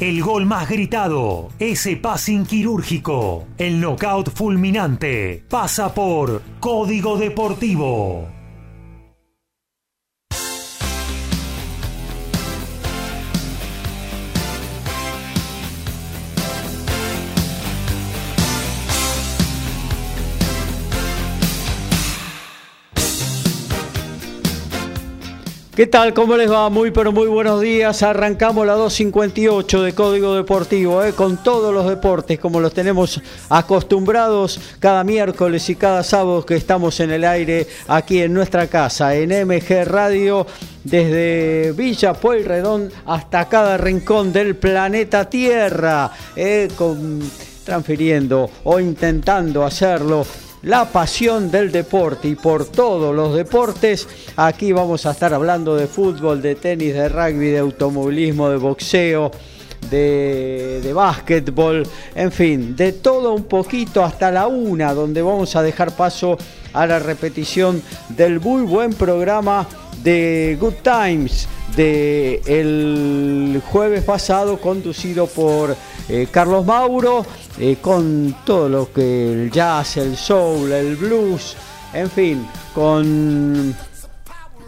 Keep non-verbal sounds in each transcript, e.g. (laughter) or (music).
El gol más gritado, ese passing quirúrgico, el knockout fulminante, pasa por Código Deportivo. ¿Qué tal? ¿Cómo les va? Muy pero muy buenos días. Arrancamos la 258 de Código Deportivo, ¿eh? con todos los deportes como los tenemos acostumbrados cada miércoles y cada sábado que estamos en el aire aquí en nuestra casa, en MG Radio, desde Villa Pueyrredón hasta cada rincón del planeta Tierra, ¿eh? transfiriendo o intentando hacerlo la pasión del deporte y por todos los deportes. Aquí vamos a estar hablando de fútbol, de tenis, de rugby, de automovilismo, de boxeo. De, de básquetbol, en fin, de todo un poquito hasta la una, donde vamos a dejar paso a la repetición del muy buen programa de Good Times de el jueves pasado conducido por eh, Carlos Mauro eh, con todo lo que el jazz, el soul, el blues, en fin, con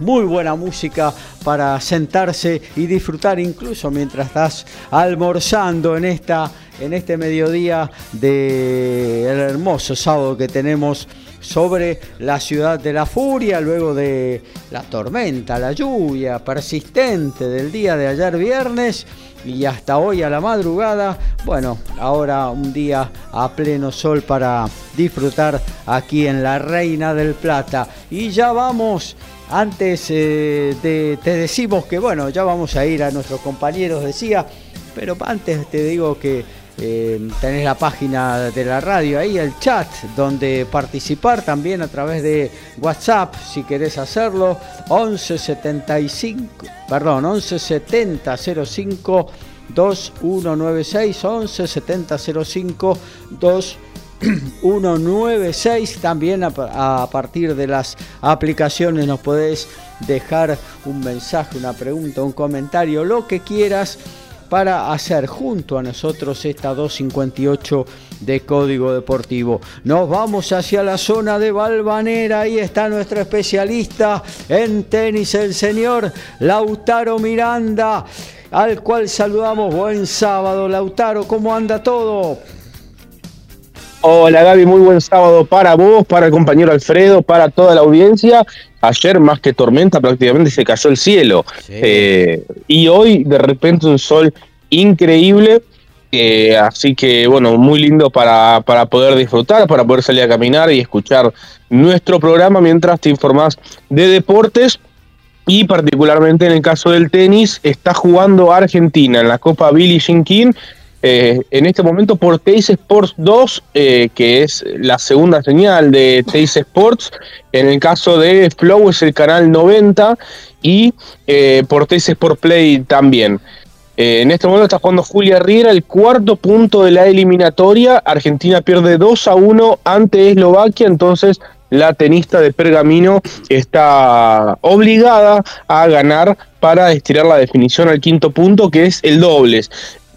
muy buena música para sentarse y disfrutar incluso mientras estás almorzando en esta en este mediodía del hermoso sábado que tenemos sobre la ciudad de la furia, luego de la tormenta, la lluvia persistente del día de ayer viernes y hasta hoy a la madrugada. Bueno, ahora un día a pleno sol para disfrutar aquí en la Reina del Plata. Y ya vamos, antes eh, de, te decimos que bueno, ya vamos a ir a nuestros compañeros, decía, pero antes te digo que eh, tenés la página de la radio ahí, el chat, donde participar también a través de WhatsApp, si querés hacerlo, 1175, perdón, 1170 05 2196, 1170 05 2196. También a, a partir de las aplicaciones nos podés dejar un mensaje, una pregunta, un comentario, lo que quieras para hacer junto a nosotros esta 258 de Código Deportivo. Nos vamos hacia la zona de Balvanera, ahí está nuestro especialista en tenis, el señor Lautaro Miranda, al cual saludamos. Buen sábado, Lautaro, ¿cómo anda todo? Hola Gaby, muy buen sábado para vos, para el compañero Alfredo, para toda la audiencia. Ayer más que tormenta prácticamente se cayó el cielo. Eh, y hoy de repente un sol increíble. Eh, así que bueno, muy lindo para, para poder disfrutar, para poder salir a caminar y escuchar nuestro programa mientras te informás de deportes. Y particularmente en el caso del tenis, está jugando Argentina en la Copa Billie Jean King eh, en este momento por Teis Sports 2, eh, que es la segunda señal de Teis Sports. En el caso de Flow es el canal 90 y eh, por Teis Sport Play también. en este momento está jugando Julia Riera, el cuarto punto de la eliminatoria. Argentina pierde 2 a 1 ante Eslovaquia, entonces la tenista de Pergamino está obligada a ganar para estirar la definición al quinto punto, que es el dobles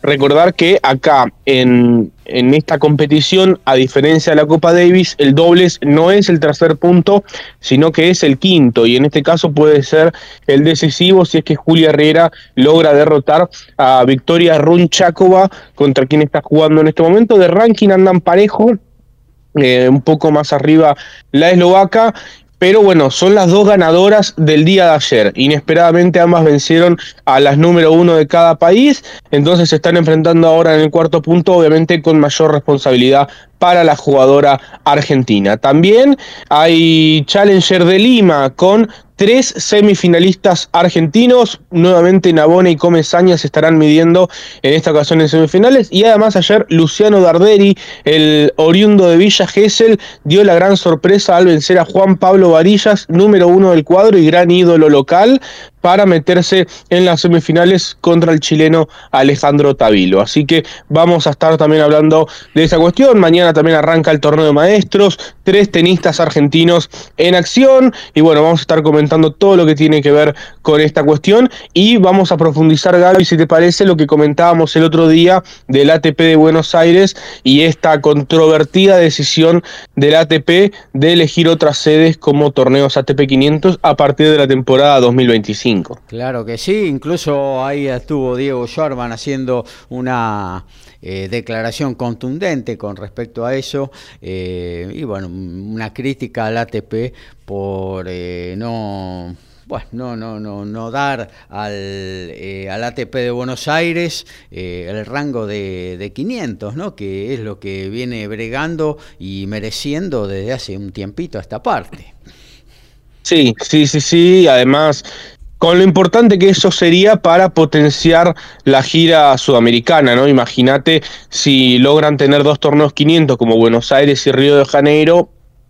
recordar que acá en, esta competición, a diferencia de la Copa Davis, el dobles no es el tercer punto, sino que es el quinto, y en este caso puede ser el decisivo si es que Julia Herrera logra derrotar a Victoria Runchakova, contra quien está jugando en este momento. De ranking andan parejo, eh, un poco más arriba la eslovaca pero bueno, son las dos ganadoras del día de ayer. Inesperadamente ambas vencieron a las número uno de cada país, entonces se están enfrentando ahora en el cuarto punto, obviamente con mayor responsabilidad para la jugadora argentina. También hay Challenger de Lima con tres semifinalistas argentinos. Nuevamente Nabone y Comesaña se estarán midiendo en esta ocasión en semifinales. Y además ayer Luciano Darderi, el oriundo de Villa Gesell, dio la gran sorpresa al vencer a Juan Pablo Varillas, número uno del cuadro y gran ídolo local, para meterse en las semifinales contra el chileno Alejandro Tavilo. Así que vamos a estar también hablando de esa cuestión. Mañana también arranca el torneo de maestros, tres tenistas argentinos en acción y bueno, vamos a estar comentando todo lo que tiene que ver con esta cuestión y vamos a profundizar, Gaby, si te parece, lo que comentábamos el otro día del ATP de Buenos Aires y esta controvertida decisión del ATP de elegir otras sedes como torneos ATP 500 a partir de la temporada 2025. Claro que sí, incluso ahí estuvo Diego Schwarman haciendo una eh, declaración contundente con respecto a eso eh, y bueno, una crítica al ATP por eh, no bueno, no, no, no, no dar al, al ATP de Buenos Aires el rango de, de, 500, ¿no? que es lo que viene bregando y mereciendo desde hace un tiempito a esta parte. Sí, sí, sí, sí. Además, con lo importante que eso sería para potenciar la gira sudamericana, ¿no? Imagínate si logran tener dos torneos 500 como Buenos Aires y Río de Janeiro,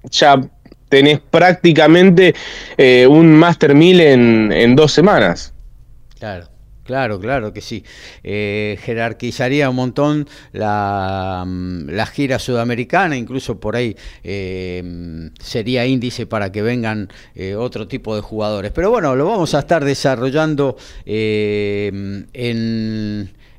ya tenés prácticamente eh, un Master 1000 en, en dos semanas. Claro. Claro, claro que sí. Eh, jerarquizaría un montón la, mm, la, gira sudamericana, incluso por ahí eh, sería índice para que vengan eh, otro tipo de jugadores. Pero bueno, lo vamos a estar desarrollando en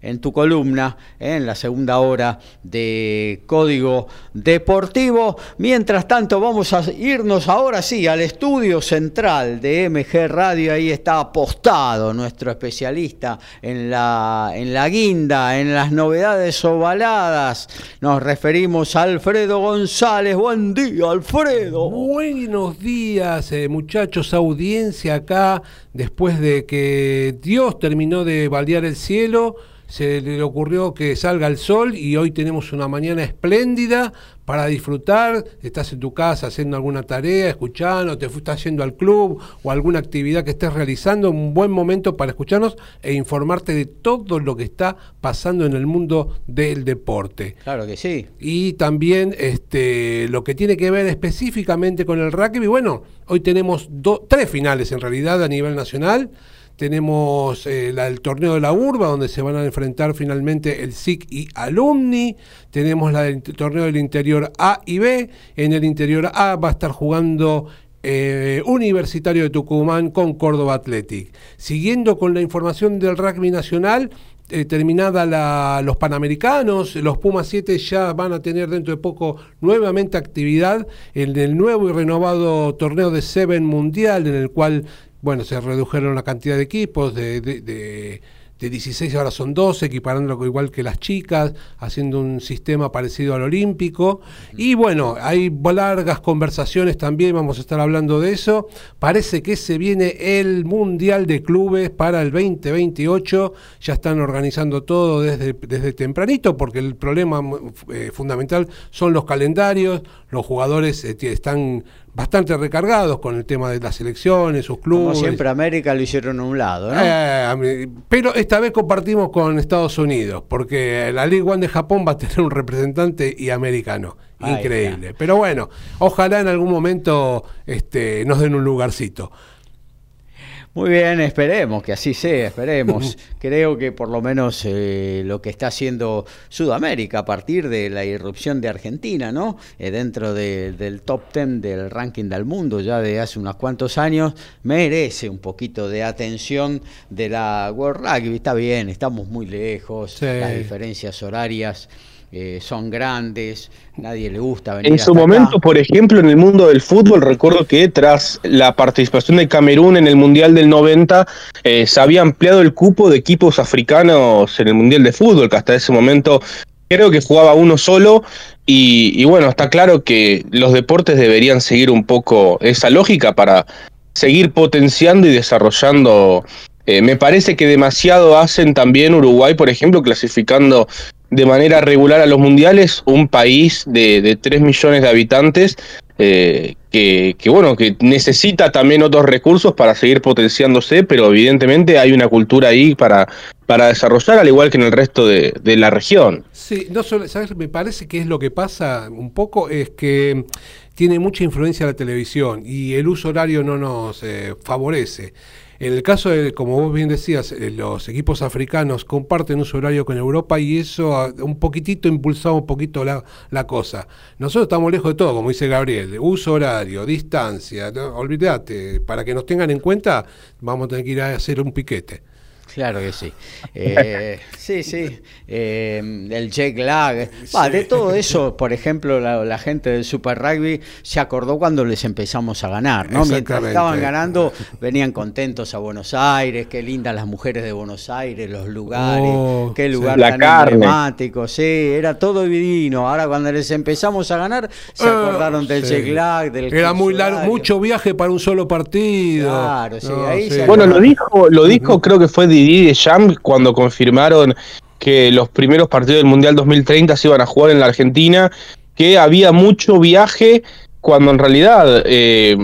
en tu columna, en la segunda hora de Código Deportivo. Mientras tanto, vamos a irnos ahora sí al estudio central de MG Radio. Ahí está apostado nuestro especialista en la, en la guinda, en las novedades ovaladas. Nos referimos a Alfredo González. Buen día, Alfredo. Buenos días, eh, muchachos, audiencia acá, después de que Dios terminó de baldear el cielo se le ocurrió que salga el sol y hoy tenemos una mañana espléndida para disfrutar. Estás en tu casa haciendo alguna tarea, escuchando, te estás yendo al club o alguna actividad que estés realizando, un buen momento para escucharnos e informarte de todo lo que está pasando en el mundo del deporte. Claro que sí. Y también este, lo que tiene que ver específicamente con el rugby. Bueno, hoy tenemos tres finales en realidad a nivel nacional tenemos eh, el torneo de la urba, donde se van a enfrentar finalmente el SIC y Alumni. Tenemos la del torneo del interior A y B. En el interior A va a estar jugando eh, Universitario de Tucumán con Córdoba Athletic. Siguiendo con la información del rugby nacional, eh, terminada la, los Panamericanos, los Pumas 7 ya van a tener dentro de poco nuevamente actividad en el nuevo y renovado torneo de Seven Mundial, en el cual bueno, se redujeron la cantidad de equipos de, de, de, 16 ahora son 12, equiparándolo igual que las chicas, haciendo un sistema parecido al olímpico. Y bueno, hay largas conversaciones también, vamos a estar hablando de eso. Parece que se viene el Mundial de Clubes para el 2028, ya están organizando todo desde, desde tempranito, porque el problema eh, fundamental son los calendarios, los jugadores eh, están bastante recargados con el tema de las elecciones, sus clubes. Como siempre América lo hicieron a un lado, ¿no? Eh, pero esta vez compartimos con Estados Unidos, porque la League One de Japón va a tener un representante y americano. Increíble. Pero bueno, ojalá en algún momento este, nos den un lugarcito. Muy bien, esperemos que así sea, esperemos. (laughs) Creo que por lo menos eh, lo que está haciendo Sudamérica a partir de la irrupción de Argentina, ¿no? Eh, dentro del top ten del ranking del mundo ya de hace unos cuantos años, merece un poquito de atención de la World Rugby. Está bien, estamos muy lejos, las diferencias horarias eh, son grandes, nadie le gusta venir. En su momento, por ejemplo, en el mundo del fútbol, recuerdo que tras la participación de Camerún en el Mundial del 90, eh, se había ampliado el cupo de equipos africanos en el Mundial de Fútbol, que hasta ese momento creo que jugaba uno solo. Y, bueno, está claro que los deportes deberían seguir un poco esa lógica para seguir potenciando y desarrollando. Eh, me parece que demasiado hacen también Uruguay, por ejemplo, clasificando de manera regular a los mundiales un país de, de 3 millones de habitantes eh, que, bueno, que necesita también otros recursos para seguir potenciándose, pero evidentemente hay una cultura ahí para, para desarrollar, al igual que en el resto de, la región. Sí, no solo, ¿sabes? Me parece que es lo que pasa un poco, es que tiene mucha influencia la televisión y el uso horario no nos eh, favorece. En el caso de, como vos bien decías, eh, los equipos africanos comparten un horario con Europa y eso un poquitito impulsaba un poquito la, la cosa. Nosotros estamos lejos de todo, como dice Gabriel, uso horario, distancia, olvídate, para que nos tengan en cuenta vamos a tener que ir a hacer un piquete. Claro que sí. (laughs) Eh, sí, sí. Eh, el jet lag. De todo eso, por ejemplo, la, gente del Super Rugby se acordó cuando les empezamos a ganar, ¿no? Mientras estaban ganando, venían contentos a Buenos Aires, qué lindas las mujeres de Buenos Aires, los lugares, oh, qué lugar tan emblemático, sí, era todo divino. Ahora cuando les empezamos a ganar, se ah, acordaron del jet lag, del Era muy largo, mucho viaje para un solo partido. Claro, sí, ahí Bueno, lo dijo, lo dijo, creo que fue Didi de Jam cuando confirmaron que los primeros partidos del Mundial 2030 se iban a jugar en la Argentina, que había mucho viaje cuando en realidad eh,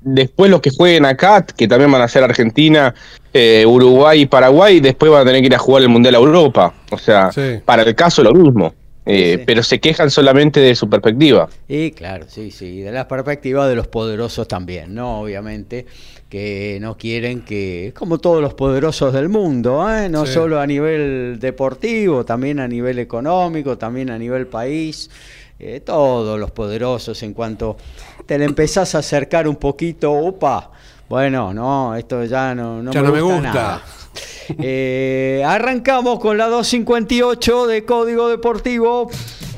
después los que jueguen acá, que también van a ser Argentina, eh, Uruguay y Paraguay, después van a tener que ir a jugar el Mundial a Europa. O sea, para el caso lo mismo. Eh, pero se quejan solamente de su perspectiva. Y claro, sí, sí, de la perspectiva de los poderosos también, ¿no? Obviamente que no quieren que, como todos los poderosos del mundo, ¿eh? no solo a nivel deportivo, también a nivel económico, también a nivel país, eh, todos los poderosos en cuanto te le empezás a acercar un poquito, opa, bueno, no, esto ya no, no, me, gusta (laughs) eh, arrancamos con la 258 de Código Deportivo.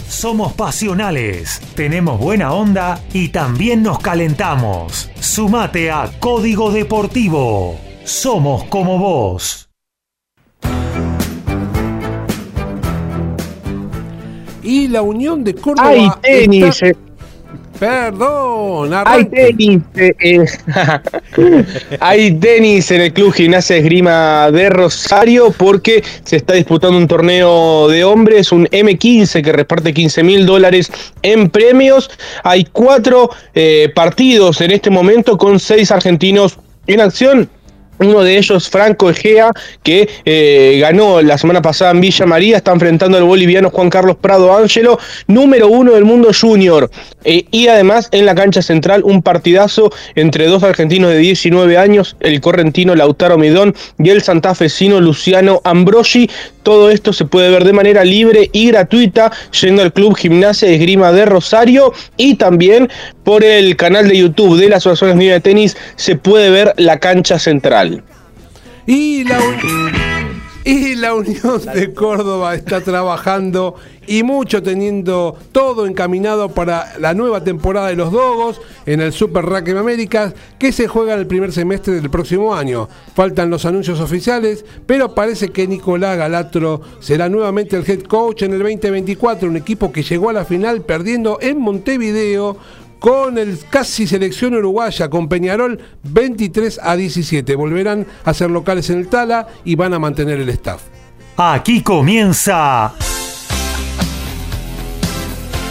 Somos pasionales, tenemos buena onda y también nos calentamos. Sumate a Código Deportivo. Somos como vos. Y la Unión de Córdoba. Hay tenis. Eh. Perdón, hay tenis, eh, eh, (laughs) hay tenis en el Club Gimnasia Esgrima de Rosario porque se está disputando un torneo de hombres, un M15 que reparte 15 mil dólares en premios. Hay cuatro eh, partidos en este momento con seis argentinos en acción. Uno de ellos, Franco Egea, que eh, ganó la semana pasada en Villa María, está enfrentando al boliviano Juan Carlos Prado Ángelo, número uno del mundo junior. Eh, y además en la cancha central un partidazo entre dos argentinos de 19 años, el correntino Lautaro Midón y el santafesino Luciano Ambrosi. Todo esto se puede ver de manera libre y gratuita yendo al Club Gimnasia de Esgrima de Rosario y también por el canal de YouTube de la Asociación Argentina de Tenis se puede ver la cancha central. Y la, y la Unión de Córdoba está trabajando y mucho teniendo todo encaminado para la nueva temporada de los Dogos en el Super Rugby Américas que se juega en el primer semestre del próximo año. Faltan los anuncios oficiales, pero parece que Nicolás Galatro será nuevamente el head coach en el 2024, un equipo que llegó a la final perdiendo en Montevideo con el casi selección uruguaya, con Peñarol 23 a 17. Volverán a ser locales en el Tala y van a mantener el staff. Aquí comienza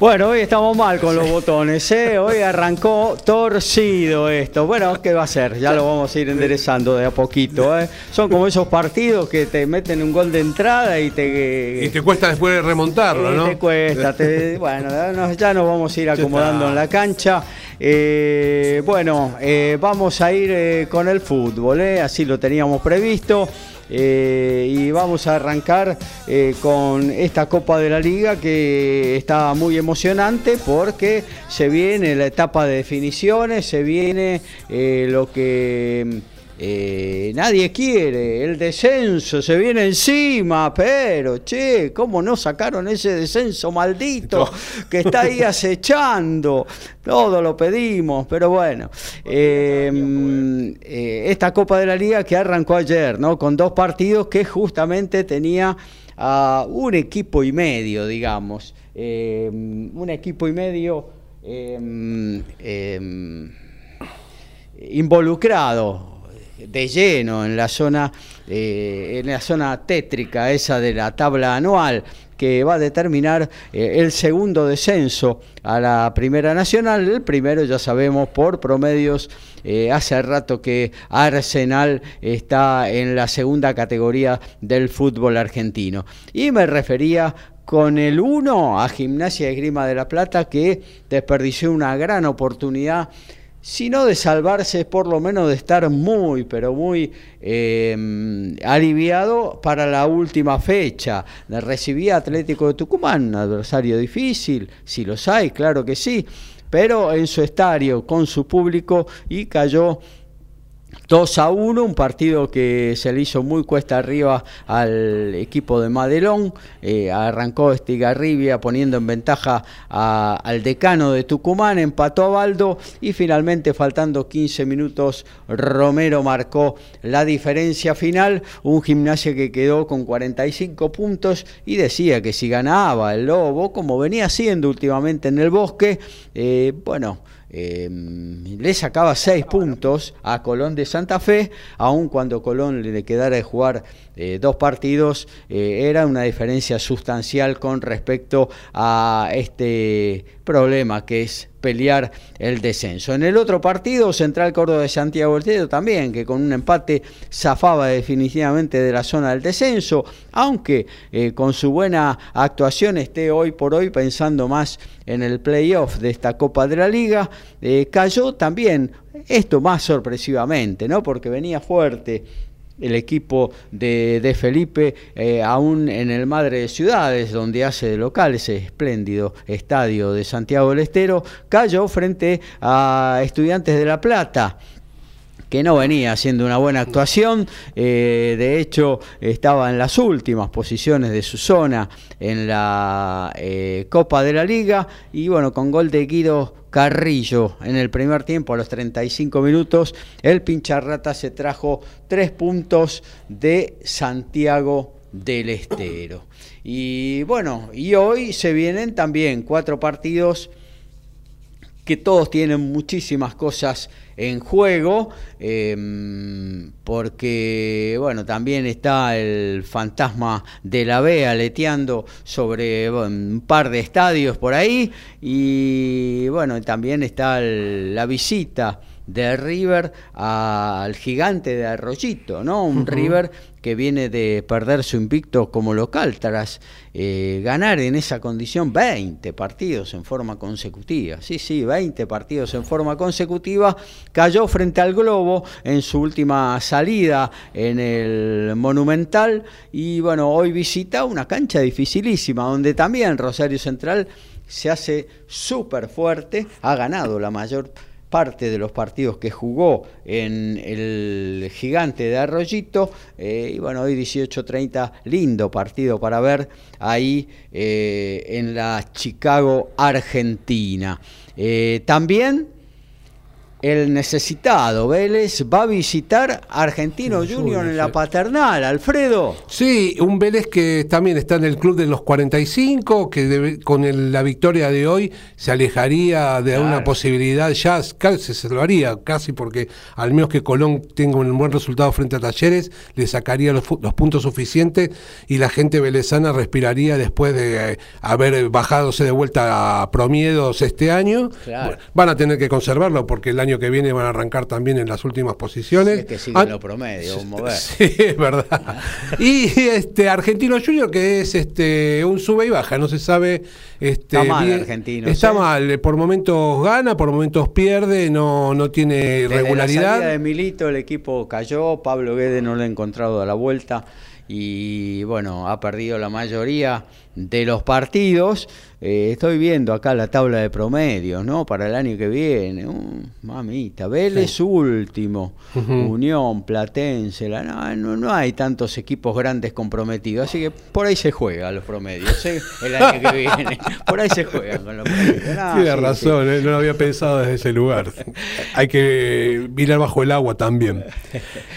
Bueno, hoy estamos mal con los botones, ¿eh? Hoy arrancó torcido esto. Bueno, ¿qué va a ser? Ya lo vamos a ir enderezando de a poquito, ¿eh? Son como esos partidos que te meten un gol de entrada y te... Y te cuesta después remontarlo, ¿no? Te cuesta. bueno, ya nos vamos a ir acomodando en la cancha. Eh, bueno, eh, vamos a ir eh, con el fútbol, ¿eh? Así lo teníamos previsto. Eh, y vamos a arrancar eh, con esta Copa de la Liga que está muy emocionante porque se viene la etapa de definiciones, se viene eh, lo que eh, nadie quiere, el descenso se viene encima, pero che, ¿cómo no sacaron ese descenso maldito que está ahí acechando? Todo lo pedimos, pero bueno, em, eh, esta Copa de la Liga que arrancó ayer, ¿no? Con dos partidos que justamente tenía a un equipo y medio, digamos, em, un equipo y medio em, involucrado de lleno en la zona eh, en la zona tétrica esa de la tabla anual que va a determinar eh, el segundo descenso a la Primera Nacional. El primero ya sabemos por promedios, eh, hace rato que Arsenal está en la segunda categoría del fútbol argentino. Y me refería con el 1 a Gimnasia de Grima de la Plata que desperdició una gran oportunidad sino de salvarse, por lo menos de estar muy, pero muy em, aliviado para la última fecha. Recibía Atlético de Tucumán, adversario difícil, si los hay, claro que sí, pero en su estadio, con su público, y cayó 2 a 1, un partido que se le hizo muy cuesta arriba al equipo de Madelón. Eh, arrancó Estigarribia poniendo en ventaja al decano de Tucumán, empató a Baldo y finalmente, faltando 15 minutos, Romero marcó la diferencia final. Un gimnasio que quedó con 45 puntos y decía que si ganaba el Lobo, como venía haciendo últimamente en el bosque, eh, bueno Em, le sacaba seis puntos a Colón de Santa Fe, aun cuando Colón le quedara de jugar eh, dos partidos, eh, era una diferencia sustancial con respecto a este problema que es pelear el descenso. En el otro partido, Central Córdoba de Santiago del también, que con un empate zafaba definitivamente de la zona del descenso, aunque eh, con su buena actuación esté hoy por hoy pensando más en el playoff de esta Copa de la Liga, cayó también, esto más sorpresivamente, ¿no? porque venía fuerte el equipo de, Felipe, eh, aún en el Madre de Ciudades, donde hace de local ese espléndido estadio de Santiago del Estero, cayó frente a Estudiantes de La Plata que no venía haciendo una buena actuación, eh, de hecho estaba en las últimas posiciones de su zona en la eh, Copa de la Liga y bueno, con gol de Guido Carrillo en el primer tiempo a los 35 minutos, el pincharrata se trajo tres puntos de Santiago del Estero. Y bueno, y hoy se vienen también cuatro partidos que todos tienen muchísimas cosas en juego, em, porque bueno, también está el fantasma de la B aleteando sobre un par de estadios por ahí, y bueno, también está la visita de River al gigante de Arroyito, ¿no? Un River que viene de perder su invicto como local tras eh, ganar en esa condición 20 partidos en forma consecutiva. Sí, sí, 20 partidos en forma consecutiva. Cayó frente al Globo en su última salida en el Monumental y bueno, hoy visita una cancha dificilísima donde también Rosario Central se hace súper fuerte, ha ganado la mayor parte de los partidos que jugó en el gigante de Arroyito. Eh, y bueno, hoy 18-30, lindo partido para ver ahí eh, en la Chicago, Argentina. Eh, también el necesitado Vélez va a visitar Argentino Junior en la paternal, Alfredo. Sí, un Vélez que también está en el club de los 45, que con la victoria de hoy se alejaría de una posibilidad, ya casi se haría casi porque al menos que Colón tenga un buen resultado frente a Talleres, le sacaría los, puntos suficientes y la gente velezana respiraría después de eh, haber bajadose de vuelta a Promiedos este año. van a tener que conservarlo porque el año que viene van a arrancar también en las últimas posiciones. es que siguen ah, lo promedio, mover. (laughs) Sí, es verdad. (laughs) y este Argentino Junior, que es este un sube y baja, no se sabe. Este, está mal Argentino. Está mal, por momentos gana, por momentos pierde, no, no tiene regularidad. La salida de Milito el equipo cayó, Pablo Guede no lo ha encontrado a la vuelta y bueno, ha perdido la mayoría de los partidos. Eh, estoy viendo acá la tabla de promedios, ¿no? Para el año que viene. Uh, mamita, Vélez último, Unión, Platense, la, no, no, hay tantos equipos grandes comprometidos, así que por ahí se juega los promedios, ¿eh? el año que viene. (laughs) Por ahí se juegan con los promedios. Tiene razón, ¿eh? no lo había pensado desde ese lugar. hay que mirar bajo el agua también.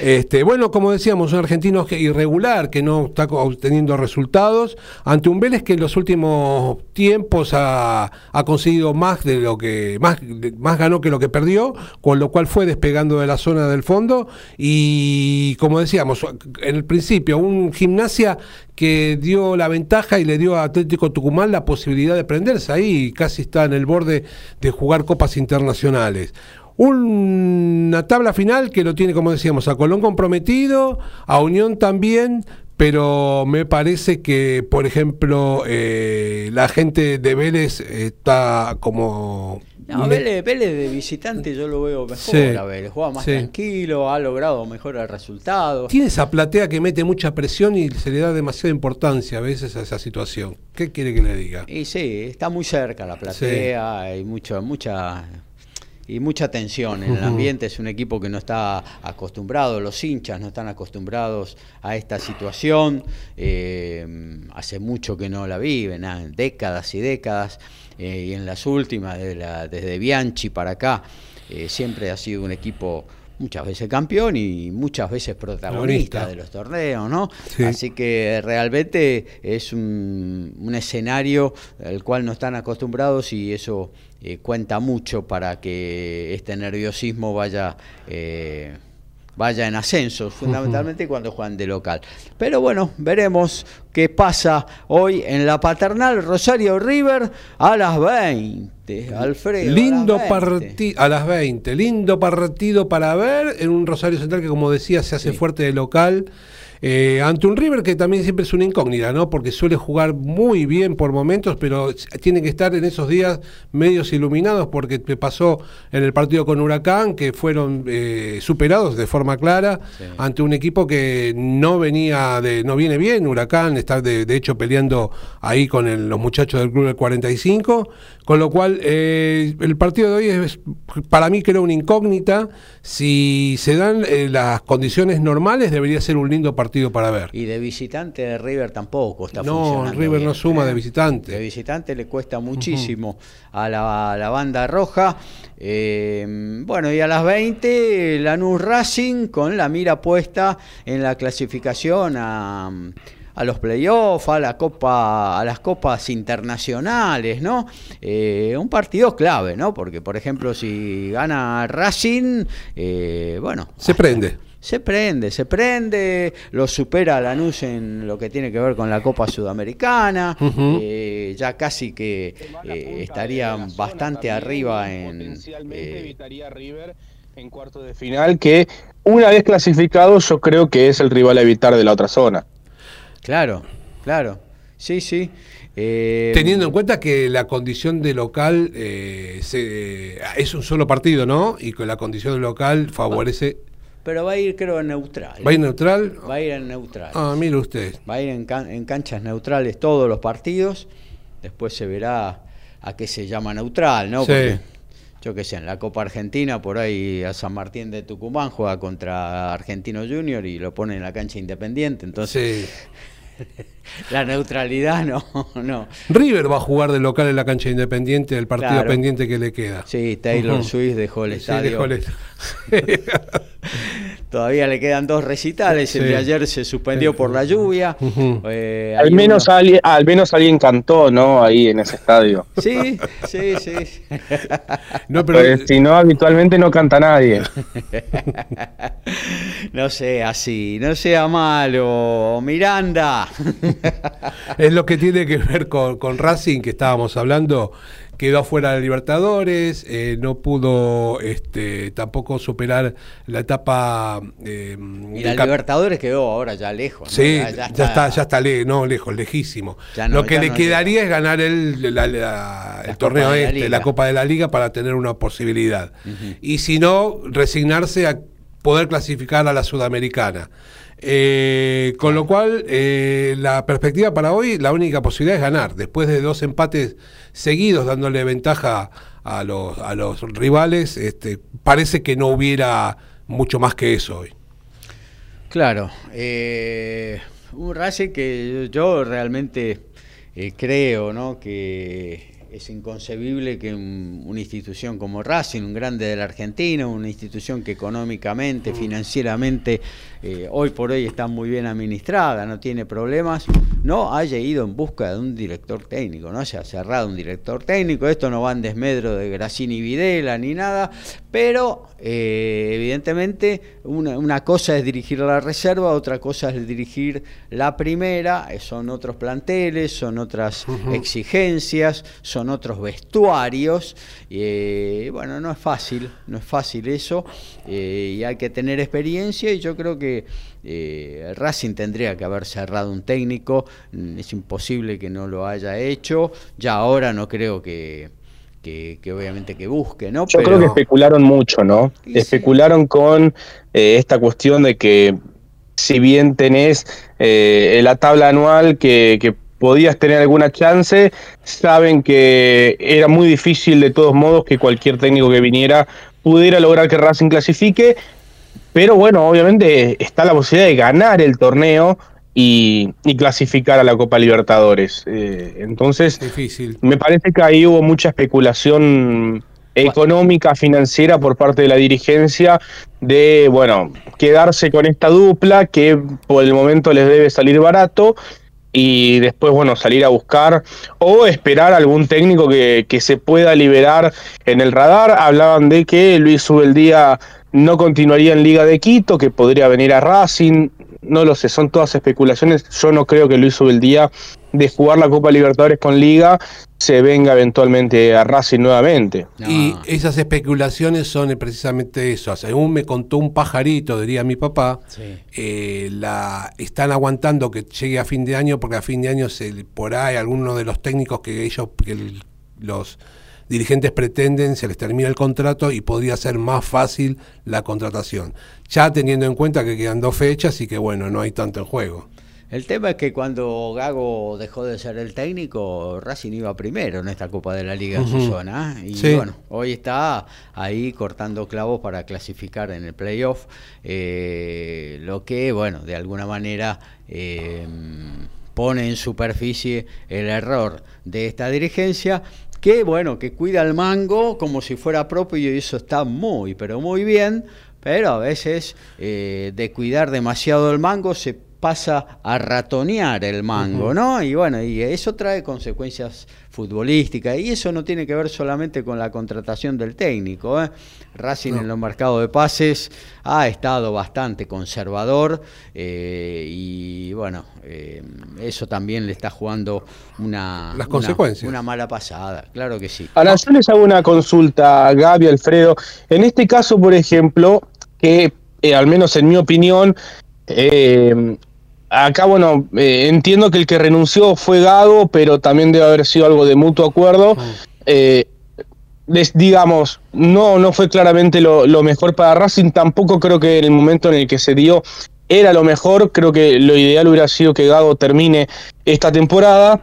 Este, bueno, como decíamos, un argentino irregular que no está obteniendo resultados ante un Vélez que en los últimos tiempos ha, conseguido más de lo que más, más ganó que lo que perdió, con lo cual fue despegando de la zona del fondo. Y como decíamos en el principio, un gimnasia que dio la ventaja y le dio a Atlético Tucumán la posibilidad de prenderse. Ahí, casi está en el borde de jugar copas internacionales. Una tabla final que lo tiene, como decíamos, a Colón comprometido, a Unión también, pero me parece que, por ejemplo, eh, la gente de Vélez está como... No, Vélez, de visitante yo lo veo mejor a Vélez, juega más tranquilo, ha logrado mejorar resultados. Tiene esa platea que mete mucha presión y se le da demasiada importancia a veces a esa situación. ¿Qué quiere que le diga? Y sí, está muy cerca la platea, hay mucho, mucha y mucha tensión en el ambiente. Es un equipo que no está acostumbrado, los hinchas no están acostumbrados a esta situación. Eh, hace mucho que no la viven, décadas y décadas. Eh, y en las últimas, desde, Bianchi para acá, eh, siempre ha sido un equipo muchas veces campeón y muchas veces protagonista de los torneos, ¿no? Así que realmente es un, un, escenario al cual no están acostumbrados y eso eh, cuenta mucho para que este nerviosismo vaya... Eh, vaya en ascenso, fundamentalmente cuando juegan de local. Pero bueno, veremos qué pasa hoy en la paternal Rosario River a las 20. Alfredo. Lindo partido a las 20. Lindo partido para ver en un Rosario Central que, como decía, se hace fuerte de local. Eh, ante un River que también siempre es una incógnita, ¿no? Porque suele jugar muy bien por momentos, pero tiene que estar en esos días medios iluminados porque pasó en el partido con Huracán que fueron eh, superados de forma clara ante un equipo que no venía de, no viene bien, Huracán está de, hecho peleando ahí con los muchachos del club del 45, con lo cual eh, el partido de hoy es para mí creo una incógnita. Si se dan las condiciones normales debería ser un lindo partido para ver. Y de visitante River tampoco está no, funcionando. No, River no suma de visitante. De visitante le cuesta muchísimo a, la, banda roja. Eh, bueno, y a las 20 Lanús Racing con la mira puesta en la clasificación a a los playoffs, a la copa, a las copas internacionales, ¿no? Eh, un partido clave, ¿no? Porque, por ejemplo, si gana Racing, eh, bueno. Se prende se prende, se prende, lo supera Lanús en lo que tiene que ver con la Copa Sudamericana, eh, ya casi que eh, estaría bastante arriba en... Potencialmente eh, evitaría River en cuarto de final, que una vez clasificado yo creo que es el rival a evitar de la otra zona. Claro, claro, sí, sí. Teniendo en cuenta que la condición de local es un solo partido, ¿no? Y que la condición de local favorece pero va a ir, creo, en neutral. ¿Va a ir neutral? Va a ir en neutral. Ah, mire usted. Va a ir en, canchas neutrales todos los partidos. Después se verá a qué se llama neutral, ¿no? Porque, yo qué sé, en la Copa Argentina, por ahí a San Martín de Tucumán juega contra Argentino Junior y lo pone en la cancha independiente. Entonces. Sí. (laughs) la neutralidad no, no. River va a jugar de local en la cancha independiente el partido pendiente que le queda. Sí, Taylor Swift dejó el estadio. (laughs) Todavía le quedan dos recitales. El de ayer se suspendió por la lluvia. Eh, al, menos alguien, al menos alguien cantó, ¿no? Ahí en ese estadio. Sí, sí, sí. no, pero... Pues, si no, habitualmente no canta nadie. no sea así, no sea malo. Miranda. es lo que tiene que ver con, con Racing que estábamos hablando quedó afuera de Libertadores, eh, no pudo este, tampoco superar la etapa. Eh, y la Libertadores quedó ahora ya lejos. Sí, ya, está, ya está, no, lejos, lejísimo. Lo que le quedaría es ganar el, el torneo este, la Copa de la Liga, para tener una posibilidad. Y si no, resignarse a poder clasificar a la Sudamericana. Eh, con lo cual, eh, la perspectiva para hoy, la única posibilidad es ganar. Después de dos empates seguidos dándole ventaja a los, a los rivales, este, parece que no hubiera mucho más que eso hoy. Claro, eh, un Racing que yo realmente creo ¿no? que es inconcebible que una institución como Racing, un grande de la Argentina, una institución que económicamente, mm. financieramente, eh, hoy por hoy está muy bien administrada, no tiene problemas, no haya ido en busca de un director técnico, no se ha cerrado un director técnico, esto no va en desmedro de Gracini Videla ni nada, pero eh, evidentemente una, cosa es dirigir la reserva, otra cosa es dirigir la primera, eh, son otros planteles, son otras exigencias, son otros vestuarios, y bueno, no es fácil, no es fácil eso, y hay que tener experiencia y yo creo que eh, Racing tendría que haber cerrado un técnico, mm, es imposible que no lo haya hecho, ya ahora no creo que, que, obviamente que busque, ¿no? Yo creo que especularon mucho, ¿no? especularon con eh, esta cuestión de que si bien tenés eh, la tabla anual que, que podías tener alguna chance, saben que era muy difícil de todos modos que cualquier técnico que viniera pudiera lograr que Racing clasifique pero bueno, obviamente está la posibilidad de ganar el torneo y, clasificar a la Copa Libertadores. Eh, entonces, Difícil. me parece que ahí hubo mucha especulación económica, financiera por parte de la dirigencia de, bueno, quedarse con esta dupla que por el momento les debe salir barato y después, bueno, salir a buscar o esperar algún técnico que, que se pueda liberar en el radar. Hablaban de que Luis Ubeldía no continuaría en Liga de Quito, que podría venir a Racing, no lo sé, son todas especulaciones. Yo no creo que Luis día de jugar la Copa Libertadores con Liga se venga eventualmente a Racing nuevamente. Y esas especulaciones son precisamente eso. Según me contó un pajarito, diría mi papá, eh, la están aguantando que llegue a fin de año porque a fin de año se, por ahí alguno de los técnicos que ellos, que los dirigentes pretenden, se les termina el contrato y podría ser más fácil la contratación. Ya teniendo en cuenta que quedan dos fechas y que bueno, no hay tanto en juego. El tema es que cuando Gago dejó de ser el técnico, Racing iba primero en esta Copa de la Liga en su zona. ¿eh? Y bueno, hoy está ahí cortando clavos para clasificar en el playoff. Eh, lo que, bueno, de alguna manera eh, pone en superficie el error de esta dirigencia que bueno, que cuida el mango como si fuera propio y eso está muy, pero muy bien, pero a veces eh, de cuidar demasiado el mango se pasa a ratonear el mango, ¿no? Y bueno, y eso trae consecuencias futbolísticas y eso no tiene que ver solamente con la contratación del técnico. ¿eh? Racing en los mercados de pases ha estado bastante conservador eh, y bueno, eh, eso también le está jugando una, Las consecuencias. Una, mala pasada, claro que sí. Ahora yo les hago una consulta, Gaby, Alfredo. En este caso, por ejemplo, que al menos en mi opinión, eh, acá, bueno, eh, entiendo que el que renunció fue Gago, pero también debe haber sido algo de mutuo acuerdo. Eh, digamos, no, no fue claramente lo, mejor para Racing, tampoco creo que en el momento en el que se dio era lo mejor, creo que lo ideal hubiera sido que Gago termine esta temporada,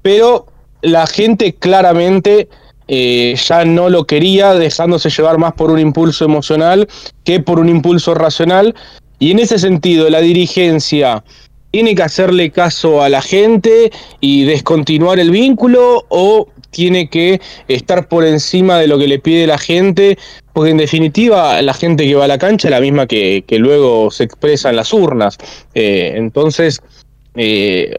pero la gente claramente eh, ya no lo quería, dejándose llevar más por un impulso emocional que por un impulso racional, y en ese sentido la dirigencia ¿Tiene que hacerle caso a la gente y descontinuar el vínculo o tiene que estar por encima de lo que le pide la gente? Porque en definitiva la gente que va a la cancha es la misma que, luego se expresa en las urnas. Eh, entonces eh,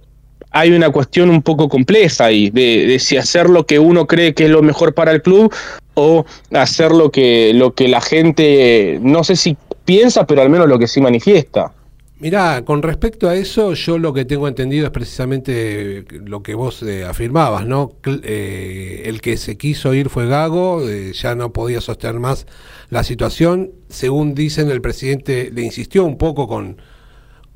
hay una cuestión un poco compleja ahí de, de, si hacer lo que uno cree que es lo mejor para el club o hacer lo que, lo que la gente no sé si piensa, pero al menos lo que sí manifiesta. Mirá, con respecto a eso, yo lo que tengo entendido es precisamente lo que vos eh, afirmabas, ¿no? Eh, el que se quiso ir fue Gago, eh, ya no podía sostener más la situación. Según dicen, el presidente le insistió un poco con,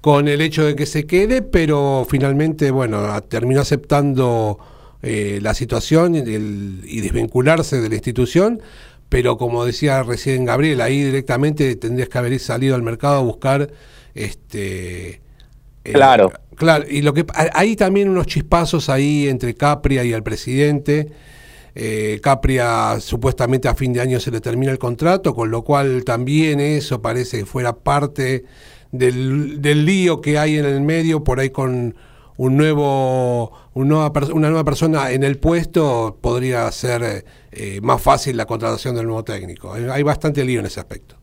con el hecho de que se quede, pero finalmente, bueno, terminó aceptando la situación y, y desvincularse de la institución. Pero como decía recién Gabriel, ahí directamente tendrías que haber salido al mercado a buscar Este, eh, claro. Claro, y lo que hay también unos chispazos ahí entre Capria y el presidente. Eh, Capria supuestamente a fin de año se le termina el contrato, con lo cual también eso parece que fuera parte del, del lío que hay en el medio por ahí con un nuevo, una nueva persona en el puesto podría ser eh, más fácil la contratación del nuevo técnico. Hay bastante lío en ese aspecto.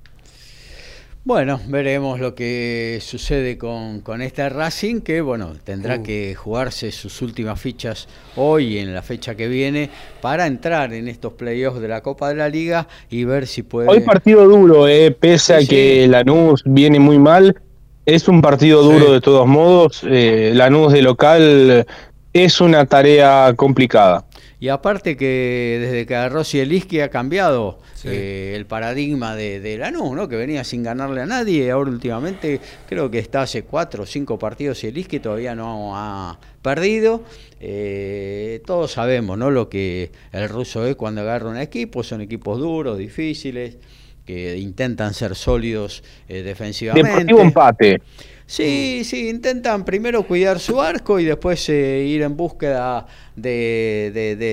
Bueno, veremos lo que sucede con, con este Racing, que bueno, tendrá uh. que jugarse sus últimas fichas hoy en la fecha que viene para entrar en estos playoffs de la Copa de la Liga y ver si puede. Hoy partido duro, eh, pese a que Lanús viene muy mal, es un partido duro de todos modos. Eh, Lanús de local es una tarea complicada. Y aparte que desde que agarró Sieliski ha cambiado eh, el paradigma de, de Lanús, ¿no? que venía sin ganarle a nadie, ahora últimamente creo que está hace cuatro o cinco partidos Sieliski, todavía no ha perdido. Eh, todos sabemos ¿no? lo que el ruso es cuando agarra un equipo, son equipos duros, difíciles que intentan ser sólidos eh, defensivamente. Deportivo empate. Sí, sí, intentan primero cuidar su arco y después eh, ir en búsqueda de,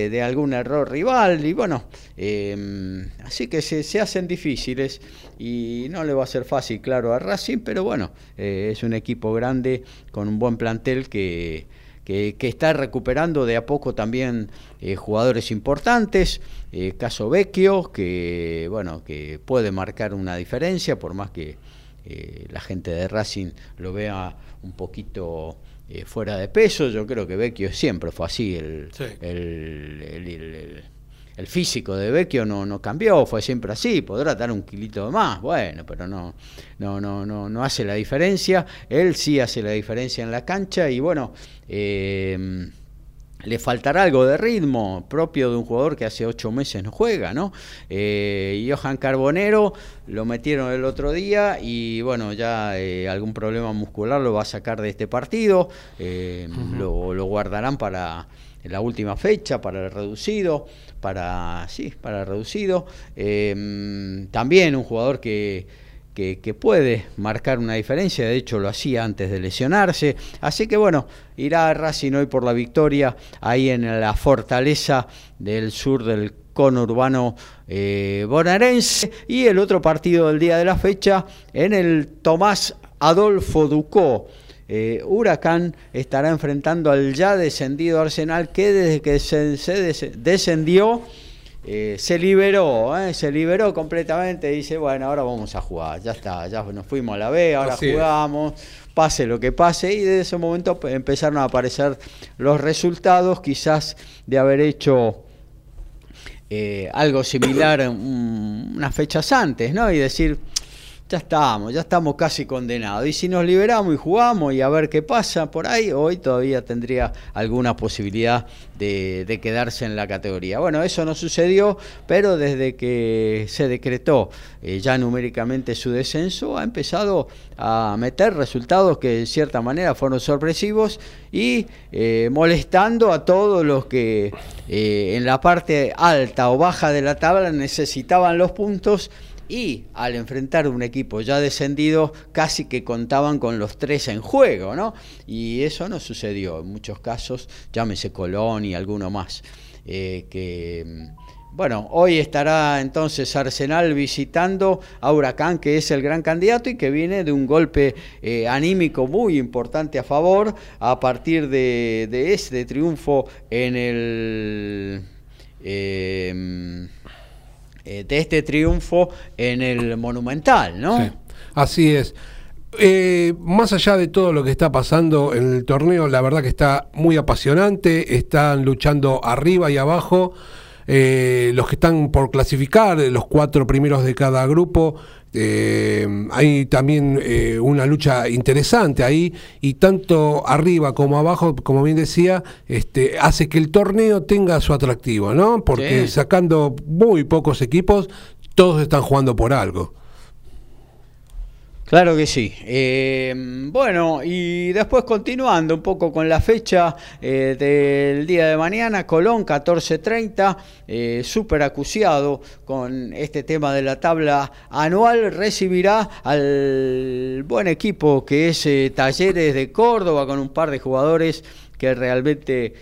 de, algún error rival. Y bueno, em, así que se, se, hacen difíciles y no le va a ser fácil, claro, a Racing, pero bueno, eh, es un equipo grande con un buen plantel que, que, está recuperando de a poco también eh, jugadores importantes. caso Vecchio, que bueno, que puede marcar una diferencia, por más que eh, la gente de Racing lo vea un poquito eh, fuera de peso. Yo creo que Vecchio siempre fue así. El, el, el, físico de Vecchio no, no cambió, fue siempre así. Podrá dar un kilito de más, bueno, pero no, no, no, no, no hace la diferencia. Él sí hace la diferencia en la cancha y bueno. Eh, le faltará algo de ritmo propio de un jugador que hace ocho meses no juega, ¿no? Eh, Johan Carbonero lo metieron el otro día y bueno, ya eh, algún problema muscular lo va a sacar de este partido, eh, lo, lo, guardarán para la última fecha, para el reducido, para, sí, para el reducido. Eh, también un jugador que que, puede marcar una diferencia, de hecho lo hacía antes de lesionarse, así que bueno, irá Racing hoy por la victoria ahí en la fortaleza del sur del conurbano eh, bonaerense y el otro partido del día de la fecha en el Tomás Adolfo Ducó. Eh, Huracán estará enfrentando al ya descendido Arsenal que desde que se descendió eh, se liberó, ¿eh? se liberó completamente. Dice, bueno, ahora vamos a jugar, ya está, ya nos fuimos a la B, ahora jugamos, pase lo que pase. Y desde ese momento empezaron a aparecer los resultados, quizás de haber hecho eh, algo similar unas fechas antes, ¿no? Y decir, ya estamos, ya estamos casi condenados. Y si nos liberamos y jugamos y a ver qué pasa por ahí, hoy todavía tendría alguna posibilidad de, quedarse en la categoría. Bueno, eso no sucedió, pero desde que se decretó eh, ya numéricamente su descenso, ha empezado a meter resultados que de cierta manera fueron sorpresivos y eh, molestando a todos los que eh, en la parte alta o baja de la tabla necesitaban los puntos y al enfrentar un equipo ya descendido casi que contaban con los tres en juego, ¿no? Y eso no sucedió en muchos casos, llámese Colón y alguno más, eh, que... Mm, bueno, hoy estará entonces Arsenal visitando a Huracán, que es el gran candidato y que viene de un golpe eh, anímico muy importante a favor a partir de, de este triunfo en el... Eh, eh, de este triunfo en el Monumental, ¿no? así es. Eh, más allá de todo lo que está pasando en el torneo, la verdad que está muy apasionante, están luchando arriba y abajo. Eh, los que están por clasificar, los cuatro primeros de cada grupo, eh, hay también eh, una lucha interesante ahí y tanto arriba como abajo, como bien decía, este, hace que el torneo tenga su atractivo, ¿no? Porque sacando muy pocos equipos, todos están jugando por algo. Claro que sí. Eh, bueno, y después continuando un poco con la fecha eh, del día de mañana, Colón 14.30, eh, súper acuciado con este tema de la tabla anual, recibirá al buen equipo que es Talleres de Córdoba con un par de jugadores que realmente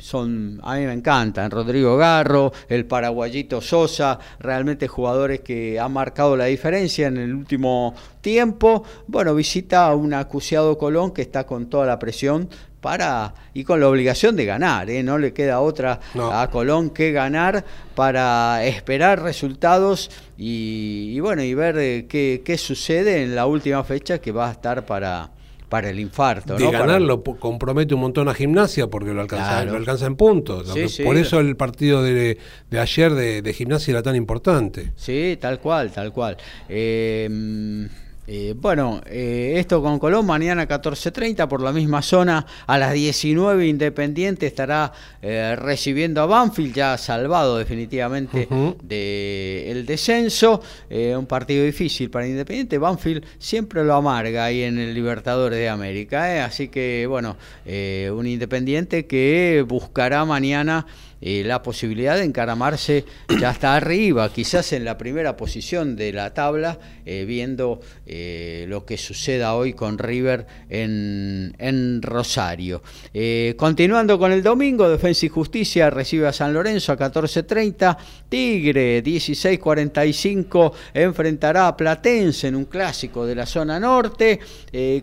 son, a mí me encantan, Rodrigo Garro, el paraguayito Sosa, realmente jugadores que han marcado la diferencia en el último tiempo. Bueno, visita a un acuciado Colón que está con toda la presión para y con la obligación de ganar, ¿eh? no le queda otra a Colón que ganar para esperar resultados y, bueno y ver eh, qué, qué sucede en la última fecha que va a estar para para el infarto. De ganarlo compromete un montón a gimnasia porque lo alcanza, lo alcanza en puntos. por eso el partido de, ayer de, de, gimnasia era tan importante. Sí, tal cual, tal cual. Eh, eh, bueno, eh, esto con Colón, mañana 14.30 por la misma zona, a las 19 Independiente estará eh, recibiendo a Banfield, ya salvado definitivamente del descenso. un partido difícil para Independiente, Banfield siempre lo amarga ahí en el Libertadores de América, así que bueno, un Independiente que buscará mañana eh, la posibilidad de encaramarse ya está arriba, quizás en la primera posición de la tabla, eh, viendo eh, lo que suceda hoy con River en, en Rosario. continuando con el domingo, Defensa y Justicia recibe a San Lorenzo a 14.30, Tigre 16.45 enfrentará a Platense en un clásico de la zona norte,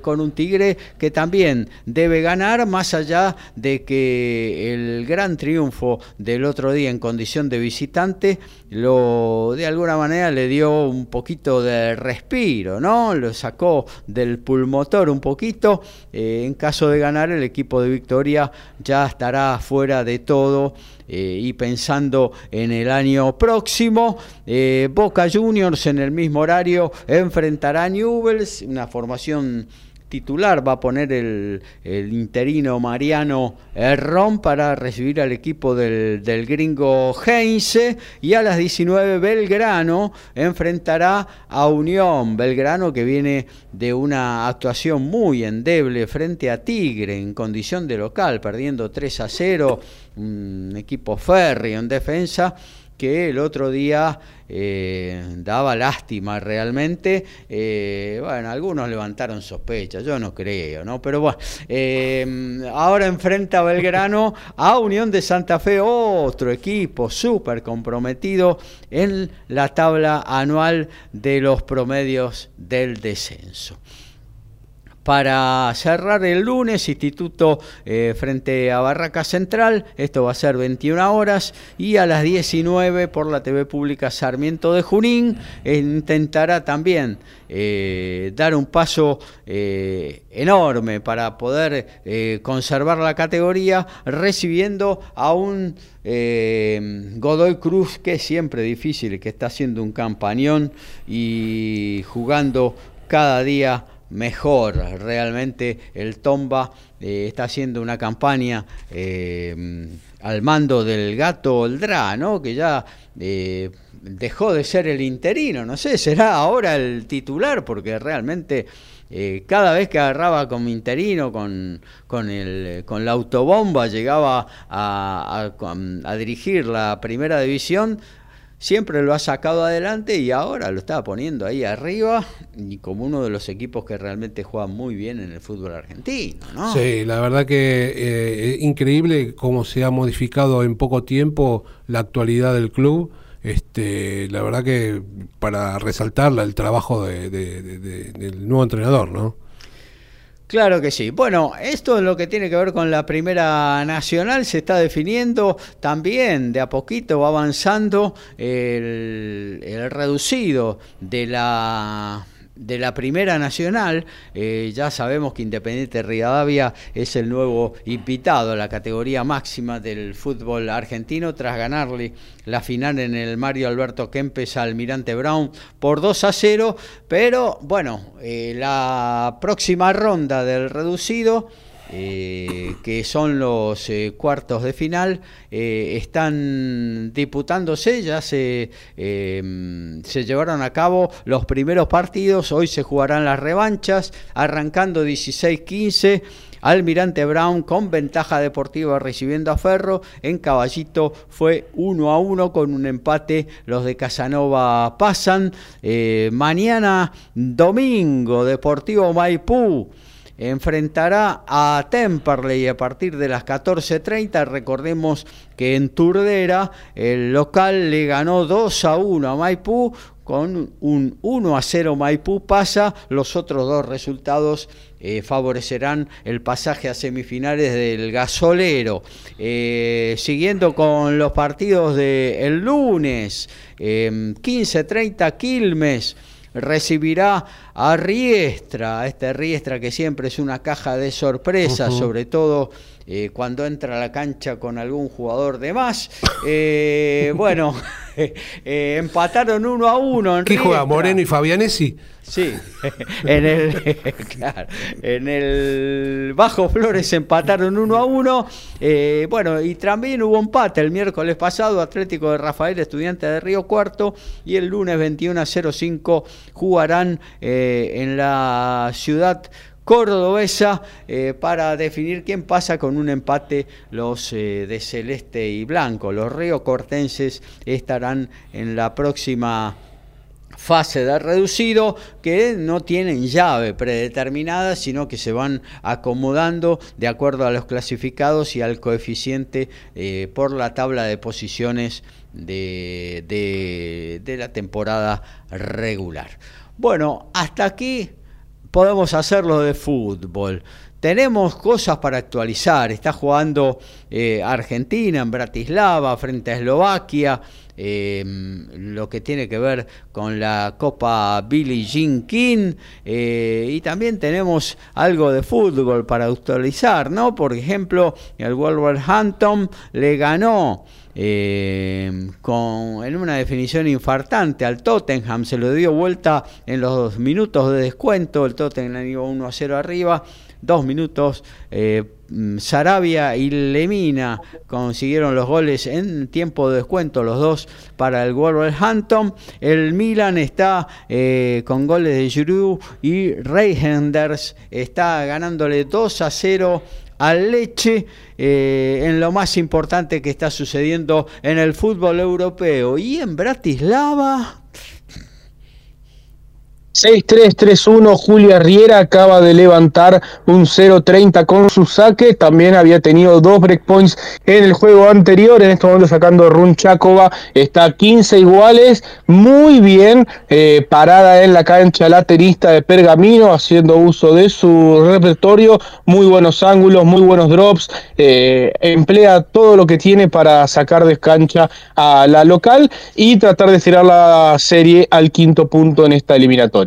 con un Tigre que también debe ganar, más allá de que el gran triunfo del otro día en condición de visitante, lo de alguna manera le dio un poquito de respiro, ¿no? Lo sacó del pulmotor un poquito. Eh, en caso de ganar, el equipo de Victoria ya estará fuera de todo. Eh, y pensando en el año próximo, eh, Boca Juniors en el mismo horario enfrentará a Newells, una formación titular va a poner el, interino Mariano Herrón para recibir al equipo del, gringo Heinze y a las 19 Belgrano enfrentará a Unión. Belgrano que viene de una actuación muy endeble frente a Tigre en condición de local perdiendo 3 a 0 un equipo férreo en defensa que el otro día eh, daba lástima realmente. Eh, bueno, algunos levantaron sospechas, yo no creo, ¿no? Pero bueno, eh, ahora enfrenta Belgrano a Unión de Santa Fe, otro equipo súper comprometido en la tabla anual de los promedios del descenso para cerrar el lunes, Instituto eh, frente a Barraca Central, esto va a ser 21 horas, y a las 19 por la TV Pública Sarmiento de Junín, intentará también eh, dar un paso eh, enorme para poder conservar la categoría, recibiendo a un Godoy Cruz que es siempre difícil, que está haciendo un campañón y jugando cada día mejor. Realmente el Tomba eh, está haciendo una campaña eh, al mando del gato Oldrá, ¿no? que ya eh, dejó de ser el interino, no sé, será ahora el titular, porque realmente cada vez que agarraba como interino con, con, el, con la autobomba, llegaba a dirigir la primera división, siempre lo ha sacado adelante y ahora lo está poniendo ahí arriba y como uno de los equipos que realmente juega muy bien en el fútbol argentino. ¿no? Sí, la verdad que eh, es increíble cómo se ha modificado en poco tiempo la actualidad del club. Este, la verdad que para resaltar el trabajo del nuevo entrenador, ¿no? Claro que sí. Bueno, esto es lo que tiene que ver con la Primera Nacional, se está definiendo también, de a poquito va avanzando el, el reducido de la de la Primera Nacional, eh, ya sabemos que Independiente Rivadavia es el nuevo invitado a la categoría máxima del fútbol argentino tras ganarle la final en el Mario Alberto Kempes al Almirante Brown por 2 a 0, pero bueno, eh, la próxima ronda del reducido eh, que son los eh, cuartos de final, eh, están disputándose, ya se, se llevaron a cabo los primeros partidos, hoy se jugarán las revanchas, arrancando 16-15. Almirante Brown con ventaja deportiva recibiendo a Ferro. En Caballito fue 1 a 1 con un empate. Los de Casanova pasan. mañana domingo, Deportivo Maipú enfrentará a Temperley a partir de las 14.30. Recordemos que en Turdera el local le ganó 2 a 1 a Maipú. Con un 1 a 0 Maipú pasa, los otros dos resultados eh, favorecerán el pasaje a semifinales del gasolero. Eh, siguiendo con los partidos del el lunes, 15.30 em, Quilmes recibirá a Riestra, a este Riestra que siempre es una caja de sorpresas, sobre todo eh, cuando entra a la cancha con algún jugador de más. Eh, (laughs) bueno, (laughs) eh, empataron uno a uno. En ¿Qué juega Moreno y Fabianesi? Sí, (laughs) en el, en el Bajo Flores empataron uno a uno. bueno, y también hubo empate el miércoles pasado, Atlético de Rafael, estudiante de Río Cuarto, y el lunes 21 a 05 jugarán en la ciudad cordobesa eh, para definir quién pasa con un empate los eh, de celeste y blanco. Los cortenses estarán en la próxima fase de reducido que no tienen llave predeterminada, sino que se van acomodando de acuerdo a los clasificados y al coeficiente eh, por la tabla de posiciones de, de la temporada regular. Bueno, hasta aquí podemos hacerlo de fútbol. Tenemos cosas para actualizar. Está jugando eh, Argentina en Bratislava frente a Eslovaquia. Em, lo que tiene que ver con la Copa Billie Jean King eh, y también tenemos algo de fútbol para actualizar, ¿no? Por ejemplo, el Wolverhampton le ganó eh, con, en una definición infartante al Tottenham, se lo dio vuelta en los minutos de descuento, el Tottenham iba 1 a 0 arriba, dos minutos, eh, Sarabia y Lemina consiguieron los goles en tiempo de descuento, los dos para el Wolverhampton. El Milan está eh, con goles de Giroud y Reijenders está ganándole 2 a 0 al Leche eh, en lo más importante que está sucediendo en el fútbol europeo. Y en Bratislava 6-3-3-1, Julia Riera acaba de levantar un 0-30 con su saque. También había tenido dos breakpoints en el juego anterior. En este momento sacando Run Chakova. Está 15 iguales. Muy bien eh, parada en la cancha laterista de Pergamino, haciendo uso de su repertorio. Muy buenos ángulos, muy buenos drops. Eh, emplea todo lo que tiene para sacar de cancha a la local y tratar de tirar la serie al quinto punto en esta eliminatoria.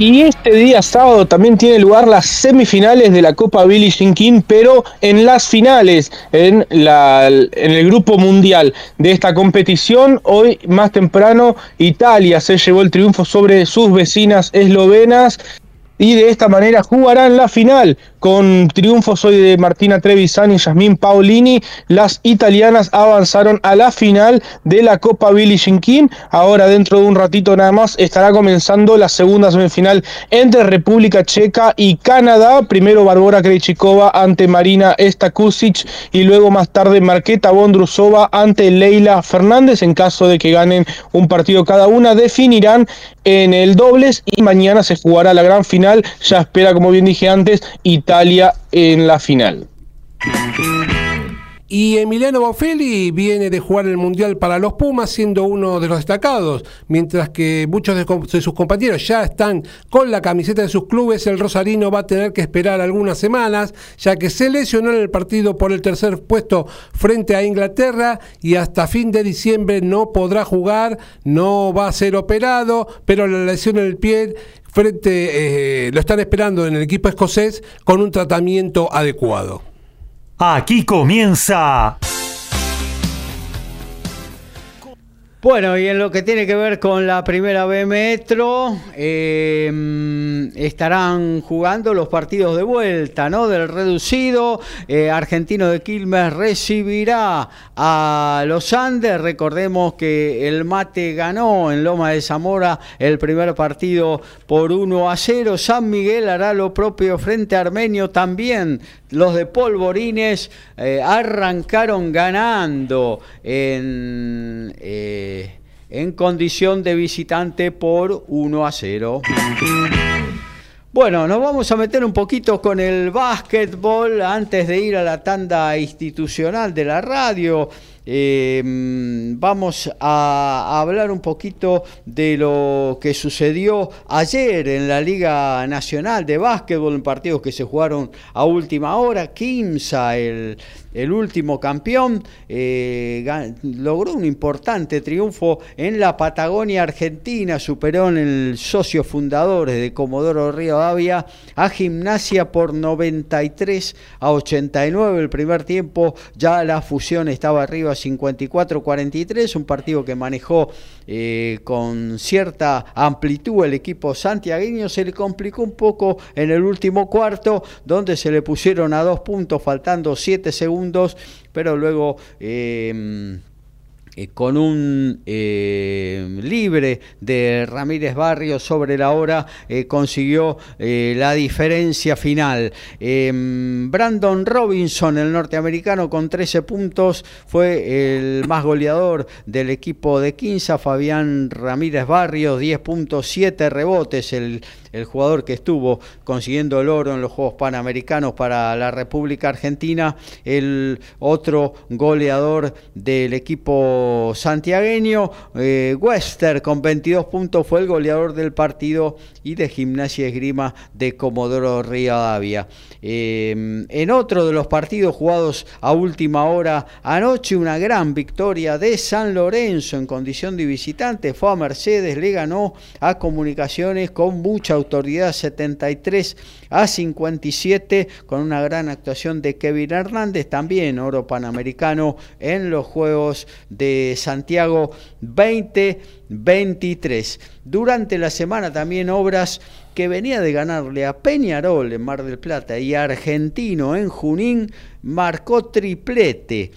Y este día sábado también tiene lugar las semifinales de la Copa Billie Jean pero en las finales, en, la, en el grupo mundial de esta competición. Hoy más temprano Italia se llevó el triunfo sobre sus vecinas eslovenas y de esta manera jugarán la final con triunfos hoy de Martina Trevisani y Yasmin Paolini. Las italianas avanzaron a la final de la Copa Billie Jean. Ahora dentro de un ratito nada más estará comenzando la segunda semifinal entre República Checa y Canadá. Primero Barbora Krejcikova ante Marina Stakusic y luego más tarde Marqueta Bondrusova ante Leila Fernández. En caso de que ganen un partido cada una, definirán en el dobles y mañana se jugará la gran final. Ya espera, como bien dije antes, Italia en la final. Y Emiliano Boffelli viene de jugar el Mundial para los Pumas, siendo uno de los destacados, mientras que muchos de, sus compañeros ya están con la camiseta de sus clubes, el Rosarino va a tener que esperar algunas semanas, ya que se lesionó en el partido por el tercer puesto frente a Inglaterra y hasta fin de diciembre no podrá jugar, no va a ser operado, pero la lesión en el pie frente eh, lo están esperando en el equipo escocés con un tratamiento adecuado. Aquí comienza Bueno, y en lo que tiene que ver con la primera B Metro, em, estarán jugando los partidos de vuelta, ¿no? Del reducido, eh, Argentino de Quilmes recibirá a los Andes. Recordemos que el Mate ganó en Loma de Zamora el primer partido por 1 a 0. San Miguel hará lo propio frente a Armenio también. Los de Polvorines eh, arrancaron ganando en... Eh, en condición de visitante por 1 a 0. Bueno, nos vamos a meter un poquito con el básquetbol antes de ir a la tanda institucional de la radio. Eh, vamos a, hablar un poquito de lo que sucedió ayer en la Liga Nacional de Básquetbol, en partidos que se jugaron a última hora. Kimsa, el, el último campeón, eh, logró un importante triunfo en la Patagonia Argentina, superó en el socio fundador de Comodoro Río Avia a Gimnasia por 93 a 89 el primer tiempo, ya la fusión estaba arriba 54-43, un partido que manejó eh, con cierta amplitud el equipo santiagueño, se le complicó un poco en el último cuarto, donde se le pusieron a dos puntos, faltando siete segundos, pero luego... Eh, eh, con un eh, libre de Ramírez Barrios sobre la hora, eh, consiguió la diferencia final. Brandon Robinson, el norteamericano, con 13 puntos, fue el más goleador del equipo de Quinza. Fabián Ramírez Barrios, 10 puntos, 7 rebotes. El jugador que estuvo consiguiendo el oro en los Juegos Panamericanos para la República Argentina, el otro goleador del equipo santiagueño, eh, Wester con 22 puntos fue el goleador del partido y de Gimnasia Esgrima de Comodoro Rivadavia. Eh, en otro de los partidos jugados a última hora anoche, una gran victoria de San Lorenzo en condición de visitante, fue a Mercedes, le ganó a Comunicaciones con mucha autoridad 73 a 57 con una gran actuación de Kevin Hernández, también oro panamericano en los Juegos de Santiago 2023. Durante la semana también obras que venía de ganarle a Peñarol en Mar del Plata y a Argentino en Junín, marcó triplete.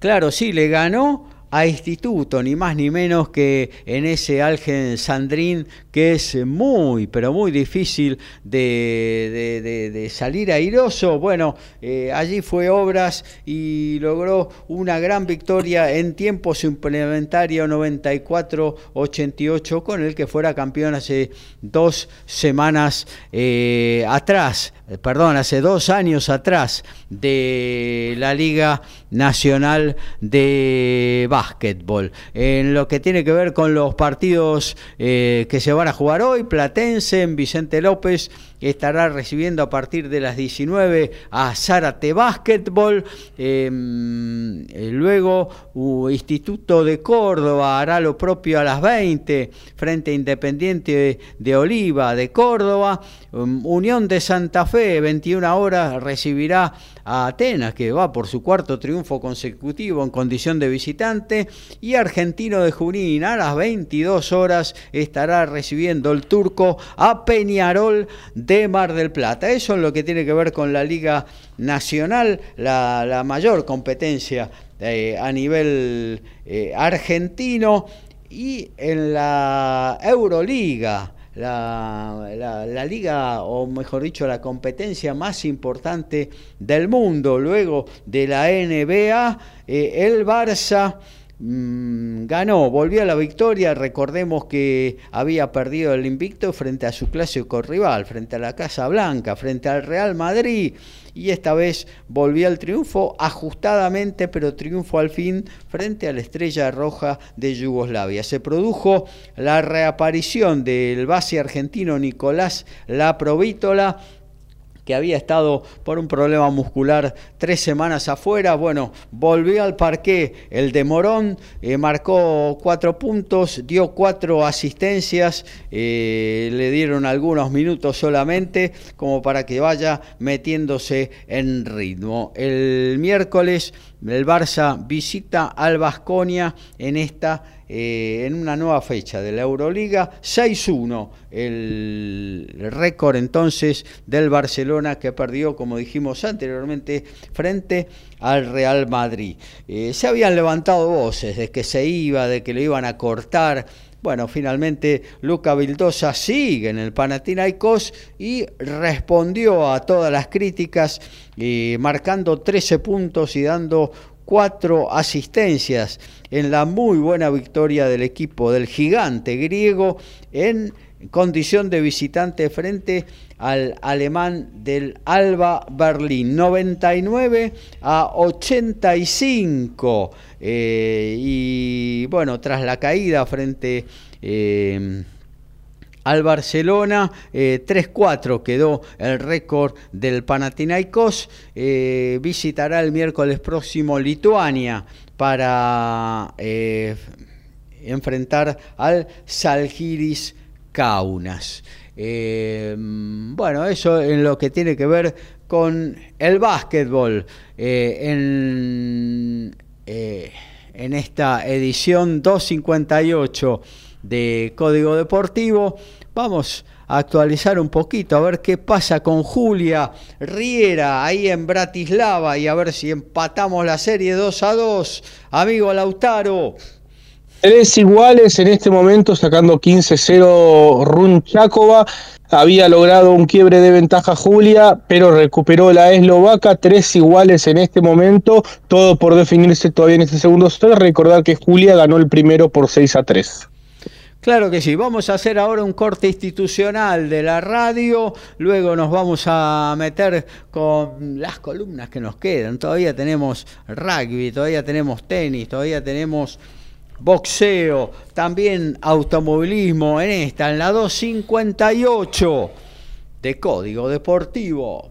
Claro, sí, le ganó a Instituto, ni más ni menos que en ese Algen Sandrín que es muy, pero muy difícil de, salir airoso. Bueno, eh, allí fue Obras y logró una gran victoria en tiempo suplementario 94-88 con el que fuera campeón hace dos semanas eh, atrás, perdón, hace dos años atrás de la Liga Nacional de Básquetbol. En lo que tiene que ver con los partidos que se van a jugar hoy. Platense en Vicente López estará recibiendo a partir de las 19 a Zárate Básquetbol. Em, eh, luego Instituto de Córdoba hará lo propio a las 20 frente Independiente de Oliva de Córdoba. Em, Unión de Santa Fe, 21 horas, recibirá a Atenas, que va por su cuarto triunfo consecutivo en condición de visitante. Y Argentino de Junín a las 22 horas estará recibiendo el turco a Peñarol de Mar del Plata. Eso es lo que tiene que ver con la Liga Nacional, la, mayor competencia eh, a nivel eh, argentino y en la Euroliga. La, la, liga, o mejor dicho, la competencia más importante del mundo, luego de la NBA, eh, el Barça ganó, volvió a la victoria. Recordemos que había perdido el invicto frente a su clásico rival, frente a la Casa Blanca, frente al Real Madrid. Y esta vez volvió al triunfo ajustadamente, pero triunfo al fin frente a la Estrella Roja de Yugoslavia. Se produjo la reaparición del base argentino Nicolás Laprovítola que había estado por un problema muscular tres semanas afuera. Bueno, volvió al parque el de Morón, eh, marcó cuatro puntos, dio cuatro asistencias, eh, le dieron algunos minutos solamente como para que vaya metiéndose en ritmo. El miércoles el Barça visita al Basconia en esta eh, en una nueva fecha de la Euroliga 6-1 el récord entonces del Barcelona que perdió como dijimos anteriormente frente al Real Madrid. Eh, se habían levantado voces de que se iba de que lo iban a cortar. Bueno, finalmente Luca Vildosa sigue en el Panathinaikos y respondió a todas las críticas, eh, marcando 13 puntos y dando cuatro asistencias en la muy buena victoria del equipo del gigante griego en condición de visitante frente al alemán del Alba Berlín, 99 a 85. Eh, y bueno, tras la caída frente eh, al Barcelona, 3-4 eh, quedó el récord del Panathinaikos, visitará el miércoles próximo Lituania para enfrentar al Salgiris Kaunas. bueno, eso en lo que tiene que ver con el básquetbol. en eh, en esta edición 258 de Código Deportivo. Vamos a actualizar un poquito, a ver qué pasa con Julia Riera ahí en Bratislava y a ver si empatamos la serie 2 a 2. Amigo Lautaro. Tres iguales en este momento, sacando 15-0 Runchakova había logrado un quiebre de ventaja Julia, pero recuperó la eslovaca, tres iguales en este momento, todo por definirse todavía en este segundo set. Recordar que Julia ganó el primero por 6 a 3. Claro que sí, vamos a hacer ahora un corte institucional de la radio, luego nos vamos a meter con las columnas que nos quedan, todavía tenemos rugby, todavía tenemos tenis, todavía tenemos boxeo, también automovilismo en esta, en la 258 de Código Deportivo.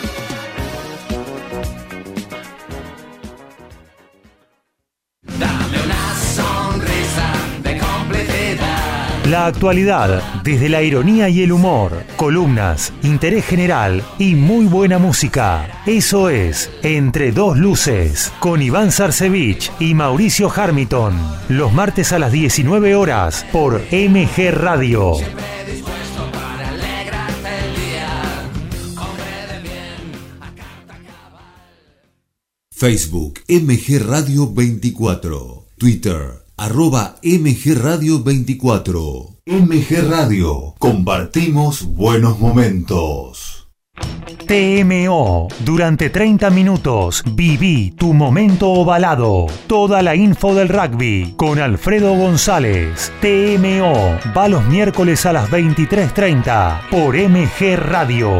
La actualidad, desde la ironía y el humor, columnas, interés general y muy buena música. Eso es Entre dos luces, con Iván Sarcevich y Mauricio Harmiton. Los martes a las 19 horas por MG Radio. Facebook MG Radio 24. Twitter arroba MG Radio 24. MG Radio, compartimos buenos momentos. TMO. Durante 30 minutos viví tu momento ovalado. Toda la info del rugby con Alfredo González. TMO. Va los miércoles a las 23.30 por MG Radio.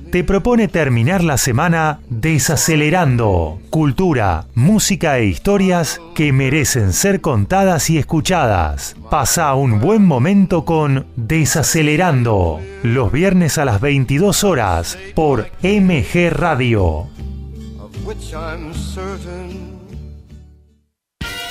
te propone terminar la semana desacelerando. Cultura, música e historias que merecen ser contadas y escuchadas. Pasa un buen momento con Desacelerando. Los viernes a las 22 horas por MG Radio.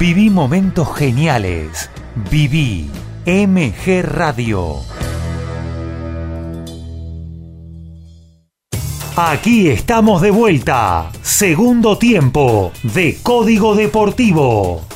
Viví momentos geniales. Viví MG Radio. Aquí estamos de vuelta. Segundo tiempo de Código Deportivo.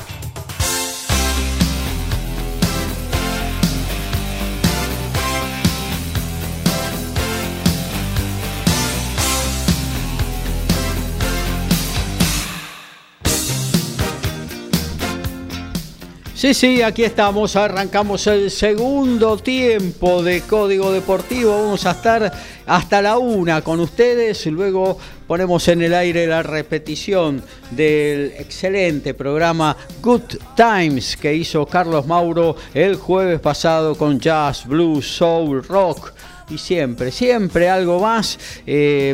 Sí, sí, aquí estamos, arrancamos el segundo tiempo de Código Deportivo, vamos a estar hasta la una con ustedes, luego ponemos en el aire la repetición del excelente programa Good Times que hizo Carlos Mauro el jueves pasado con jazz, blues, soul, rock y siempre, siempre algo más. Eh,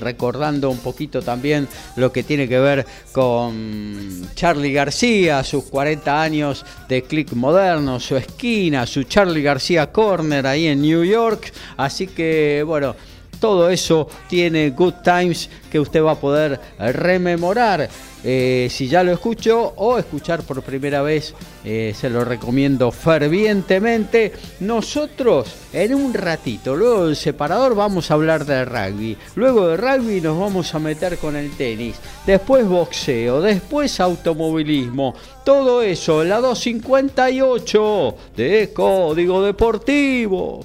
recordando un poquito también lo que tiene que ver con Charlie García, sus 40 años de click moderno, su esquina, su Charlie García Corner ahí en New York. Así que, bueno. Todo eso tiene Good Times que usted va a poder rememorar. Eh, si ya lo escuchó o escuchar por primera vez, eh, se lo recomiendo fervientemente. Nosotros en un ratito, luego del separador vamos a hablar de rugby. Luego de rugby nos vamos a meter con el tenis. Después boxeo, después automovilismo. Todo eso en la 258 de Código Deportivo.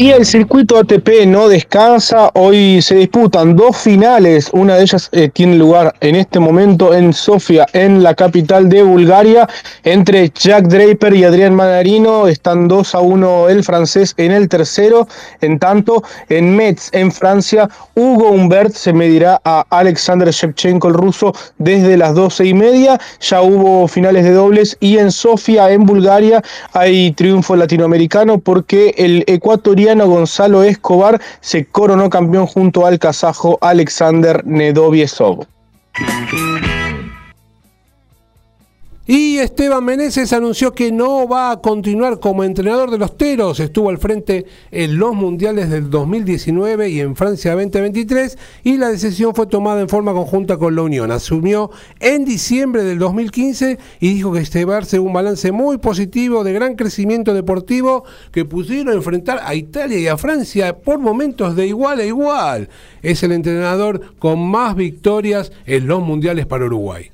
Y el circuito ATP no descansa, hoy se disputan dos finales, una de ellas eh, tiene lugar en este momento en Sofía, en la capital de Bulgaria, entre Jack Draper y Adrián Manarino, están 2 a 1 el francés en el tercero, en tanto en Metz, en Francia, Hugo Humbert se medirá a Alexander Shevchenko, el ruso, desde las 12 y media, ya hubo finales de dobles. Y en Sofía, en Bulgaria, hay triunfo latinoamericano porque el ecuatoriano Gonzalo Escobar se coronó campeón junto al kazajo Alexander Nedoviesov. Y Esteban Meneses anunció que no va a continuar como entrenador de los Teros. Estuvo al frente en los Mundiales del 2019 y en Francia 2023 y la decisión fue tomada en forma conjunta con la Unión. Asumió en diciembre del 2015 y dijo que este verse un balance muy positivo de gran crecimiento deportivo que pudieron enfrentar a Italia y a Francia por momentos de igual a igual. Es el entrenador con más victorias en los Mundiales para Uruguay.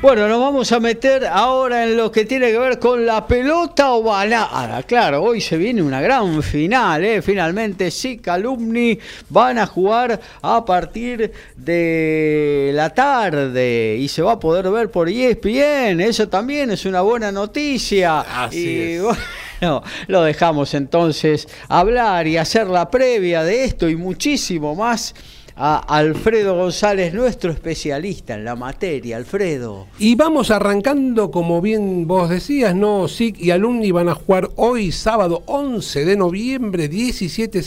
Bueno, nos vamos a meter ahora en lo que tiene que ver con la pelota ovalada. Claro, hoy se viene una gran final, ¿eh? Finalmente, sí, Alumni van a jugar a partir de la tarde y se va a poder ver por ESPN. Eso también es una buena noticia. Así y, es. bueno, Bueno, (laughs) lo dejamos entonces hablar y hacer la previa de esto y muchísimo más a Alfredo González, nuestro especialista en la materia. Alfredo. Y vamos arrancando, como bien vos decías, ¿no? SIC y Alumni van a jugar hoy, sábado 11 de noviembre, 17,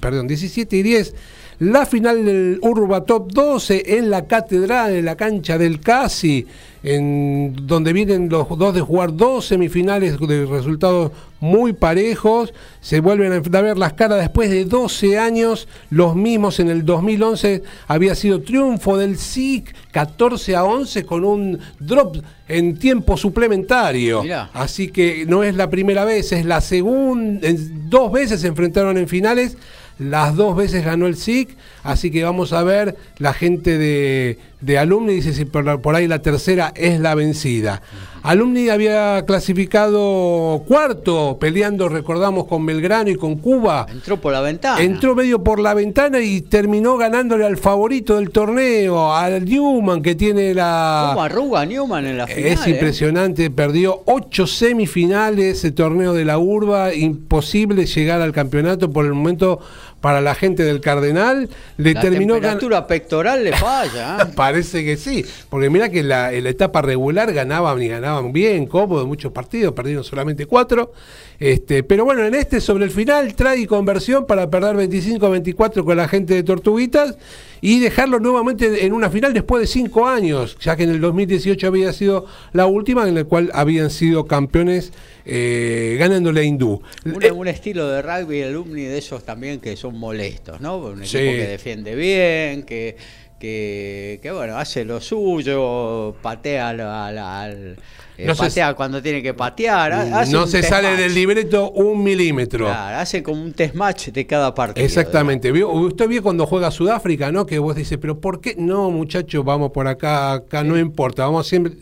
perdón, 17 y 10 la final del Urba Top 12 en la catedral, en la cancha del Casi, en donde vienen los dos de jugar dos semifinales de resultados muy parejos, se vuelven a ver las caras después de 12 años, los mismos en el 2011 había sido triunfo del SIC 14 a 11 con un drop en tiempo suplementario. Así que no es la primera vez, es la segunda, dos veces se enfrentaron en finales las dos veces ganó el SIC, así que vamos a ver, la gente de, de Alumni dice si por, ahí la tercera es la vencida. Alumni había clasificado cuarto, peleando, recordamos, con Belgrano y con Cuba. Entró por la ventana. Entró medio por la ventana y terminó ganándole al favorito del torneo, al Newman, que tiene la... ¿Cómo arruga Newman en la final? Es eh? impresionante, perdió ocho semifinales, el torneo de la Urba, imposible llegar al campeonato por el momento para la gente del Cardenal. Le la terminó temperatura pectoral le falla. ¿eh? (laughs) Parece que sí, porque mira que en la, etapa regular ganaban y ganaban bien, cómodo, muchos partidos, perdieron solamente cuatro. Este, pero bueno, en este sobre el final trae conversión para perder 25-24 con la gente de Tortuguitas y dejarlo nuevamente en una final después de cinco años, ya que en el 2018 había sido la última en la cual habían sido campeones eh, ganándole a Hindú. Eh, un, estilo de rugby alumni de esos también que son molestos, ¿no? Un equipo que defiende bien, que, que, bueno, hace lo suyo, patea al... Eh, no patea cuando tiene que patear. no se sale del libreto un milímetro. Claro, hace como un test match de cada partido. Exactamente. Usted vio cuando juega Sudáfrica, ¿no? Que vos dices, pero ¿por qué? No, muchachos, vamos por acá, acá no importa, vamos siempre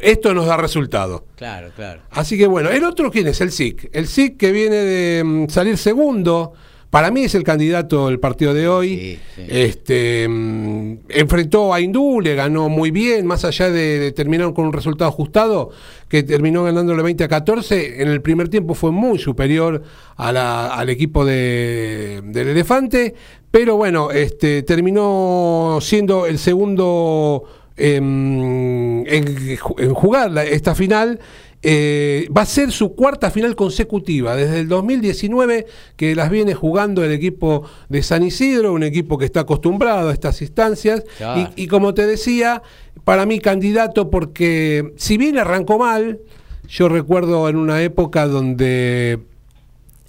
esto nos da resultado. Claro, claro. Así que bueno, el otro quién es el SIC. El SIC que viene de mm, salir segundo. Para mí es el candidato del partido de hoy. Este mm, enfrentó a Hindú, le ganó muy bien, más allá de, terminar con un resultado ajustado, que terminó ganándole 20 a 14. En el primer tiempo fue muy superior al equipo de, del Elefante, pero bueno, este terminó siendo el segundo en, jugar esta final. Eh, va a ser su cuarta final consecutiva, desde el 2019 que las viene jugando el equipo de San Isidro, un equipo que está acostumbrado a estas instancias. Y, como te decía, para mí candidato porque si bien arrancó mal, yo recuerdo en una época donde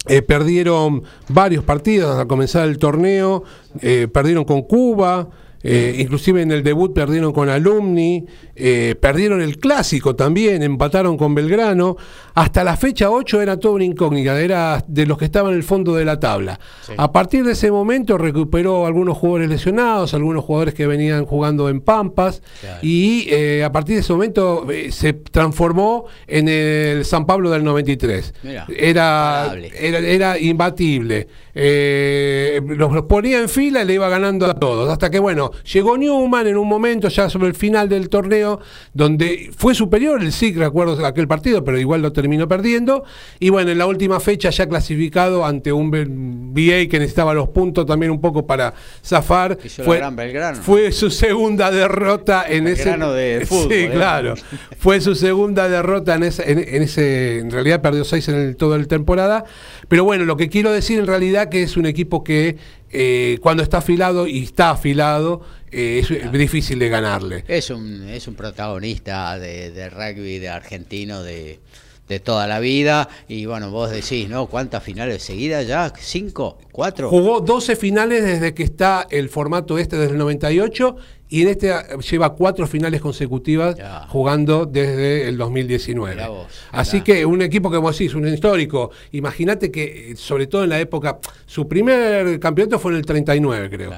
eh, perdieron varios partidos al comenzar el torneo, eh, perdieron con Cuba, eh, inclusive en el debut perdieron con Alumni, eh, perdieron el clásico también, empataron con Belgrano. Hasta la fecha 8 era toda una incógnita, era de los que estaban en el fondo de la tabla. A partir de ese momento recuperó algunos jugadores lesionados, algunos jugadores que venían jugando en Pampas, y eh, a partir de ese momento se transformó en el San Pablo del 93. era, era, era, imbatible. Los ponía en fila y le iba ganando a todos, hasta que bueno, llegó Newman en un momento ya sobre el final del torneo, donde fue superior el SIC, recuerdo aquel partido, pero igual lo terminó perdiendo. Y bueno, en la última fecha ya clasificado ante un VA que necesitaba los puntos también un poco para zafar. Fue, fue, su segunda derrota en ese. De (laughs) fútbol, sí, ¿eh? claro. fue su segunda derrota en ese, en, ese. En realidad perdió seis en el, toda la temporada. Pero bueno, lo que quiero decir en realidad que es un equipo que eh, cuando está afilado y está afilado, eh, es difícil de ganarle. Es un, es un protagonista de, rugby de argentino de, toda la vida. Y bueno, vos decís, ¿no? ¿Cuántas finales seguidas ya? ¿Cinco? ¿Cuatro? Jugó 12 finales desde que está el formato este desde el 98 y en este ah, lleva cuatro finales consecutivas jugando desde el 2019. Así que un equipo que vos decís, un histórico, imagínate que sobre todo en la época, su primer campeonato fue en el 39 creo.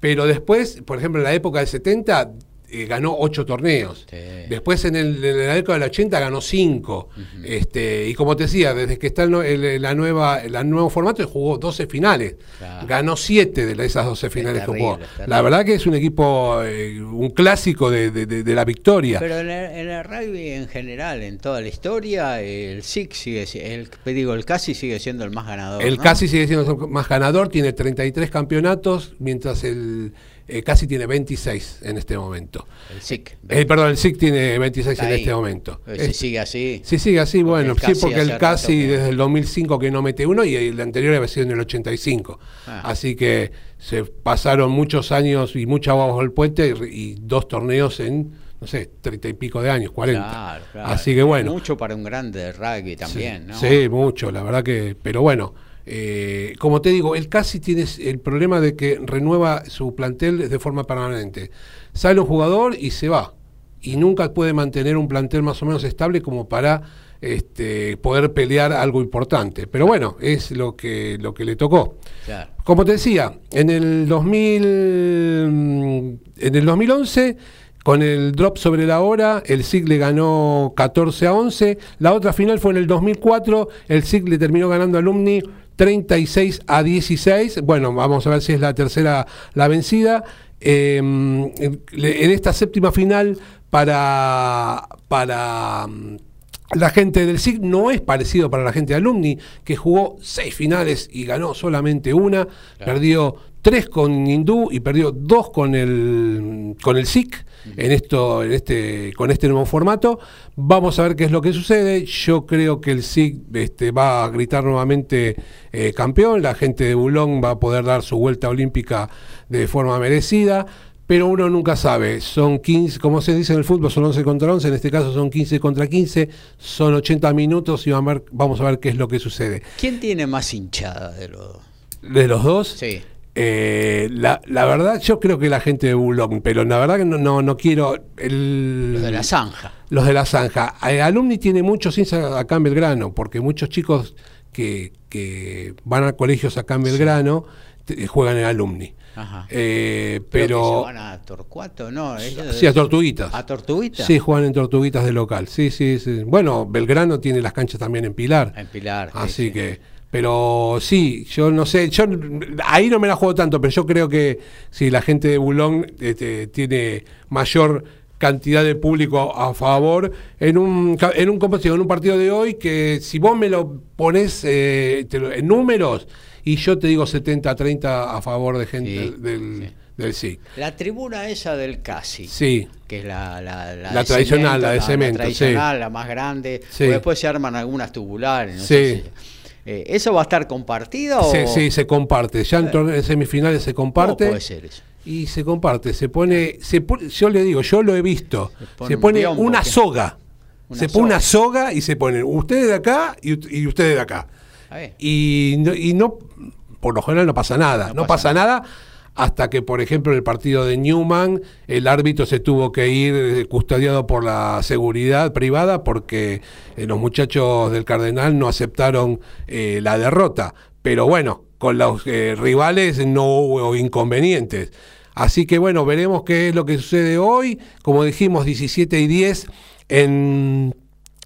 Pero después, por ejemplo, en la época del 70 eh, ganó ocho torneos. Después en, el, en, la década del 80 ganó cinco. este, y como te decía, desde que está el, la nueva, el nuevo formato jugó 12 finales. Ganó siete de esas 12 finales que jugó. La verdad que es un equipo, eh, un clásico de, de, la victoria. Pero en el, rugby en general, en toda la historia, el SIC sigue el, digo, el casi sigue siendo el más ganador. El casi sigue siendo el más ganador, tiene 33 campeonatos, mientras el eh, casi tiene 26 en este momento. El SIC. Eh, perdón, el SIC tiene 26 en este momento. Eh, si sigue así. Si sigue así, bueno, sí, porque el casi desde el 2005 que no mete uno y el anterior había sido en el 85. Ah. Así que se pasaron muchos años y mucha agua bajo el puente y, dos torneos en no sé, treinta y pico de años, 40. Claro, claro. Así que bueno. Mucho para un grande rugby también, ¿no? Sí, mucho, la verdad que, pero bueno, eh, como te digo, el casi tiene el problema de que renueva su plantel de forma permanente. Sale un jugador y se va. Y nunca puede mantener un plantel más o menos estable como para este, poder pelear algo importante. Pero bueno, es lo que, lo que le tocó. Como te decía, en el, 2000, en el 2011 con el drop sobre la hora, el SIG le ganó 14 a 11. La otra final fue en el 2004, el SIG le terminó ganando a Alumni 36 a 16. Bueno, vamos a ver si es la tercera la vencida. Em, en esta séptima final para, para mm, la gente del SIG no es parecido para la gente de Alumni, que jugó seis finales y ganó solamente una, perdió tres con Hindú y perdió dos con el con el SIC en esto en este con este nuevo formato. Vamos a ver qué es lo que sucede. Yo creo que el SIC este, va a gritar nuevamente eh, campeón. La gente de Bulón va a poder dar su vuelta olímpica de forma merecida pero uno nunca sabe, son 15, como se dice en el fútbol, son 11 contra 11, en este caso son 15 contra 15, son 80 minutos y vamos a ver, vamos a ver qué es lo que sucede. ¿Quién tiene más hinchada de los dos? ¿De los dos? Sí. Eh, la, la, verdad, yo creo que la gente de Bulong, pero la verdad que no, no, quiero. El, los de la zanja. Los de la zanja. El alumni tiene muchos ciencia acá en Belgrano, porque muchos chicos que, que van a colegios acá en Belgrano juegan en alumni. Ajá. Eh, pero. van a Torcuato, ¿no? sí, a Tortuguitas. ¿A Tortuguitas? Sí, juegan en Tortuguitas de local. Sí, sí, sí. Bueno, Belgrano tiene las canchas también en Pilar. En Pilar. Así que. Pero sí, yo no sé, yo ahí no me la juego tanto, pero yo creo que si la gente de Bulón este, tiene mayor cantidad de público a favor en un en un en un partido de hoy que si vos me lo pones eh, en números y yo te digo 70-30 a favor de gente del, sí. La tribuna esa del casi. Sí. Que es la, la, tradicional, la de cemento. La tradicional, la más grande. Después se arman algunas tubulares. No sí. Eh, ¿Eso va a estar compartido? Sí, sí, se comparte. Ya en, semifinales se comparte. ¿Cómo puede ser eso? Y se comparte, se pone, se yo le digo, yo lo he visto, se pone, una soga, se pone una soga y se ponen ustedes de acá y, ustedes de acá. Y no, y no, por lo general no pasa nada, no, pasa, nada hasta que, por ejemplo, en el partido de Newman, el árbitro se tuvo que ir eh, custodiado por la seguridad privada porque eh, los muchachos del Cardenal no aceptaron eh, la derrota. Pero bueno, con los rivales no hubo inconvenientes. Así que bueno, veremos qué es lo que sucede hoy. Como dijimos, 17 y 10 en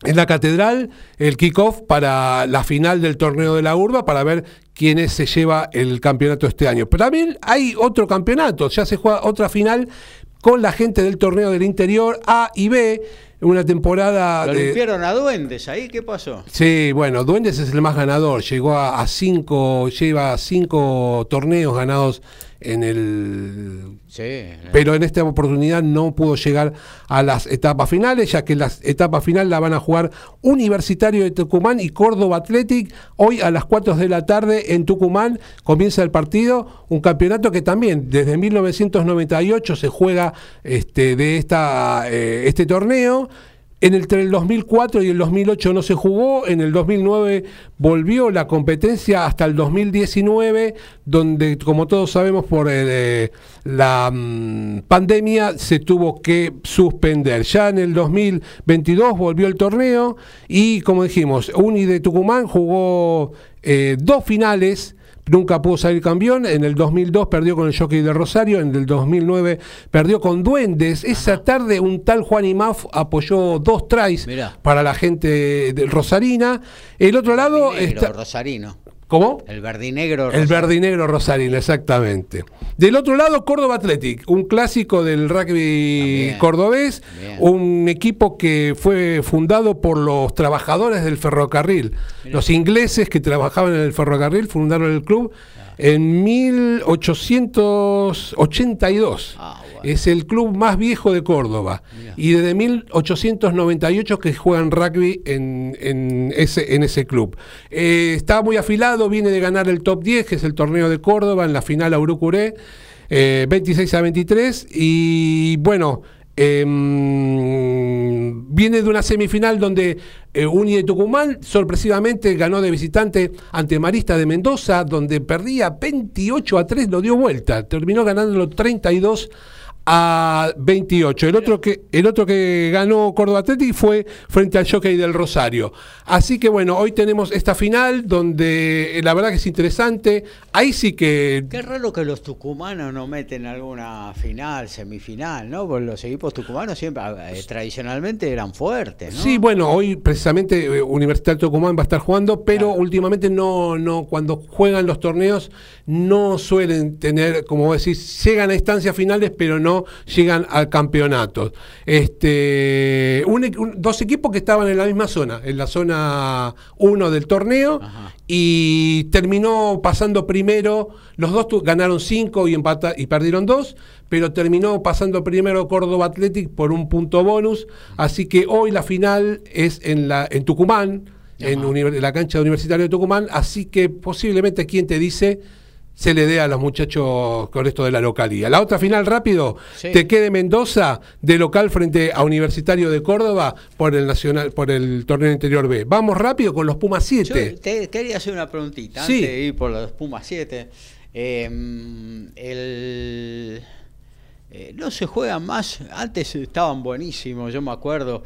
en la catedral el kickoff para la final del torneo de la urba para ver quién se lleva el campeonato este año. Pero también hay otro campeonato, ya se juega otra final con la gente del torneo del interior A y B. Una temporada. Lo limpiaron a Duendes ahí, ¿qué pasó? Sí, bueno, Duendes es el más ganador. Llegó a, cinco, lleva cinco torneos ganados en el pero en esta oportunidad no pudo llegar a las etapas finales, ya que las etapas finales la van a jugar Universitario de Tucumán y Córdoba Athletic. Hoy a las 4 de la tarde en Tucumán comienza el partido, un campeonato que también desde 1998 se juega este, de esta, eh, este torneo. En el, entre el 2004 y el 2008 no se jugó, en el 2009 volvió la competencia hasta el 2019, donde como todos sabemos por eh, la mm, pandemia se tuvo que suspender. Ya en el 2022 volvió el torneo y como dijimos, Uni de Tucumán jugó eh, dos finales nunca pudo salir campeón. En el 2002 perdió con el Jockey de Rosario. En el 2009 perdió con Duendes. Esa tarde un tal Juan Imaf apoyó dos tries Mirá. para la gente de Rosarina. El otro lado Negro, está. Rosarino. ¿Cómo? El verdinegro. El Rosarino. verdinegro Rosarino, exactamente. Del otro lado, Córdoba Athletic, un clásico del rugby También. cordobés, También. un equipo que fue fundado por los trabajadores del ferrocarril. Los ingleses que trabajaban en el ferrocarril fundaron el club en 1882. Ah. Es el club más viejo de Córdoba. Mirá. Y desde 1898 que juegan rugby en, en ese, en ese club. Eh, está muy afilado, viene de ganar el top 10, que es el torneo de Córdoba, en la final a Urucuré, eh, 26 a 23. Y bueno, em, viene de una semifinal donde eh, Uni de Tucumán sorpresivamente ganó de visitante ante Marista de Mendoza, donde perdía 28 a 3, lo dio vuelta, terminó ganándolo 32 a 28. El otro que el otro que ganó Córdoba Athletic fue frente al Jockey del Rosario. Así que bueno, hoy tenemos esta final donde eh, la verdad que es interesante. Ahí sí que Qué raro que los tucumanos no meten alguna final, semifinal, ¿no? Porque los equipos tucumanos siempre, eh, tradicionalmente eran fuertes, ¿no? Sí, bueno, hoy precisamente eh, Universidad de Tucumán va a estar jugando, pero Claro. últimamente no, no, cuando juegan los torneos no suelen tener, como decís, llegan a instancias finales, pero no llegan al campeonato. Este, un equ- un- dos equipos que estaban en la misma zona, en la zona 1 del torneo, Ajá. y terminó pasando primero, los dos tu- ganaron 5 y, empata- y perdieron 2, pero terminó pasando primero Córdoba Athletic por un punto bonus, así que hoy la final es en, la, en Tucumán, en la cancha universitaria de Tucumán, así que posiblemente quien te dice se le dé a los muchachos con esto de la localía. La otra final rápido, Sí. te quede Mendoza de local frente a Universitario de Córdoba por el nacional por el torneo interior B. Vamos rápido con los Pumas Yo 7. te quería hacer una preguntita Sí. antes de ir por los Pumas 7. Eh, el, eh, no se juegan más, antes estaban buenísimos, yo me acuerdo,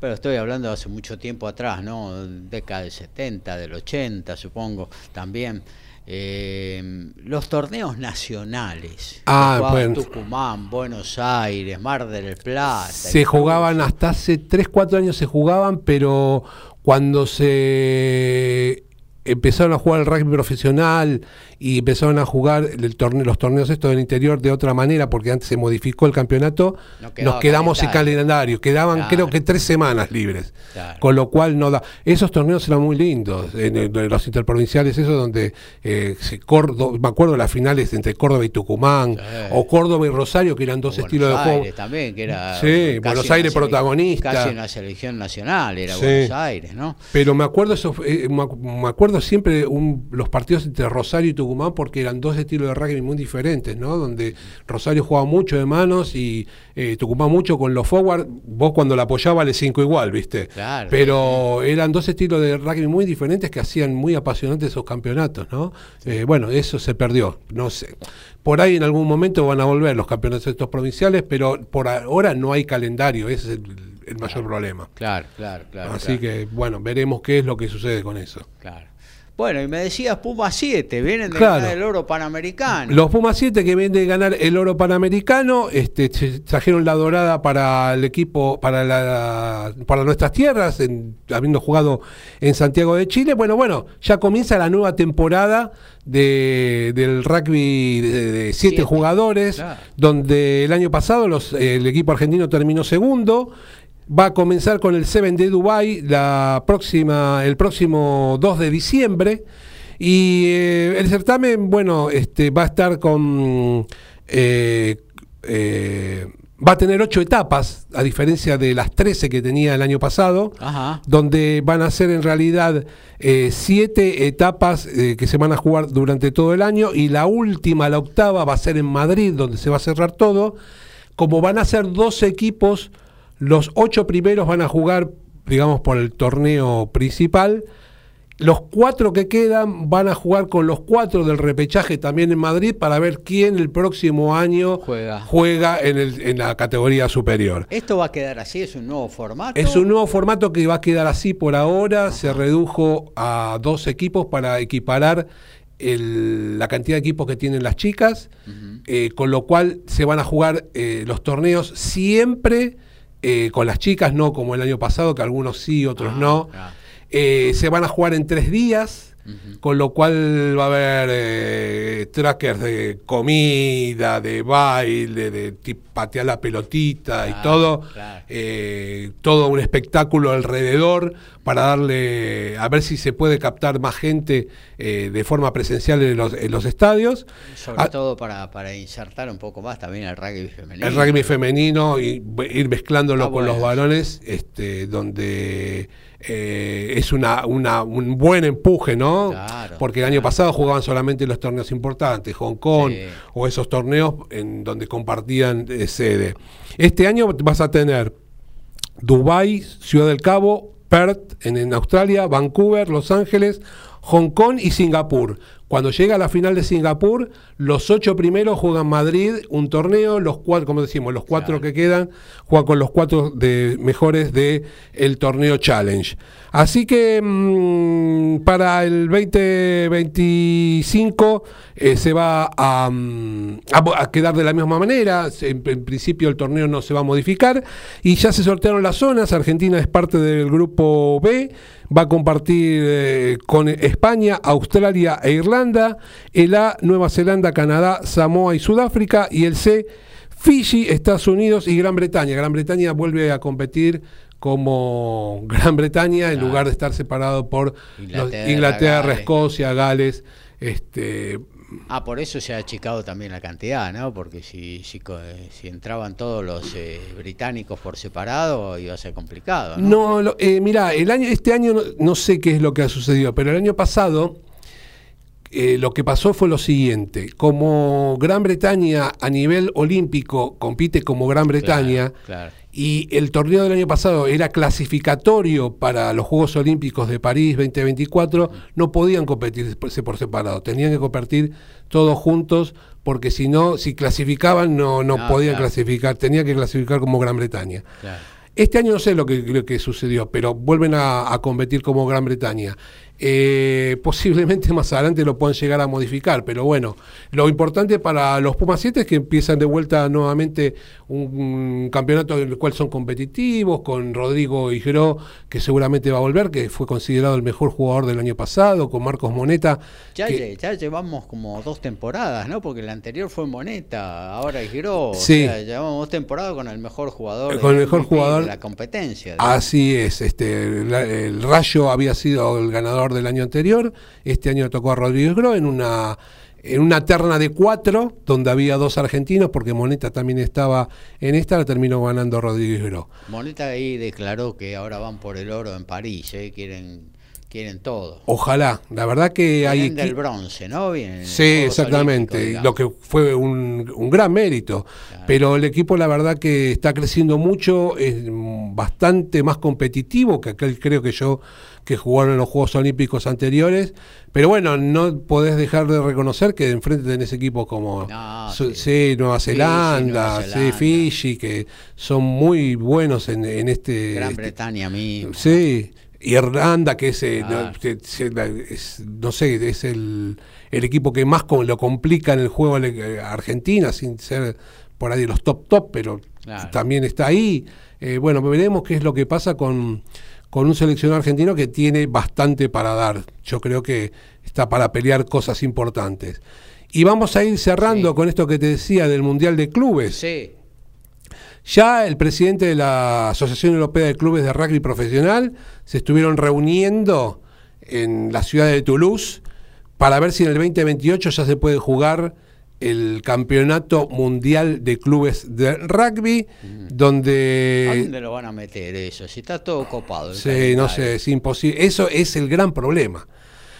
pero estoy hablando de hace mucho tiempo atrás, ¿no? Década del 70, del 80, supongo, también. Eh, los torneos nacionales. Ah, bueno. Tucumán, Buenos Aires, Mar del Plata. Se jugaban hasta hace 3, 4 años se jugaban, pero cuando se empezaron a jugar el rugby profesional y empezaron a jugar el torneo, los torneos estos del interior de otra manera, porque antes se modificó el campeonato, No nos quedamos en calendario. calendario, quedaban Claro. creo que tres semanas libres, Claro. con lo cual no da. Esos torneos eran muy lindos, en, el- en los interprovinciales, esos donde eh, se Córdoba, me acuerdo de las finales entre Córdoba y Tucumán, Sí. o Córdoba y Rosario, que eran dos Buenos estilos de juego. Aires también, que era Sí, Buenos Aires protagonista. Casi una selección nacional era Sí. Buenos Aires, ¿no? Pero me acuerdo eso, eh, me acuerdo siempre un- los partidos entre Rosario y Tucumán porque eran dos estilos de rugby muy diferentes, ¿no? Donde Rosario jugaba mucho de manos y eh, Tucumán mucho con los forward. Vos cuando la apoyaba le cinco igual, ¿viste? Claro. Pero eran dos estilos de rugby muy diferentes que hacían muy apasionantes esos campeonatos, ¿no? Eh, bueno, eso se perdió, no sé. Por ahí en algún momento van a volver los campeonatos estos provinciales, pero por ahora no hay calendario, ese es el, el mayor problema. Claro, claro, claro. Así claro, que, bueno, veremos qué es lo que sucede con eso. claro. Bueno, y me decías Puma 7, vienen de Claro. ganar el oro panamericano. Los Pumas 7 que vienen de ganar el oro panamericano, este, trajeron la dorada para el equipo, para la, para nuestras tierras, en- habiendo jugado en Santiago de Chile. Bueno, bueno, ya comienza la nueva temporada de, del rugby de, de siete, Siete, jugadores, claro. donde el año pasado los, el equipo argentino terminó segundo. Va a comenzar con el Seven de Dubai la próxima, el próximo 2 de diciembre. Y eh, el certamen, bueno, este, va a estar con. eh, eh, va a tener ocho etapas, a diferencia de las 13 que tenía el año pasado, Ajá. donde van a ser en realidad eh, siete etapas que se van a jugar durante todo el año y la última, la octava, va a ser en Madrid, donde se va a cerrar todo. Como van a ser dos equipos, los ocho primeros van a jugar, digamos, por el torneo principal. Los cuatro que quedan van a jugar con los cuatro del repechaje también en Madrid para ver quién el próximo año Juega. juega en, el- en la categoría superior. ¿Esto va a quedar así? ¿Es un nuevo formato? Es un nuevo formato que va a quedar así por ahora. Se redujo a dos equipos para equiparar la cantidad de equipos que tienen las chicas, eh, con lo cual se van a jugar eh, los torneos siempre con las chicas, no como el año pasado, que algunos sí, otros Ah, no. claro. Eh, se van a jugar en tres días. Con lo cual va a haber eh, trackers de comida, de baile, de ti- patear la pelotita y todo, claro. eh, todo un espectáculo alrededor para darle, a ver si se puede captar más gente eh, de forma presencial en los, en los estadios. Sobre Ah, todo para, para insertar un poco más también el rugby femenino. el rugby femenino y ir mezclándolo Ah, con los varones, este, donde eh, es una, una- un buen empuje, ¿no? Claro, Porque el año claro. pasado jugaban solamente los torneos importantes, Hong Kong Sí. o esos torneos en donde compartían eh, sede. Este año vas a tener Dubai, Ciudad del Cabo, Perth en, en Australia, Vancouver, Los Ángeles, Hong Kong y Singapur. Cuando llega a la final de Singapur, los ocho primeros juegan Madrid, un torneo, los cuatro, como decimos, los cuatro que quedan juegan con los cuatro de, mejores de el torneo Challenge. Así que mm, para el 2025 eh, se va a, mm, a- a quedar de la misma manera. En, en principio el torneo no se va a modificar y ya se sortearon las zonas. Argentina es parte del grupo B. Va a compartir eh, con España, Australia e Irlanda. El A, Nueva Zelanda, Canadá, Samoa y Sudáfrica. Y el C, Fiji, Estados Unidos y Gran Bretaña. Gran Bretaña vuelve a competir como (laughs) Gran Bretaña en lugar de estar separado por los- Inglaterra, Inglaterra, Gales. Escocia, Gales. Este, Ah, por eso se ha achicado también la cantidad, ¿no? Porque si, si, si entraban todos los eh, británicos por separado iba a ser complicado, ¿no? No, lo- eh, mira, el año, este año no, no sé qué es lo que ha sucedido, pero el año pasado eh, lo que pasó fue lo siguiente: como Gran Bretaña a nivel olímpico compite como Gran Bretaña claro. y el torneo del año pasado era clasificatorio para los Juegos Olímpicos de París 2024, no podían competirse por separado, tenían que competir todos juntos porque si no, si clasificaban no, no Ah, podían claro. clasificar, tenían que clasificar como Gran Bretaña. Este año no sé lo que, lo que sucedió, pero vuelven a, a competir como Gran Bretaña. Eh, posiblemente (laughs) más adelante lo puedan llegar a modificar, pero bueno, lo importante para los Pumas 7 es que empiezan de vuelta nuevamente un, un campeonato en el cual son competitivos, con Rodrigo Higuero, que seguramente va a volver, que fue considerado el mejor jugador del año pasado, con Marcos Moneta. Ya, que- lle- ya llevamos como dos temporadas, ¿no? Porque la anterior fue Moneta, ahora Giró. Sí. O sea, llevamos dos temporadas con el mejor jugador, Con el mejor jugador. de la competencia. Así es, este, la- el Rayo había sido el ganador del año anterior, este año tocó a Rodríguez Gro en una, en una terna de cuatro, donde había dos argentinos, porque Moneta también estaba en esta, la terminó ganando Rodríguez Gro. Moneta ahí declaró que ahora van por el oro en París, ¿eh? quieren, quieren todo. Ojalá, la verdad que hay... Vienen del equi- bronce, ¿no? Vienen en Sí, exactamente, lo que fue un, un gran mérito. Pero el equipo, la verdad, que está creciendo mucho, es bastante más competitivo que aquel, creo que yo, que jugaron en los Juegos Olímpicos anteriores. Pero bueno, no podés dejar de reconocer que enfrente tenés equipos como No, sí. sí, Nueva Zelanda, Nueva sí, Zelanda. Fiji, que son muy buenos en, en este. Gran este- Bretaña mismo. Sí, Irlanda, que es, eh, Claro. no, la- es- no sé, es el, el equipo que más lo complica en el juego eh, Argentina, sin ser por ahí los top top, pero Claro. también está ahí. Eh, bueno, veremos qué es lo que pasa con, con un seleccionado argentino que tiene bastante para dar. Yo creo que está para pelear cosas importantes. Y vamos a ir cerrando Sí. con esto que te decía del Mundial de Clubes. Sí, Ya el presidente de la Asociación Europea de Clubes de Rugby Profesional se estuvieron reuniendo en la ciudad de Toulouse para ver si en el 2028 ya se puede jugar el Campeonato Mundial de Clubes de Rugby, ¿a donde... dónde lo van a meter eso? Si está todo copado. Sí, no sé, es imposible. Eso es el gran problema.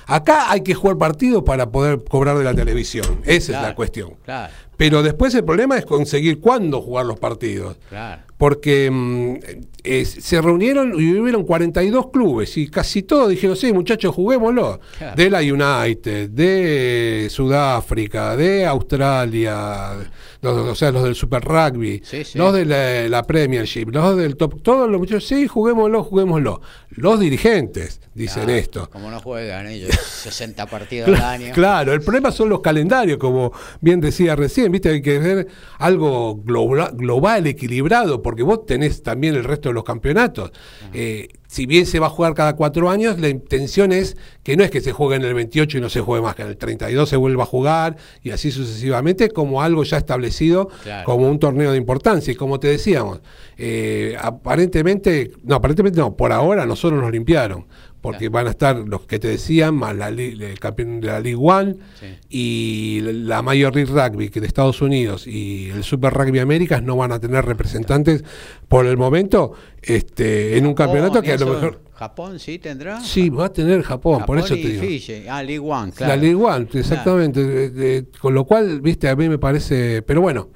Acá hay que jugar partidos para poder cobrar de la televisión. Esa es la cuestión. Claro, Pero después el problema es conseguir cuándo jugar los partidos claro. porque mm, eh, se reunieron y hubieron 42 clubes y casi todos dijeron, sí, muchachos, juguémoslo. Claro. De la United, de Sudáfrica, de Australia, los- o sea, los del Super Rugby, Sí, sí. los de la, la Premiership, los del Top, todos los muchachos, sí, juguémoslo, juguémoslo. Los dirigentes dicen Claro, esto. Como no juegan ellos (laughs) 60 partidos al año. Claro, el problema son los calendarios, como bien decía recién, viste, hay que ver algo globa- global, equilibrado, porque vos tenés también el resto de los campeonatos. Eh, si bien se va a jugar cada cuatro años, la intención es que no es que se juegue en el 28 y no se juegue más, que en el 32 se vuelva a jugar y así sucesivamente, como algo ya establecido Claro. como un torneo de importancia. Y como te decíamos, eh, aparentemente, no, aparentemente no, por ahora nosotros nos limpiaron, porque van a estar los que te decían, más la, el campeón de la League One Sí. y la Major League Rugby que de Estados Unidos y el Super Rugby Américas no van a tener representantes por el momento este, en un campeonato que a lo mejor... Japón sí tendrá. Sí, va a tener Japón, por eso y te digo. Fiji. Ah, League One, claro. La League One, exactamente. Con lo cual, viste, a mí me parece. Pero bueno,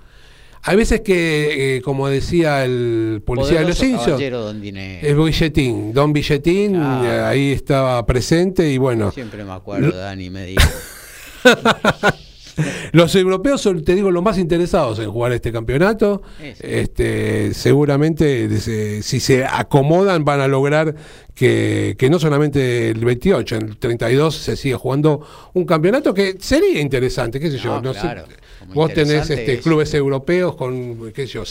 hay veces que, eh, como decía el policía de los Simpsons, don dinero. es Billetín, Don Billetín, eh, ahí estaba presente y bueno. Siempre me acuerdo, Dani me dijo. (laughs) Los europeos son, te digo, los más interesados en jugar este campeonato. Sí, sí. Este, seguramente, se- si se acomodan, van a lograr que, que no solamente el 28, en el 32 se siga jugando un campeonato que sería interesante, qué sé yo. No, no sé. claro, como Vos tenés este, es. clubes europeos con, qué sé yo,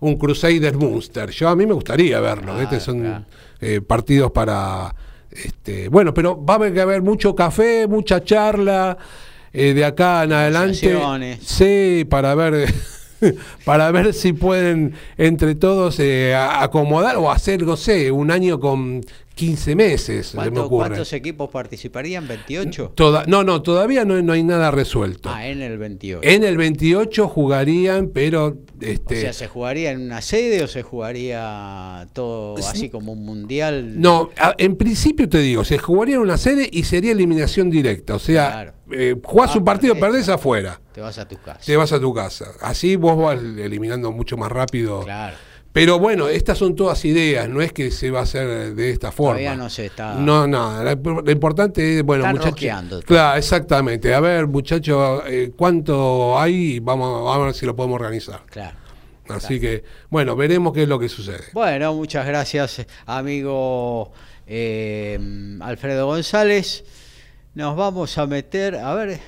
un Crusader Munster. Yo a mí me gustaría verlo. Claro, ¿viste? Son eh, partidos para este, bueno, pero va a haber que haber mucho café, mucha charla eh, de acá en adelante. Sí, para ver (laughs) para ver si pueden entre todos eh, acomodar o hacer, no sé, un año con 15 meses, se me ¿Cuánto- ocurre. ¿Cuántos equipos participarían? ¿28? Toda- no, no, todavía no, no hay nada resuelto. Ah, en el 28. En el 28 jugarían, pero o este sea, ¿se jugaría en una sede o se jugaría todo Sí. así como un mundial? No, en principio te digo, se jugaría en una sede y sería eliminación directa. O sea, Claro. eh, jugás Ah, un partido, perfecto. perdés afuera. Te vas a tu casa. Te vas a tu casa. Así vos vas eliminando mucho más rápido. Claro. Pero bueno, estas son todas ideas, no es que se va a hacer de esta forma. Todavía no se está- No, no, lo importante es, bueno, muchachos. Claro, exactamente. A ver, muchachos, eh, ¿cuánto hay? Vamos, vamos a ver si lo podemos organizar. Claro. Así que, bueno, veremos qué es lo que sucede. Bueno, muchas gracias, amigo eh, Alfredo González. Nos vamos a meter, a ver,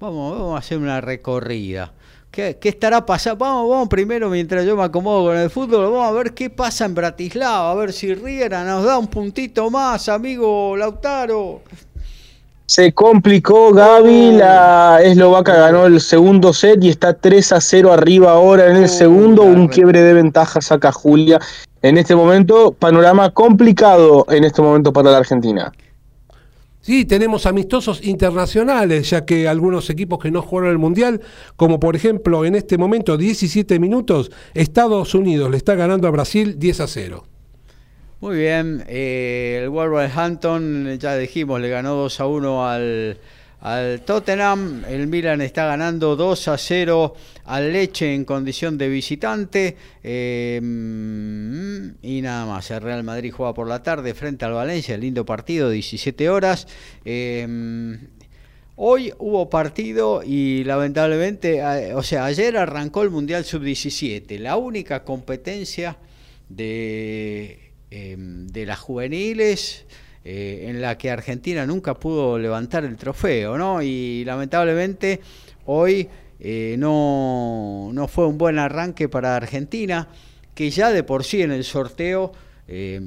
vamos, vamos a hacer una recorrida. ¿Qué, qué estará pasando? Vamos, vamos primero, mientras yo me acomodo con el fútbol, vamos a ver qué pasa en Bratislava, a ver si Riera nos da un puntito más, amigo Lautaro. Se complicó Gaby, la Eslovaca ganó el segundo set y está 3 a 0 arriba ahora en el Uh, segundo, un re- quiebre de ventaja saca Julia. En este momento, panorama complicado en este momento para la Argentina. Sí, tenemos amistosos internacionales, ya que algunos equipos que no jugaron el Mundial, como por ejemplo en este momento 17 minutos, Estados Unidos le está ganando a Brasil 10 a 0. Muy bien, eh, el Wolverhampton, ya dijimos, le ganó 2 a 1 al, al Tottenham. El Milan está ganando 2 a 0 al Leche en condición de visitante. eh, y nada más, el Real Madrid juega por la tarde frente al Valencia, lindo partido, 17 horas. eh, Hoy hubo partido y lamentablemente, o sea, ayer arrancó el Mundial Sub-17, la única competencia de, eh, de las juveniles eh, en la que Argentina nunca pudo levantar el trofeo, ¿no? Y lamentablemente hoy eh, no, no fue un buen arranque para Argentina, que ya de por sí en el sorteo eh,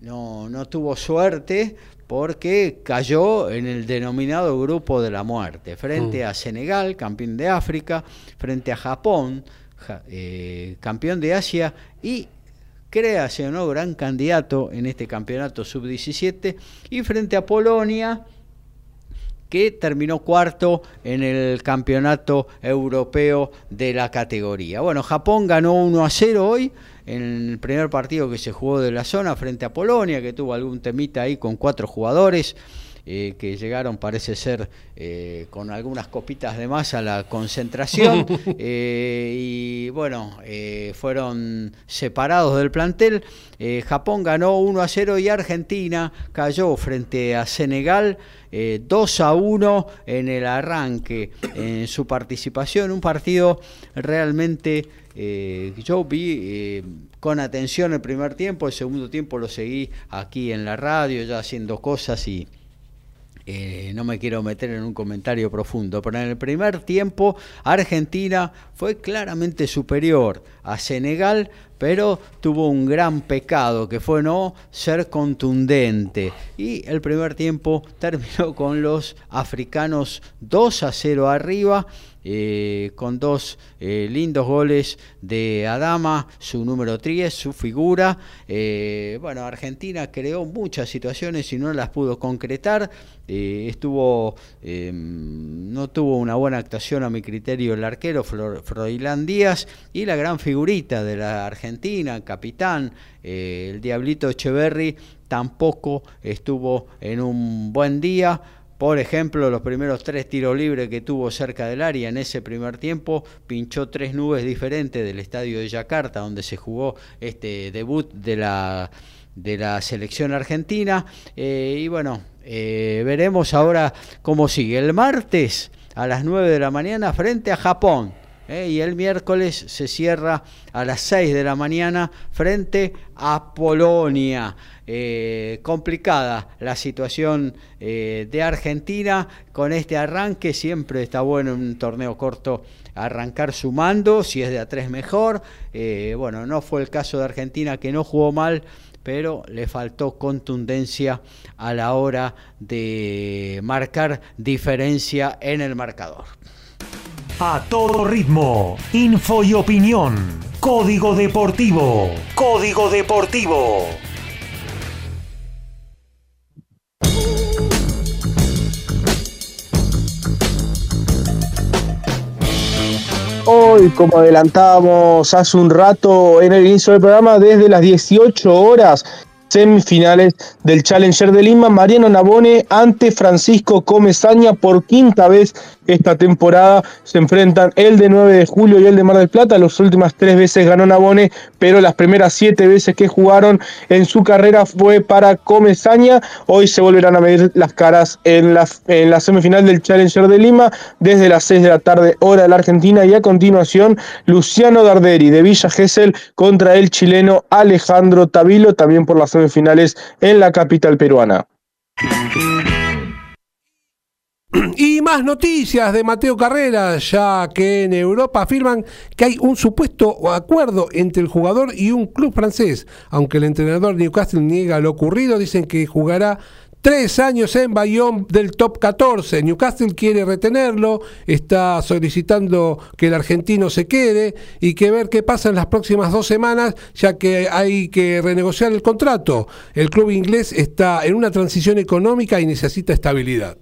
no, no tuvo suerte porque cayó en el denominado grupo de la muerte, frente Mm. a Senegal, campeón de África, frente a Japón, ja- eh, campeón de Asia, y créase o no, gran candidato en este campeonato sub-17, y frente a Polonia, que terminó cuarto en el campeonato europeo de la categoría. Bueno, Japón ganó 1 a 0 hoy en el primer partido que se jugó de la zona frente a Polonia, que tuvo algún temita ahí con cuatro jugadores. Eh, que llegaron, parece ser, eh, con algunas copitas de más a la concentración. (laughs) y bueno, fueron separados del plantel. Japón ganó 1 a 0 y Argentina cayó frente a Senegal. 2 a 1 en el arranque en su participación, un partido realmente eh, yo vi eh, con atención el primer tiempo, el segundo tiempo lo seguí aquí en la radio, ya haciendo cosas y eh, no me quiero meter en un comentario profundo, pero en el primer tiempo Argentina fue claramente superior a Senegal, pero tuvo un gran pecado que fue no ser contundente. Y el primer tiempo terminó con los africanos 2 a 0 arriba eh, con dos eh, lindos goles de Adama, su número 3, su figura. Eh, bueno, Argentina creó muchas situaciones y no las pudo concretar. estuvo, em, no tuvo una buena actuación a mi criterio el arquero Froilán Díaz y la gran figurita de la Argentina, capitán, el Diablito Echeverry, tampoco estuvo en un buen día. Por ejemplo, los primeros tres tiros libres que tuvo cerca del área en ese primer tiempo, pinchó tres nubes diferentes del estadio de Yakarta, donde se jugó este debut de la, de la selección argentina. Eh, y bueno, eh, veremos ahora cómo sigue. El martes a las 9 de la mañana frente a Japón. Eh, y el miércoles se cierra a las 6 de la mañana frente a Polonia. Eh, complicada la situación eh, de Argentina con este arranque. Siempre está bueno en un torneo corto arrancar sumando, si es de a tres mejor. Eh, bueno, no fue el caso de Argentina que no jugó mal, pero le faltó contundencia a la hora de marcar diferencia en el marcador. A todo ritmo, info y opinión. Código Deportivo. Código Deportivo. Hoy, como adelantábamos hace un rato en el inicio del programa, desde las 18 horas semifinales del Challenger de Lima. Mariano Nabone ante Francisco Comezaña por quinta vez esta temporada. Se enfrentan el de 9 de julio y el de Mar del Plata. Las últimas tres veces ganó Nabone, pero las primeras siete veces que jugaron en su carrera fue para Comezaña. Hoy se volverán a medir las caras en la, semifinal del Challenger de Lima desde las 6 de la tarde, hora de la Argentina. Y a continuación, Luciano Darderi de Villa Gesell contra el chileno Alejandro Tavilo, también por la semifinal finales en la capital peruana. (clears throat) Y más noticias de Mateo Carreras, ya que en Europa afirman que hay un supuesto acuerdo entre el jugador y un club francés. Aunque el entrenador Newcastle niega lo ocurrido, dicen que jugará Tres años en Bayón del top 14. Newcastle quiere retenerlo, está solicitando que el argentino se quede y que ver qué pasa en las próximas dos semanas, ya que hay que renegociar el contrato. El club inglés está en una transición económica y necesita estabilidad.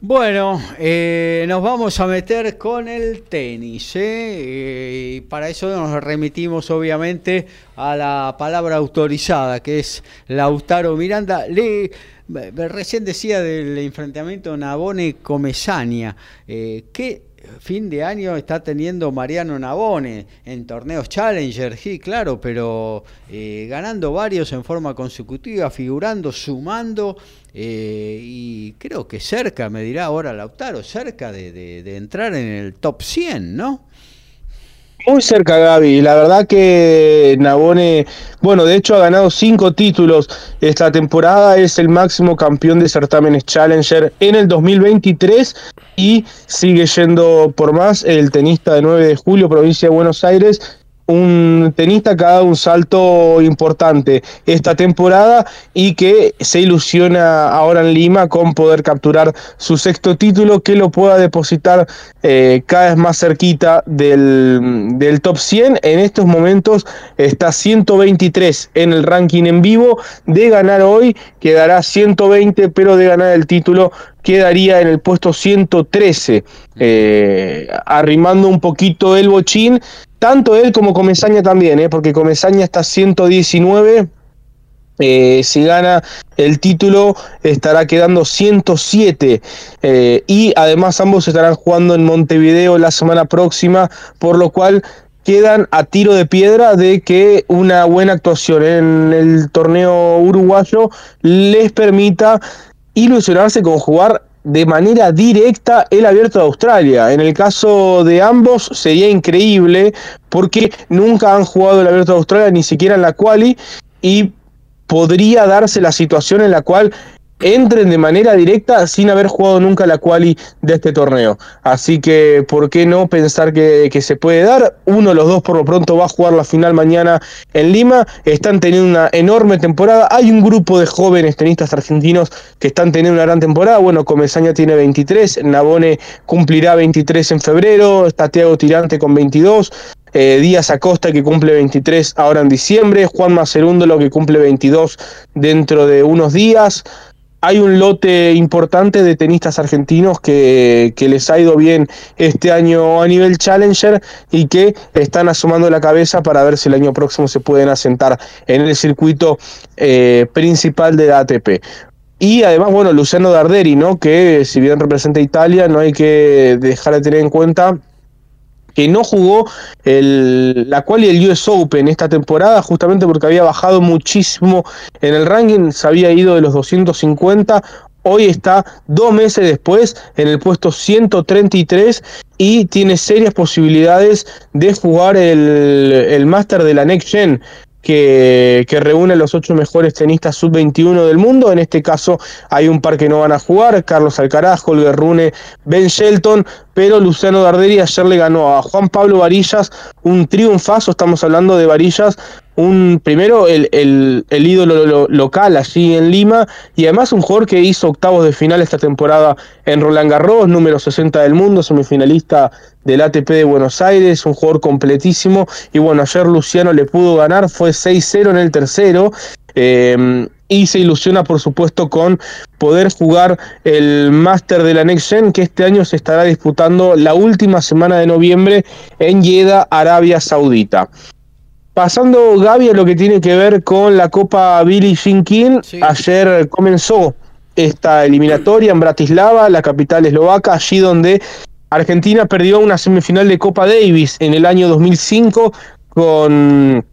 Bueno, eh, nos vamos a meter con el tenis. ¿eh? Eh, y para eso nos remitimos obviamente a la palabra autorizada, que es Lautaro Miranda. Le, recién decía del enfrentamiento Nabone-Comesaña. ¿Qué fin de año está teniendo Mariano Nabone en torneos Challenger? Sí, claro, pero ganando varios en forma consecutiva, figurando, sumando eh, y creo que cerca, me dirá ahora Lautaro, cerca de, entrar en el top 100, ¿no? Muy cerca, Gaby. La verdad que Nabone, bueno, de hecho ha ganado cinco títulos esta temporada, es el máximo campeón de certámenes Challenger en el 2023 y sigue yendo por más el tenista de 9 de julio, provincia de Buenos Aires, un tenista que ha dado un salto importante esta temporada y que se ilusiona ahora en Lima con poder capturar su sexto título que lo pueda depositar eh, cada vez más cerquita del, del, top 100. En estos momentos está 123 en el ranking en vivo. De ganar hoy quedará 120, pero de ganar el título quedaría en el puesto 113, eh, arrimando un poquito el bochín tanto él como Comesaña también, ¿eh? porque Comesaña está 119 Eh, si gana el título estará quedando 107 eh, y además ambos estarán jugando en Montevideo la semana próxima, por lo cual quedan a tiro de piedra de que una buena actuación en el torneo uruguayo les permita ilusionarse con jugar de manera directa el abierto de Australia. En el caso de ambos sería increíble porque nunca han jugado el abierto de Australia ni siquiera en la quali y podría darse la situación en la cual entren de manera directa sin haber jugado nunca la quali de este torneo. Así que, ¿por qué no pensar que, se puede dar? Uno de los dos por lo pronto va a jugar la final mañana en Lima. Están teniendo una enorme temporada. Hay un grupo de jóvenes tenistas argentinos que están teniendo una gran temporada. Bueno, Comesaña tiene 23, Nabone cumplirá 23 en febrero, está Tirante con 22. Eh, Díaz Acosta que cumple 23 ahora en diciembre, Juan lo que cumple 22 dentro de unos días, hay un lote importante de tenistas argentinos que, les ha ido bien este año a nivel Challenger y que están asomando la cabeza para ver si el año próximo se pueden asentar en el circuito eh, principal de la ATP. Y además, bueno, Luciano Darderi, ¿no? que si bien representa Italia, no hay que dejar de tener en cuenta que no jugó el, la cual y el US Open esta temporada, justamente porque había bajado muchísimo en el ranking, se había ido de los 250, hoy está dos meses después en el puesto 133 y tiene serias posibilidades de jugar el, el Master de la Next Gen que, reúne los ocho mejores tenistas sub-21 del mundo. En este caso hay un par que no van a jugar, Carlos Alcaraz, Holger Rune, Ben Shelton, pero Luciano Darderi ayer le ganó a Juan Pablo Varillas un triunfazo, estamos hablando de Varillas un primero el, el, ídolo local allí en Lima y además un jugador que hizo octavos de final esta temporada en Roland Garros, número 60 del mundo, semifinalista del ATP de Buenos Aires, un jugador completísimo y bueno, ayer Luciano le pudo ganar, fue 6-0 en el tercero. Em, y se ilusiona por supuesto con poder jugar el Master de la Next Gen que este año se estará disputando la última semana de noviembre en Jeddah, Arabia Saudita. Pasando, Gaby, a lo que tiene que ver con la Copa Billy Jean King, ayer comenzó esta eliminatoria en Bratislava, la capital eslovaca, allí donde Argentina perdió una semifinal de Copa Davis en el año 2005 con,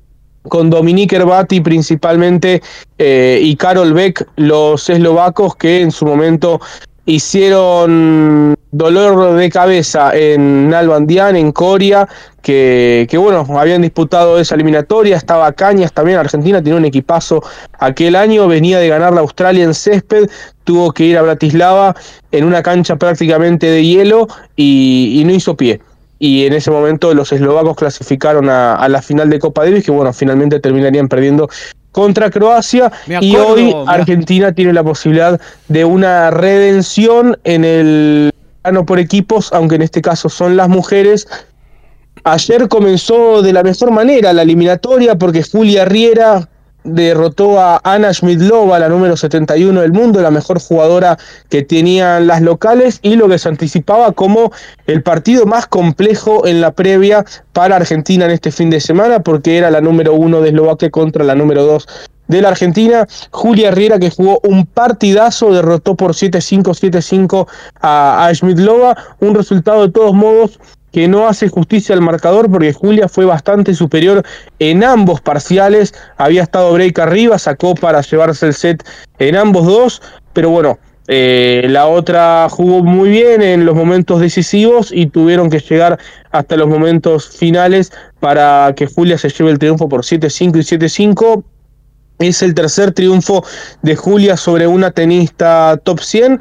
con Dominique Herbati principalmente eh, y Karol Beck, los eslovacos que en su momento hicieron dolor de cabeza en Nalbandián, en Coria, que, que, bueno, habían disputado esa eliminatoria, estaba Cañas también, Argentina tiene un equipazo aquel año, venía de ganar la Australia en césped, tuvo que ir a Bratislava en una cancha prácticamente de hielo y, no hizo pie. Y en ese momento los eslovacos clasificaron a, a la final de Copa Davis, que bueno, finalmente terminarían perdiendo contra Croacia y hoy Argentina tiene la posibilidad de una redención en el plano por equipos, aunque en este caso son las mujeres. Ayer comenzó de la mejor manera la eliminatoria porque Julia Riera derrotó a Ana Schmidlova, la número 71 del mundo, la mejor jugadora que tenían las locales y lo que se anticipaba como el partido más complejo en la previa para Argentina en este fin de semana porque era la número uno de Eslovaquia contra la número dos de la Argentina, Julia Riera que jugó un partidazo, derrotó por 7-5, 7-5 a, a Schmidlova, un resultado de todos modos que no hace justicia al marcador porque Julia fue bastante superior en ambos parciales. Había estado break arriba, sacó para llevarse el set en ambos dos, pero bueno, eh, la otra jugó muy bien en los momentos decisivos y tuvieron que llegar hasta los momentos finales para que Julia se lleve el triunfo por 7-5 y 7-5. Es el tercer triunfo de Julia sobre una tenista top 100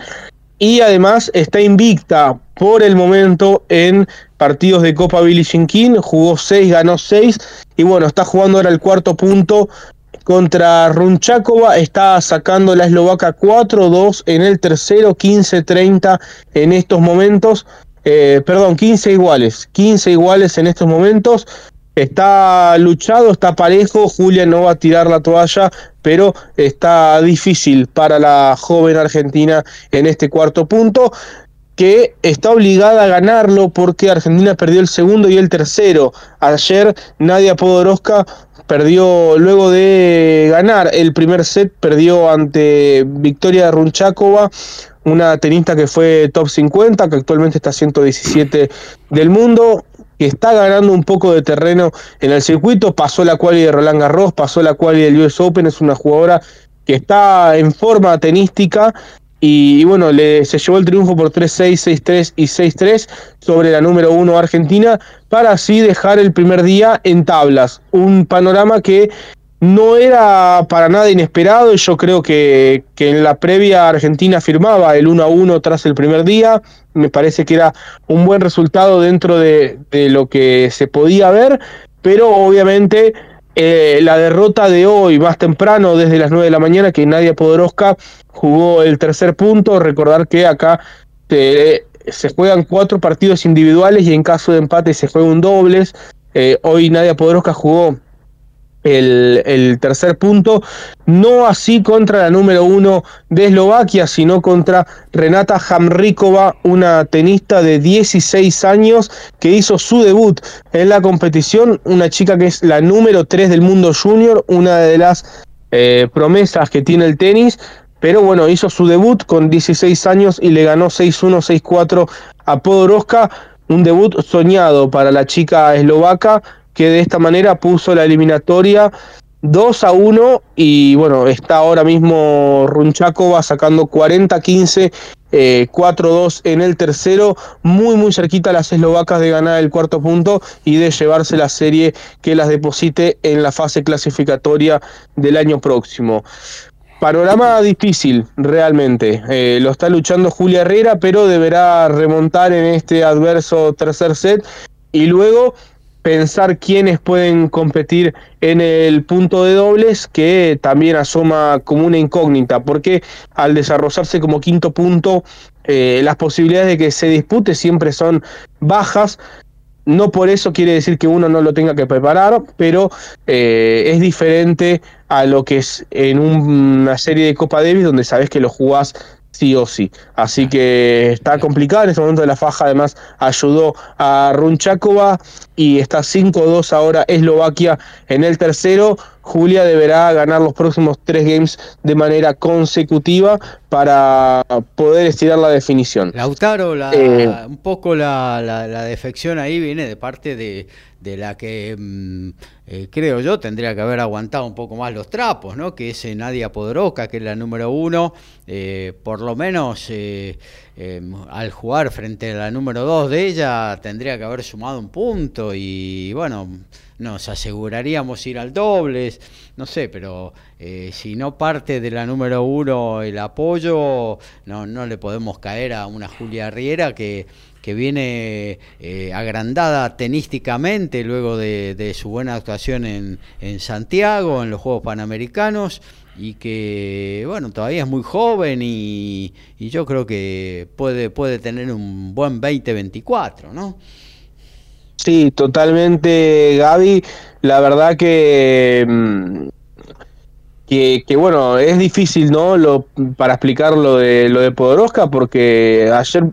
y además está invicta por el momento en partidos de Copa King, jugó 6, ganó 6 y bueno, está jugando ahora el cuarto punto contra Runchakova, está sacando la eslovaca 4-2 en el tercero, 15-30 en estos momentos, eh, perdón, 15 iguales, 15 iguales en estos momentos. Está luchado, está parejo, Julia no va a tirar la toalla, pero está difícil para la joven argentina en este cuarto punto que está obligada a ganarlo porque Argentina perdió el segundo y el tercero. Ayer Nadia Podoroska perdió luego de ganar el primer set, perdió ante Victoria Runchakova, una tenista que fue top 50, que actualmente está 117 del mundo, que está ganando un poco de terreno en el circuito, pasó la quali de Roland Garros, pasó la quali del US Open, es una jugadora que está en forma tenística y, bueno, le, se llevó el triunfo por 3-6, 6-3 y 6-3 sobre la número 1 Argentina para así dejar el primer día en tablas. Un panorama que no era para nada inesperado y yo creo que, en la previa Argentina firmaba el 1 a 1 tras el primer día. Me parece que era un buen resultado dentro de, lo que se podía ver, pero obviamente eh, la derrota de hoy, más temprano, desde las 9 de la mañana, que Nadia Podoroska jugó el tercer punto. Recordar que acá se, juegan cuatro partidos individuales y en caso de empate se juega un dobles. Eh, hoy Nadia Podoroska jugó el, tercer punto, no así contra la número uno de Eslovaquia, sino contra Renata Hamrikova, una tenista de 16 años que hizo su debut en la competición, una chica que es la número 3 del mundo junior, una de las eh, promesas que tiene el tenis, pero bueno, hizo su debut con 16 años y le ganó 6-1, 6-4 a Podoroska, un debut soñado para la chica eslovaca que de esta manera puso la eliminatoria 2 a 1 y bueno, está ahora mismo Runchakova sacando 40-15, 4-2 eh, en el tercero, muy muy cerquita las eslovacas de ganar el cuarto punto y de llevarse la serie que las deposite en la fase clasificatoria del año próximo. Panorama difícil, realmente. Eh, lo está luchando Julia Herrera, pero deberá remontar en este adverso tercer set. Y luego pensar quiénes pueden competir en el punto de dobles, que también asoma como una incógnita, porque al desarrollarse como quinto punto, eh, las posibilidades de que se dispute siempre son bajas. No por eso quiere decir que uno no lo tenga que preparar, pero eh, es diferente a lo que es en una serie de Copa Davis donde sabes que lo jugás sí o sí. Así que está complicado en este momento de la faja. Además, ayudó a Runchakova y está 5-2 ahora Eslovaquia en el tercero. Julia deberá ganar los próximos tres games de manera consecutiva para poder estirar la definición. Lautaro, eh, un poco la, defección ahí viene de parte de, la que mm, eh, creo yo tendría que haber aguantado un poco más los trapos, ¿no? que es Nadia Podoroka, que es la número uno, eh, por lo menos al jugar frente a la número dos de ella tendría que haber sumado un punto y bueno nos aseguraríamos ir al dobles, no sé, pero eh, si no parte de la número uno el apoyo, no, no le podemos caer a una Julia Riera que, que viene eh, agrandada tenísticamente luego de, su buena actuación en, en Santiago, en los Juegos Panamericanos y que bueno todavía es muy joven y, yo creo que puede puede tener un buen 2024 no Sí, totalmente, Gaby. La verdad que, mm, que, bueno, es difícil, ¿no? Lo, para explicar lo de, lo de Podoroska, porque ayer,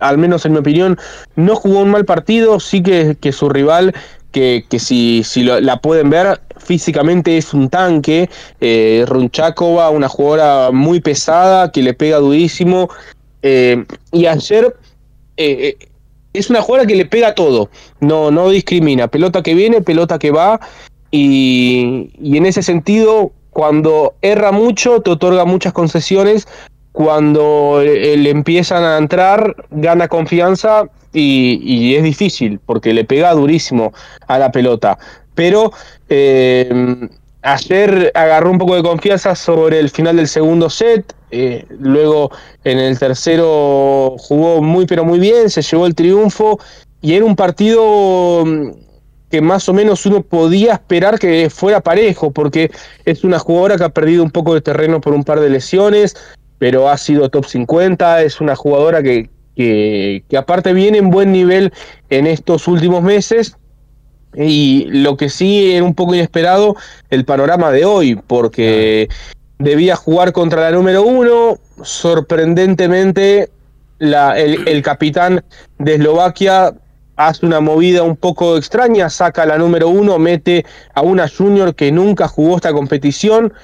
al menos en mi opinión, no jugó un mal partido. Sí que, su rival, que, que si, si la pueden ver, físicamente es un tanque. Eh, Runchakova, una jugadora muy pesada, que le pega durísimo. Eh, y ayer. Eh, eh es una jugadora que le pega todo, no, no discrimina, pelota que viene, pelota que va, y, en ese sentido, cuando erra mucho, te otorga muchas concesiones, cuando le empiezan a entrar, gana confianza y, es difícil, porque le pega durísimo a la pelota. Pero eh, ayer agarró un poco de confianza sobre el final del segundo set, eh, luego en el tercero jugó muy pero muy bien, se llevó el triunfo y era un partido mm, que más o menos uno podía esperar que fuera parejo, porque es una jugadora que ha perdido un poco de terreno por un par de lesiones, pero ha sido top 50, es una jugadora que, que, aparte viene en buen nivel en estos últimos meses. Y lo que sí era un poco inesperado, el panorama de hoy, porque debía jugar contra la número uno. Sorprendentemente, la, el, capitán de Eslovaquia hace una movida un poco extraña, saca la número uno, mete a una junior que nunca jugó esta competición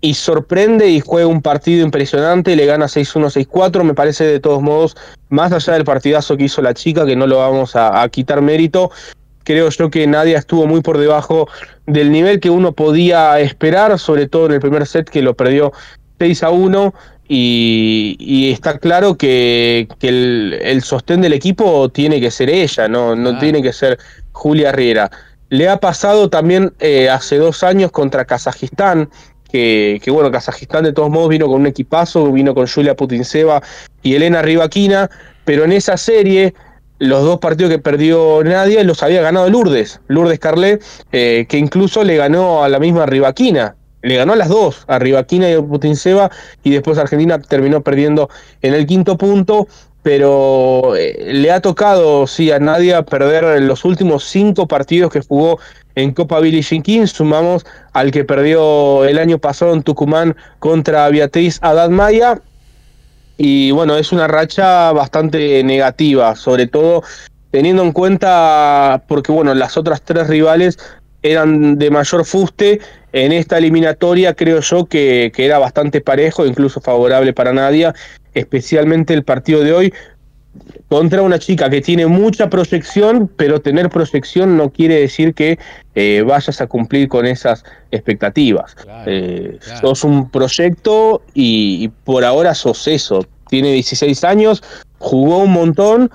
y sorprende y juega un partido impresionante, le gana 6-1, 6-4, me parece de todos modos, más allá del partidazo que hizo la chica, que no lo vamos a, quitar mérito, creo yo que Nadia estuvo muy por debajo del nivel que uno podía esperar, sobre todo en el primer set que lo perdió 6 a 1 y, está claro que, el, sostén del equipo tiene que ser ella, no, no tiene que ser Julia Riera. Le ha pasado también eh, hace dos años contra Kazajistán, que, bueno, Kazajistán de todos modos vino con un equipazo, vino con Julia Putinseva y Elena Rivaquina, pero en esa serie los dos partidos que perdió Nadia los había ganado Lourdes, Lourdes Carlet, eh, que incluso le ganó a la misma Rivaquina, le ganó a las dos, a Rivaquina y a Putinseva, y después Argentina terminó perdiendo en el quinto punto, pero eh, le ha tocado, sí, a Nadia perder los últimos cinco partidos que jugó en Copa Billie Jean King, sumamos al que perdió el año pasado en Tucumán contra Beatriz Haddad Maya, y bueno, es una racha bastante negativa, sobre todo teniendo en cuenta, porque bueno, las otras tres rivales eran de mayor fuste. En esta eliminatoria creo yo que, que era bastante parejo, incluso favorable para Nadia, especialmente el partido de hoy contra una chica que tiene mucha proyección, pero tener proyección no quiere decir que eh, vayas a cumplir con esas expectativas. Eh, sos un proyecto y, y, por ahora sos eso. Tiene 16 años, jugó un montón,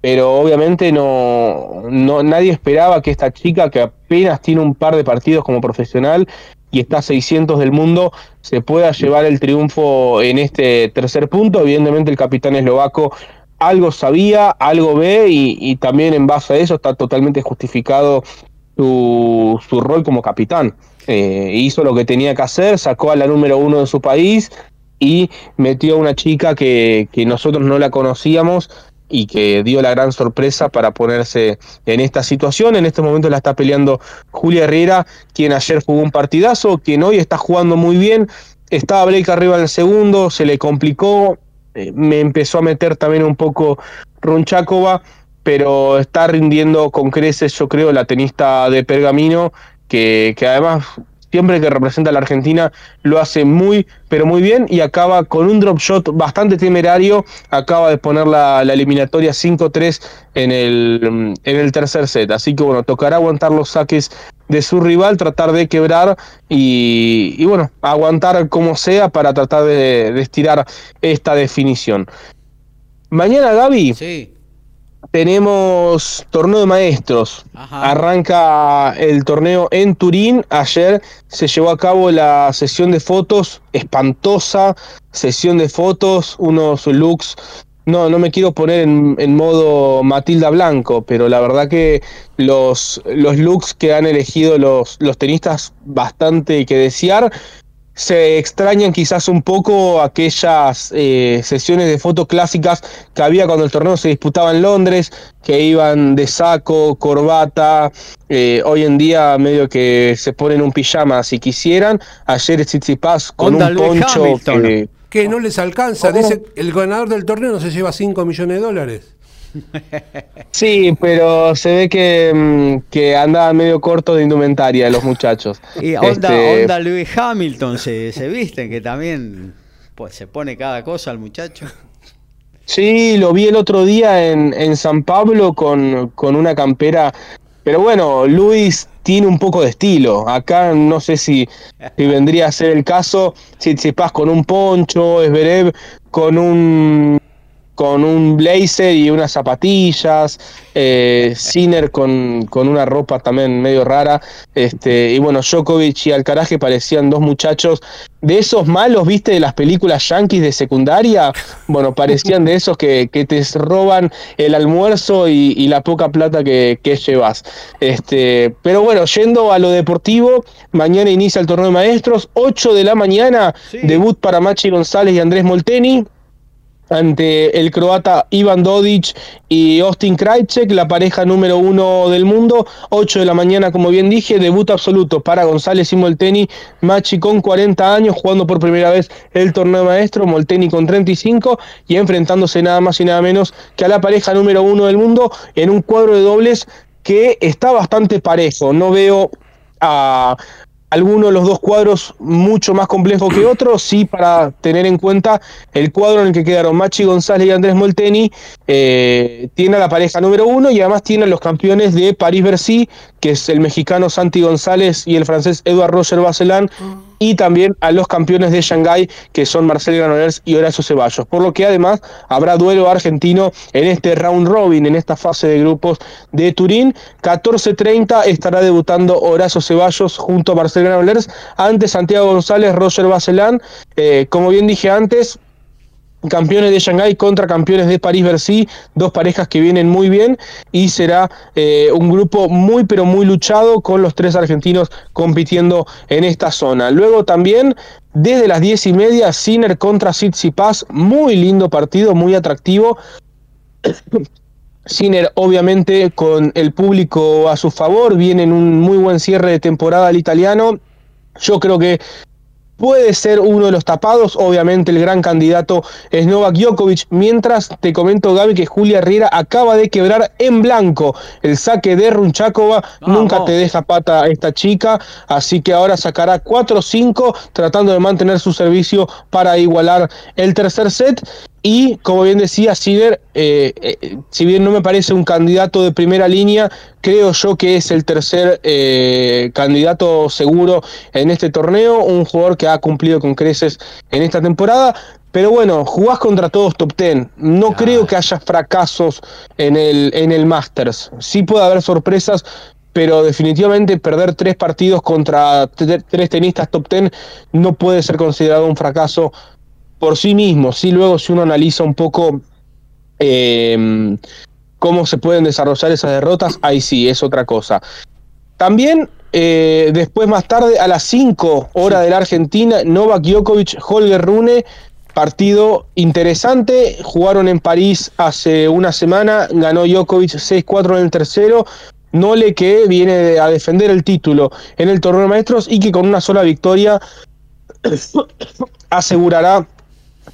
pero obviamente no, no nadie esperaba que esta chica que apenas tiene un par de partidos como profesional y está a 600 del mundo se pueda llevar el triunfo en este tercer punto. Evidentemente el capitán eslovaco algo sabía, algo ve y, también en base a eso está totalmente justificado su, su rol como capitán. Eh, hizo lo que tenía que hacer, sacó a la número uno de su país y metió a una chica que, que nosotros no la conocíamos y que dio la gran sorpresa para ponerse en esta situación. En este momento la está peleando Julia Herrera, quien ayer jugó un partidazo, quien hoy está jugando muy bien. Estaba Blake arriba en el segundo, se le complicó, eh, me empezó a meter también un poco Ronchakova, pero está rindiendo con creces, yo creo, la tenista de Pergamino, que, que además siempre que representa a la Argentina lo hace muy, pero muy bien y acaba con un drop shot bastante temerario, acaba de poner la, eliminatoria 5-3 en el, en el tercer set, así que bueno, tocará aguantar los saques de su rival, tratar de quebrar y, bueno, aguantar como sea para tratar de, de estirar esta definición. Mañana, Gaby, sí tenemos torneo de maestros. Arranca el torneo en Turín. Ayer se llevó a cabo la sesión de fotos, espantosa sesión de fotos, unos looks. No, no me quiero poner en, modo Matilda Blanco, pero la verdad que los, los looks que han elegido los, los tenistas bastante que desear se extrañan quizás un poco aquellas eh, sesiones de fotos clásicas que había cuando el torneo se disputaba en Londres, que iban de saco, corbata, eh, hoy en día medio que se ponen un pijama si quisieran, ayer Tsitsipas con un poncho que, que... no les alcanza, dice el ganador del torneo no se lleva 5 millones de dólares. Sí, pero se ve que, mm, que andaba medio corto de indumentaria los muchachos. Y onda, este, onda Louis Hamilton se, se visten, que también pues se pone cada cosa al muchacho. Sí, lo vi el otro día en, en San Pablo con, con, una campera. Pero bueno, Luis tiene un poco de estilo. Acá no sé si, si vendría a ser el caso. Si pas con un poncho, Esberev con un con un blazer y unas zapatillas, eh, Sinner con, con, una ropa también medio rara, este, y bueno, Djokovic y Alcaraje parecían dos muchachos de esos malos, viste, de las películas yankees de secundaria, bueno, parecían de esos que, que te roban el almuerzo y, la poca plata que, que, llevas. Este, pero bueno, yendo a lo deportivo, mañana inicia el torneo de maestros, 8 de la mañana, debut para Machi González y Andrés Molteni ante el croata Ivan Dodic y Austin Krajcek, la pareja número uno del mundo. 8 de la mañana, como bien dije, debut absoluto para González y Molteni, Machi con 40 años, jugando por primera vez el torneo maestro, Molteni con 35 y enfrentándose nada más y nada menos que a la pareja número uno del mundo en un cuadro de dobles que está bastante parejo. No veo a, alguno de los dos cuadros mucho más complejo que otro, sí para tener en cuenta el cuadro en el que quedaron Machi González y Andrés Molteni, eh, tiene a la pareja número uno y además tiene a los campeones de París-Bercy, que es el mexicano Santi González y el francés Edouard Roger Bacelan, y también a los campeones de Shanghái, que son Marcel Granollers y Horacio Ceballos. Por lo que además habrá duelo argentino en este round robin, en esta fase de grupos de Turín. 14.30 estará debutando Horacio Ceballos junto a Marcel Granollers ante Santiago González, Roger Bacelán. Eh, como bien dije antes, campeones de Shanghái contra campeones de París-Bercy, dos parejas que vienen muy bien y será eh, un grupo muy pero muy luchado con los tres argentinos compitiendo en esta zona. Luego también desde las diez y media, Sinner contra Tsitsipas, muy lindo partido, muy atractivo. Sinner obviamente con el público a su favor, viene en un muy buen cierre de temporada el italiano. Yo creo que puede ser uno de los tapados. Obviamente el gran candidato es Novak Djokovic. Mientras te comento, Gaby, que Julia Herrera acaba de quebrar en blanco el saque de Runchakova. Nunca te deja pata esta chica. Así que ahora sacará 4-5 tratando de mantener su servicio para igualar el tercer set. Y como bien decía Sider, eh, eh, si bien no me parece un candidato de primera línea, creo yo que es el tercer eh, candidato seguro en este torneo, un jugador que ha cumplido con creces en esta temporada. Pero bueno, jugás contra todos top 10. No creo que haya fracasos en el, en el Masters. Sí puede haber sorpresas, pero definitivamente perder tres partidos contra tres tenistas top 10 no puede ser considerado un fracaso por sí mismo. Sí, luego si uno analiza un poco eh, cómo se pueden desarrollar esas derrotas, ahí sí, es otra cosa. También eh, después más tarde, a las 5 horas de la Argentina, Novak Djokovic, Holger Rune, partido interesante, jugaron en París hace una semana, ganó Djokovic 6-4 en el tercero, Nole que viene a defender el título en el torneo de maestros y que con una sola victoria (coughs) asegurará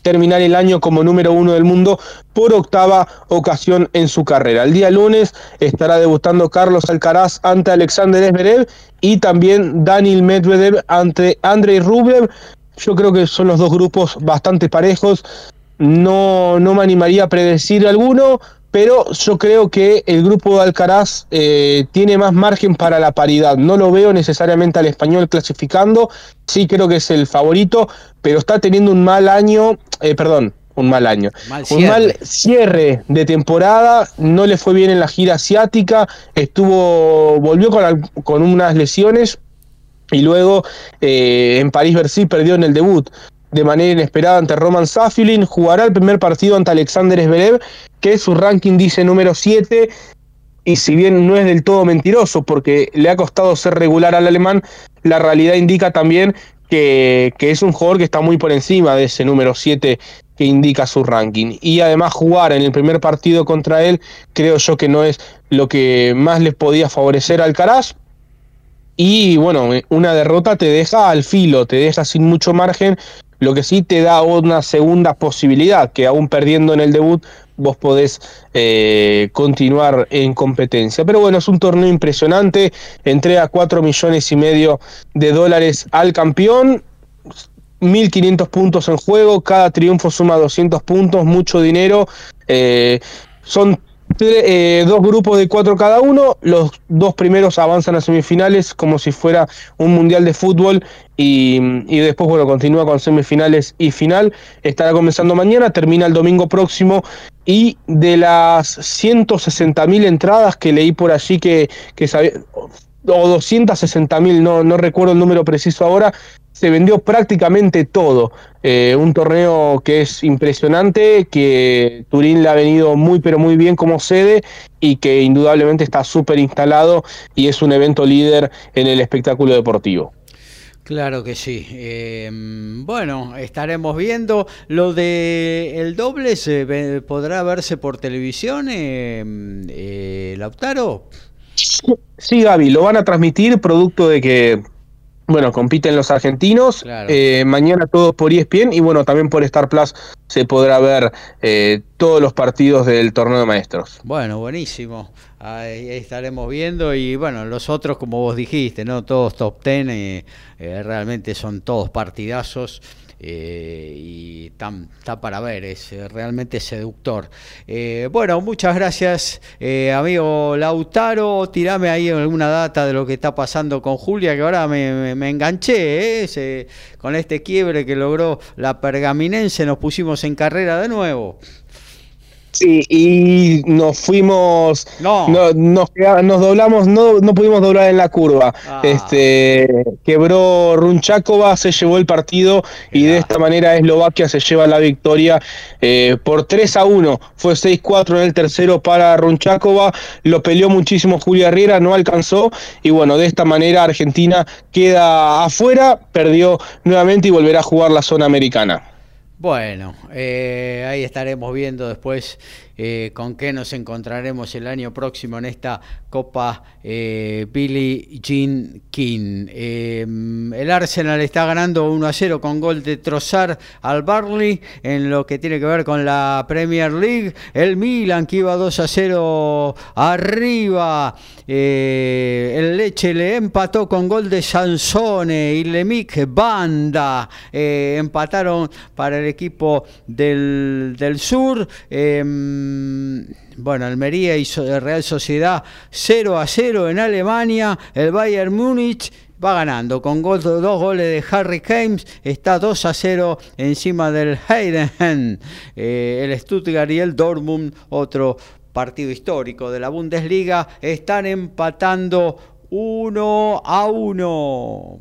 terminar el año como número uno del mundo por octava ocasión en su carrera. El día lunes estará debutando Carlos Alcaraz ante Alexander Zverev y también Daniel Medvedev ante Andrei Rublev. Yo creo que son los dos grupos bastante parejos. No, no me animaría a predecir alguno, pero yo creo que el grupo de Alcaraz eh, tiene más margen para la paridad. No lo veo necesariamente al español clasificando, sí creo que es el favorito, pero está teniendo un mal año, eh, perdón, un mal año, un mal cierre. de temporada, no le fue bien en la gira asiática, estuvo, volvió con, con unas lesiones. Y luego eh, en París-Bercy perdió en el debut de manera inesperada ante Roman Safilin, jugará el primer partido ante Alexander Zverev, que su ranking dice número 7, y si bien no es del todo mentiroso, porque le ha costado ser regular al alemán, la realidad indica también que, que es un jugador que está muy por encima de ese número 7 que indica su ranking. Y además jugar en el primer partido contra él, creo yo que no es lo que más les podía favorecer al Caraz, y bueno, una derrota te deja al filo, te deja sin mucho margen lo que sí te da una segunda posibilidad, que aún perdiendo en el debut vos podés eh, continuar en competencia. Pero bueno, es un torneo impresionante, entrega 4 millones y medio de dólares al campeón, 1.500 puntos en juego, cada triunfo suma 200 puntos, mucho dinero. Eh, son eh, dos grupos de cuatro cada uno, los dos primeros avanzan a semifinales como si fuera un mundial de fútbol y, después, bueno, continúa con semifinales y final. Estará comenzando mañana, termina el domingo próximo y de las 160 mil entradas que leí por allí que, que o 260 mil, no, no recuerdo el número preciso ahora, se vendió prácticamente todo. Eh, un torneo que es impresionante, que Turín le ha venido muy pero muy bien como sede y que indudablemente está súper instalado y es un evento líder en el espectáculo deportivo. Claro que sí. Eh, bueno, estaremos viendo. Lo de el doble se podrá verse por televisión, eh, eh, Lautaro. Sí, Gaby, lo van a transmitir producto de que bueno, compiten los argentinos. Eh, mañana todos por ESPN y bueno, también por Star Plus se podrá ver eh, todos los partidos del torneo de maestros. Bueno, buenísimo. Ahí, estaremos viendo y bueno, los otros, como vos dijiste, ¿no? Todos top ten, eh, realmente son todos partidazos. Eh, y está para ver, es eh, realmente seductor. Eh, bueno, muchas gracias, amigo Lautaro. Tirame ahí alguna data de lo que está pasando con Julia, que ahora me, me, enganché con este quiebre que logró la pergaminense. Nos pusimos en carrera de nuevo. Sí, y nos fuimos, no. nos, nos, doblamos, no, no pudimos doblar en la curva. Ah. Este quebró Runchakova, se llevó el partido y de esta manera Eslovaquia se lleva la victoria eh, por 3 a 1. Fue 6-4 en el tercero para Runchakova, lo peleó muchísimo Julia Riera, no alcanzó y bueno, de esta manera Argentina queda afuera, perdió nuevamente y volverá a jugar la zona americana. Bueno, eh, ahí estaremos viendo después eh, con qué nos encontraremos el año próximo en esta Copa eh, Billie Jean King. Eh, el Arsenal está ganando 1 a 0 con gol de Trozar al Barley en lo que tiene que ver con la Premier League. El Milan que iba 2 a 0 arriba. el Leche le empató con gol de Sansone y Lemic Banda. empataron para el equipo del, del sur. Mm, bueno, Almería y Real Sociedad 0 a 0 en Alemania. El Bayern Múnich va ganando con dos goles de Harry Kane. Está 2 a 0 encima del Heidenheim. Eh, el Stuttgart y el Dortmund, otro partido histórico de la Bundesliga, están empatando 1 a 1.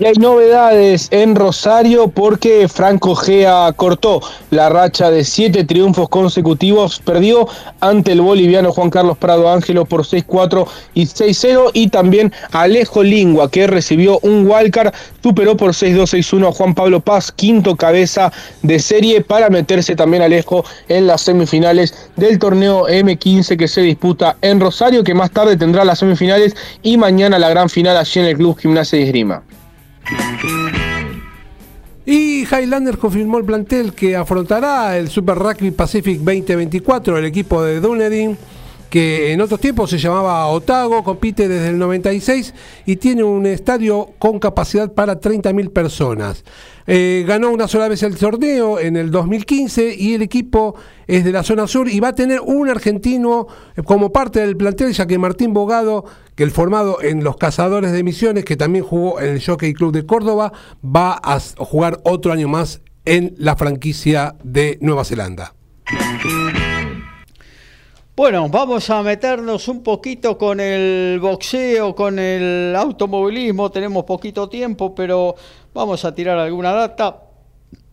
Y hay novedades en Rosario porque Franco Gea cortó la racha de siete triunfos consecutivos, perdió ante el boliviano Juan Carlos Prado Ángelo por 6-4 y 6-0 y también Alejo Lingua que recibió un wildcard, superó por 6-2-6-1 a Juan Pablo Paz, quinto cabeza de serie para meterse también Alejo en las semifinales del torneo M15 que se disputa en Rosario, que más tarde tendrá las semifinales y mañana la gran final allí en el Club Gimnasia de Esgrima. Y Highlander confirmó el plantel que afrontará el Super Rugby Pacific 2024, el equipo de Dunedin, que en otros tiempos se llamaba Otago, compite desde el 96 y tiene un estadio con capacidad para 30.000 personas. Eh, ganó una sola vez el torneo en el 2015 y el equipo es de la zona sur y va a tener un argentino como parte del plantel, ya que Martín Bogado, que el formado en los Cazadores de Misiones, que también jugó en el Jockey Club de Córdoba, va a jugar otro año más en la franquicia de Nueva Zelanda. Bueno, vamos a meternos un poquito con el boxeo, con el automovilismo. Tenemos poquito tiempo, pero Vamos a tirar alguna data.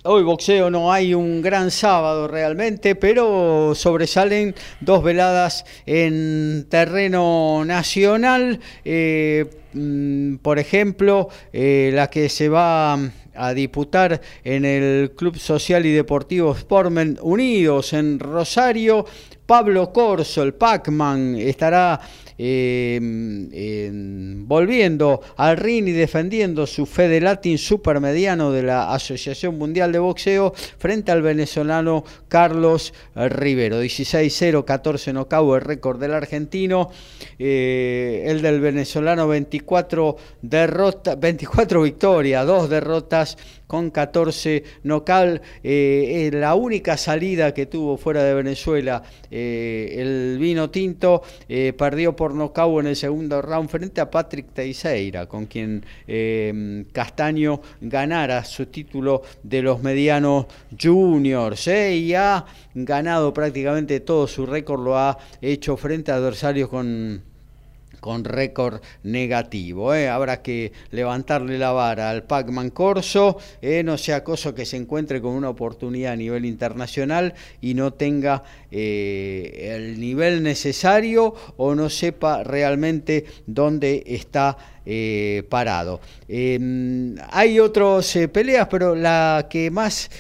Hoy boxeo no hay un gran sábado realmente, pero sobresalen dos veladas en terreno nacional. Eh, mm, por ejemplo, eh, la que se va a disputar en el Club Social y Deportivo Sportmen Unidos en Rosario. Pablo Corso, el Pacman, estará eh, volviendo al ring y defendiendo su Fede Latin supermediano de la Asociación Mundial de Boxeo frente al venezolano Carlos Rivero. 16-0, 14 nocao, el récord del argentino. Eh, el del venezolano 24 derrotas, 24 victorias, 2 derrotas con 14 nocal. Eh, la única salida que tuvo fuera de Venezuela eh, el vino tinto eh, perdió por nocaut en el segundo round frente a Patrick Teixeira, con quien Castaño ganara su título de los medianos juniors y ha ganado prácticamente todo su récord, lo ha hecho frente a adversarios con con récord negativo. ¿eh? Habrá que levantarle la vara al Pacman Corso, ¿eh? no sea cosa que se encuentre con una oportunidad a nivel internacional y no tenga eh, el nivel necesario o no sepa realmente dónde está parado. Em, hay otras peleas, pero la que más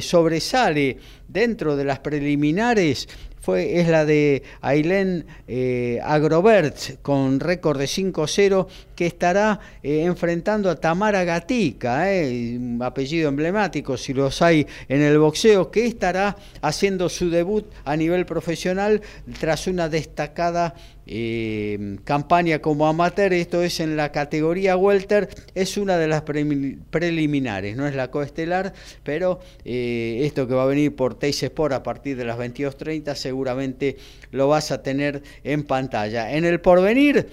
sobresale dentro de las preliminares fue, es la de Ailén eh, Agrobert con récord de 5-0 que estará eh, enfrentando a Tamara Gatica, eh, un apellido emblemático si los hay en el boxeo, que estará haciendo su debut a nivel profesional tras una destacada eh, campaña como amateur, esto es en la categoría welter, es una de las preliminares, no es la coestelar, pero eh, esto que va a venir por Teis Sport a partir de las 22.30 seguramente lo vas a tener en pantalla. En el porvenir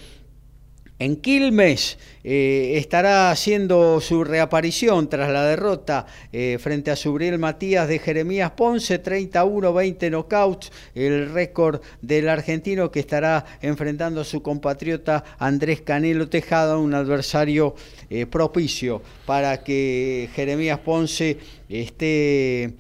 en Quilmes eh, estará haciendo su reaparición tras la derrota eh, frente a Subriel Matías de Jeremías Ponce, 31-20 knockouts, el récord del argentino que estará enfrentando a su compatriota Andrés Canelo Tejada, un adversario eh, propicio para que Jeremías Ponce esté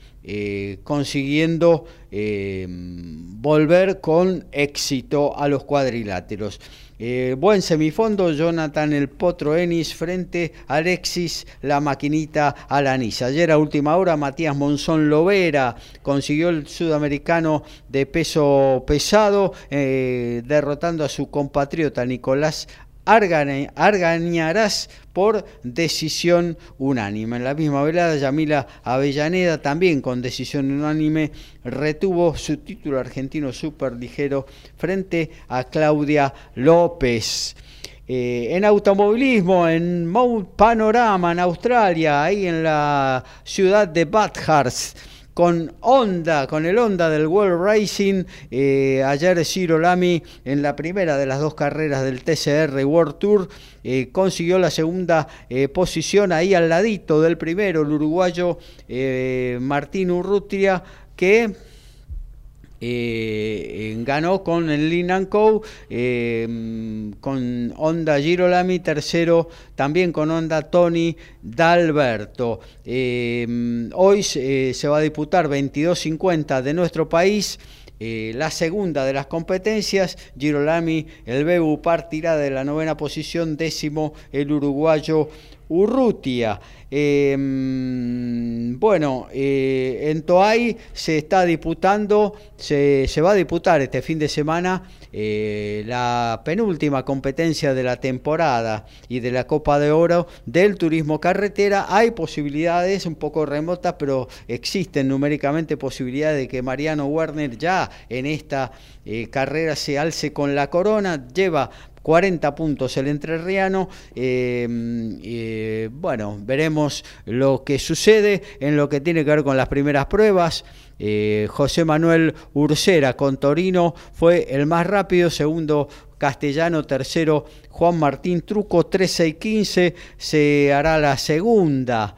consiguiendo volver con éxito a los cuadriláteros. Eh, buen semifondo, Jonathan el Potro Enis frente a Alexis la maquinita Alanis. Ayer a última hora Matías Monzón Lovera consiguió el sudamericano de peso pesado, eh, derrotando a su compatriota Nicolás Argañarás por decisión unánime. En la misma velada, Yamila Avellaneda, también con decisión unánime, retuvo su título argentino superligero frente a Claudia López. Eh, en automovilismo, en Mount Panorama, en Australia, ahí en la ciudad de Bathurst con Honda, con el Honda del World Racing. Eh, ayer Ciro Lamy en la primera de las dos carreras del TCR World Tour eh, consiguió la segunda eh, posición ahí al ladito del primero, el uruguayo Martín Urrutia, que eh, ganó con el Linan Co, eh, con Honda Girolami, tercero también con Honda Tony D'Alberto. Eh, hoy se va a disputar 22.50 de nuestro país. la segunda de las competencias, Girolami, el Bebu partirá de la novena posición, décimo el uruguayo Urrutia. Em, bueno, eh, en Toay se está disputando, se, va a disputar este fin de semana eh, la penúltima competencia de la temporada y de la Copa de Oro del turismo carretera. Hay posibilidades un poco remotas, pero existen numéricamente posibilidades de que Mariano Werner ya en esta eh, carrera se alce con la corona. Lleva 40 puntos el entrerriano. Eh, bueno, veremos lo que sucede en lo que tiene que ver con las primeras pruebas. Eh, José Manuel Ursera con Torino fue el más rápido, segundo Castellano, tercero Juan Martín Truco, 13 y 15 se hará la segunda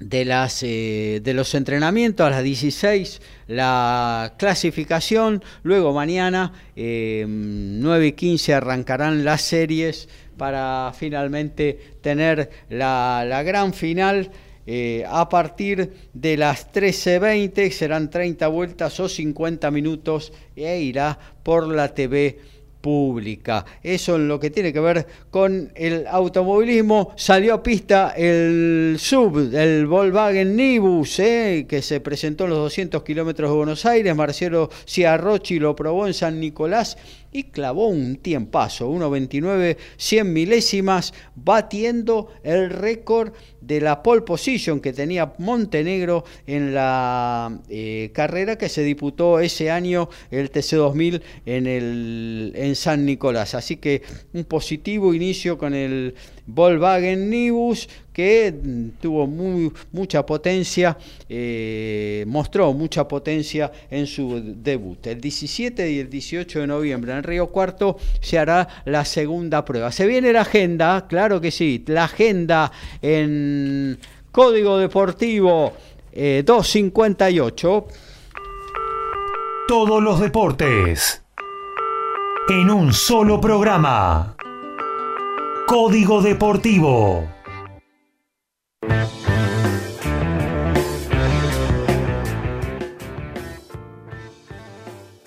de, las, eh, de los entrenamientos a las 16 la clasificación, luego mañana 9 eh, y 15 arrancarán las series para finalmente tener la, la gran final. Eh, a partir de las 13.20 serán 30 vueltas o 50 minutos e irá por la TV pública. Eso en lo que tiene que ver con el automovilismo. Salió a pista el sub, el Volkswagen Nibus, eh, que se presentó en los 200 kilómetros de Buenos Aires. Marcelo Ciarrochi lo probó en San Nicolás y clavó un tiempazo, 1.29, 100 milésimas, batiendo el récord de la pole position que tenía Montenegro en la eh, carrera que se disputó ese año, el TC2000 en, el, en San Nicolás. Así que un positivo inicio con el Volkswagen Nibus que tuvo muy, mucha potencia, eh, mostró mucha potencia en su debut. El 17 y el 18 de noviembre en Río Cuarto se hará la segunda prueba. Se viene la agenda, claro que sí, la agenda en Código Deportivo 258. Todos los deportes. en un solo programa. Código Deportivo.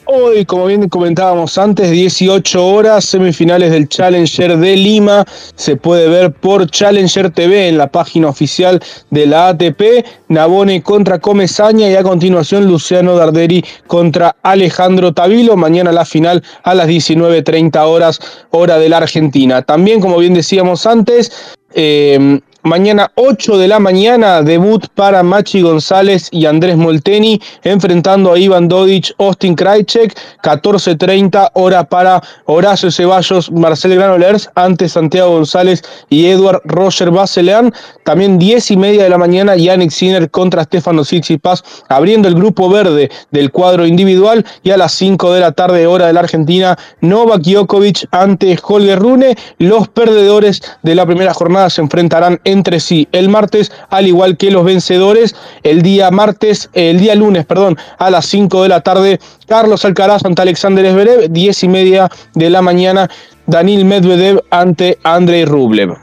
Hoy, como bien comentábamos antes, 18 horas, semifinales del Challenger de Lima. Se puede ver por Challenger TV en la página oficial de la ATP. Nabone contra Comesaña y a continuación Luciano Darderi contra Alejandro Tavilo. Mañana la final a las 19.30 horas, hora de la Argentina. También, como bien decíamos antes, eh, Mañana 8 de la mañana, debut para Machi González y Andrés Molteni, enfrentando a Iván Dodic, Austin Krajcek, 14.30 hora para Horacio Ceballos, Marcel Granolers, ante Santiago González y Edward Roger Baselean. También 10 y media de la mañana, Yannick Sinner contra Stefano Tsitsipas, abriendo el grupo verde del cuadro individual. Y a las 5 de la tarde, hora de la Argentina, Novak Djokovic ante Holger Rune. Los perdedores de la primera jornada se enfrentarán en entre sí el martes, al igual que los vencedores el día martes, el día lunes, perdón, a las 5 de la tarde, Carlos Alcaraz ante Alexander Zverev, 10 y media de la mañana, Danil Medvedev ante Andrei Rublev.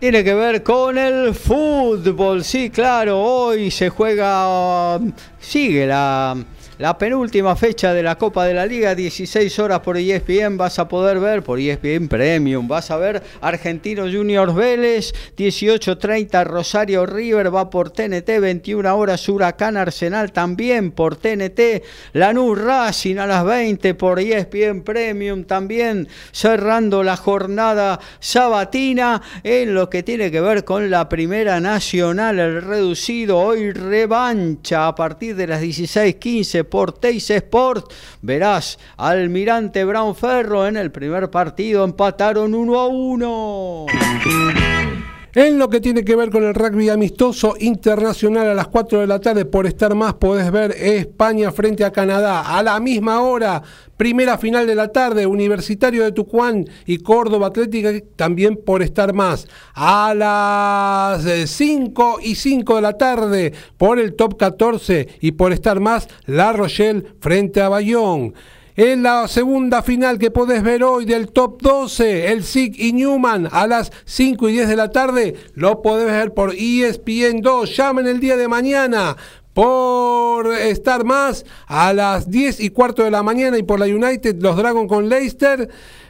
Tiene que ver con el fútbol, sí, claro, hoy se juega, sigue la la penúltima fecha de la Copa de la Liga, 16 horas por ESPN, vas a poder ver, por ESPN Premium, vas a ver Argentino Juniors Vélez, 18.30 Rosario River va por TNT, 21 horas Huracán Arsenal también por TNT, Lanús Racing a las 20 por ESPN Premium también, cerrando la jornada sabatina en lo que tiene que ver con la Primera Nacional, el reducido, hoy revancha a partir de las 16.15 por Sport. Verás, Almirante Brown Ferro en el primer partido empataron 1 a 1. En lo que tiene que ver con el rugby amistoso internacional a las 4 de la tarde, por estar más, podés ver España frente a Canadá. A la misma hora, primera final de la tarde, Universitario de Tucumán y Córdoba Atlética, también por estar más. A las 5 eh, y 5 de la tarde, por el top 14 y por estar más, La Rochelle frente a Bayón. En la segunda final que podés ver hoy del top 12, el SIG y Newman a las 5 y 10 de la tarde, lo podés ver por ESPN 2. Llamen el día de mañana por estar más a las 10 y cuarto de la mañana y por la United, los Dragons con Leicester,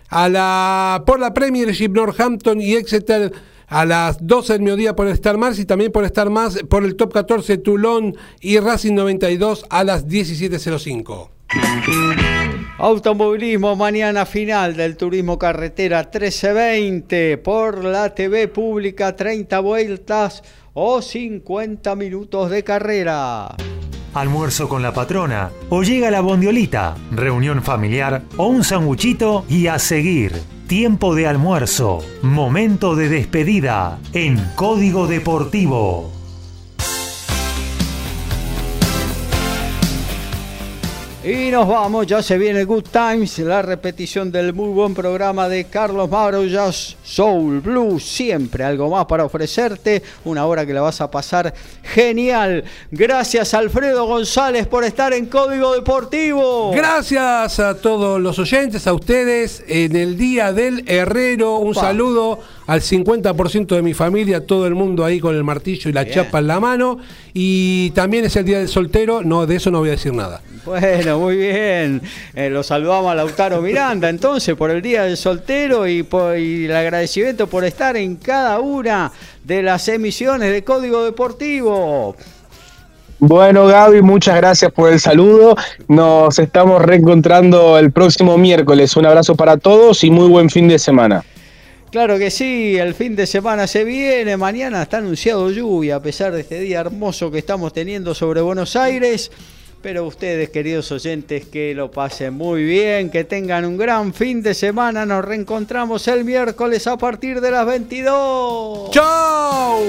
a la, por la Premiership Northampton y Exeter a las 12 del mediodía por estar más y también por estar más por el top 14 Toulon y Racing 92 a las 17.05. Automovilismo, mañana final del Turismo Carretera 1320 por la TV pública, 30 vueltas o 50 minutos de carrera. Almuerzo con la patrona o llega la bondiolita, reunión familiar o un sanguchito y a seguir. Tiempo de almuerzo, momento de despedida en Código Deportivo. Y nos vamos, ya se viene Good Times, la repetición del muy buen programa de Carlos Mauro Jazz Soul Blues. Siempre algo más para ofrecerte, una hora que la vas a pasar genial. Gracias Alfredo González por estar en Código Deportivo. Gracias a todos los oyentes, a ustedes en el Día del Herrero. Un saludo al 50% de mi familia, todo el mundo ahí con el martillo y la chapa en la mano. Y también es el Día del Soltero, no, de eso no voy a decir nada. Bueno, muy bien. Eh, lo saludamos a Lautaro Miranda entonces por el Día del Soltero y, por, y el agradecimiento por estar en cada una de las emisiones de Código Deportivo. Bueno, Gaby, muchas gracias por el saludo. Nos estamos reencontrando el próximo miércoles. Un abrazo para todos y muy buen fin de semana. Claro que sí, el fin de semana se viene, mañana está anunciado lluvia a pesar de este día hermoso que estamos teniendo sobre Buenos Aires. Pero ustedes, queridos oyentes, que lo pasen muy bien, que tengan un gran fin de semana. Nos reencontramos el miércoles a partir de las 22. ¡Chao!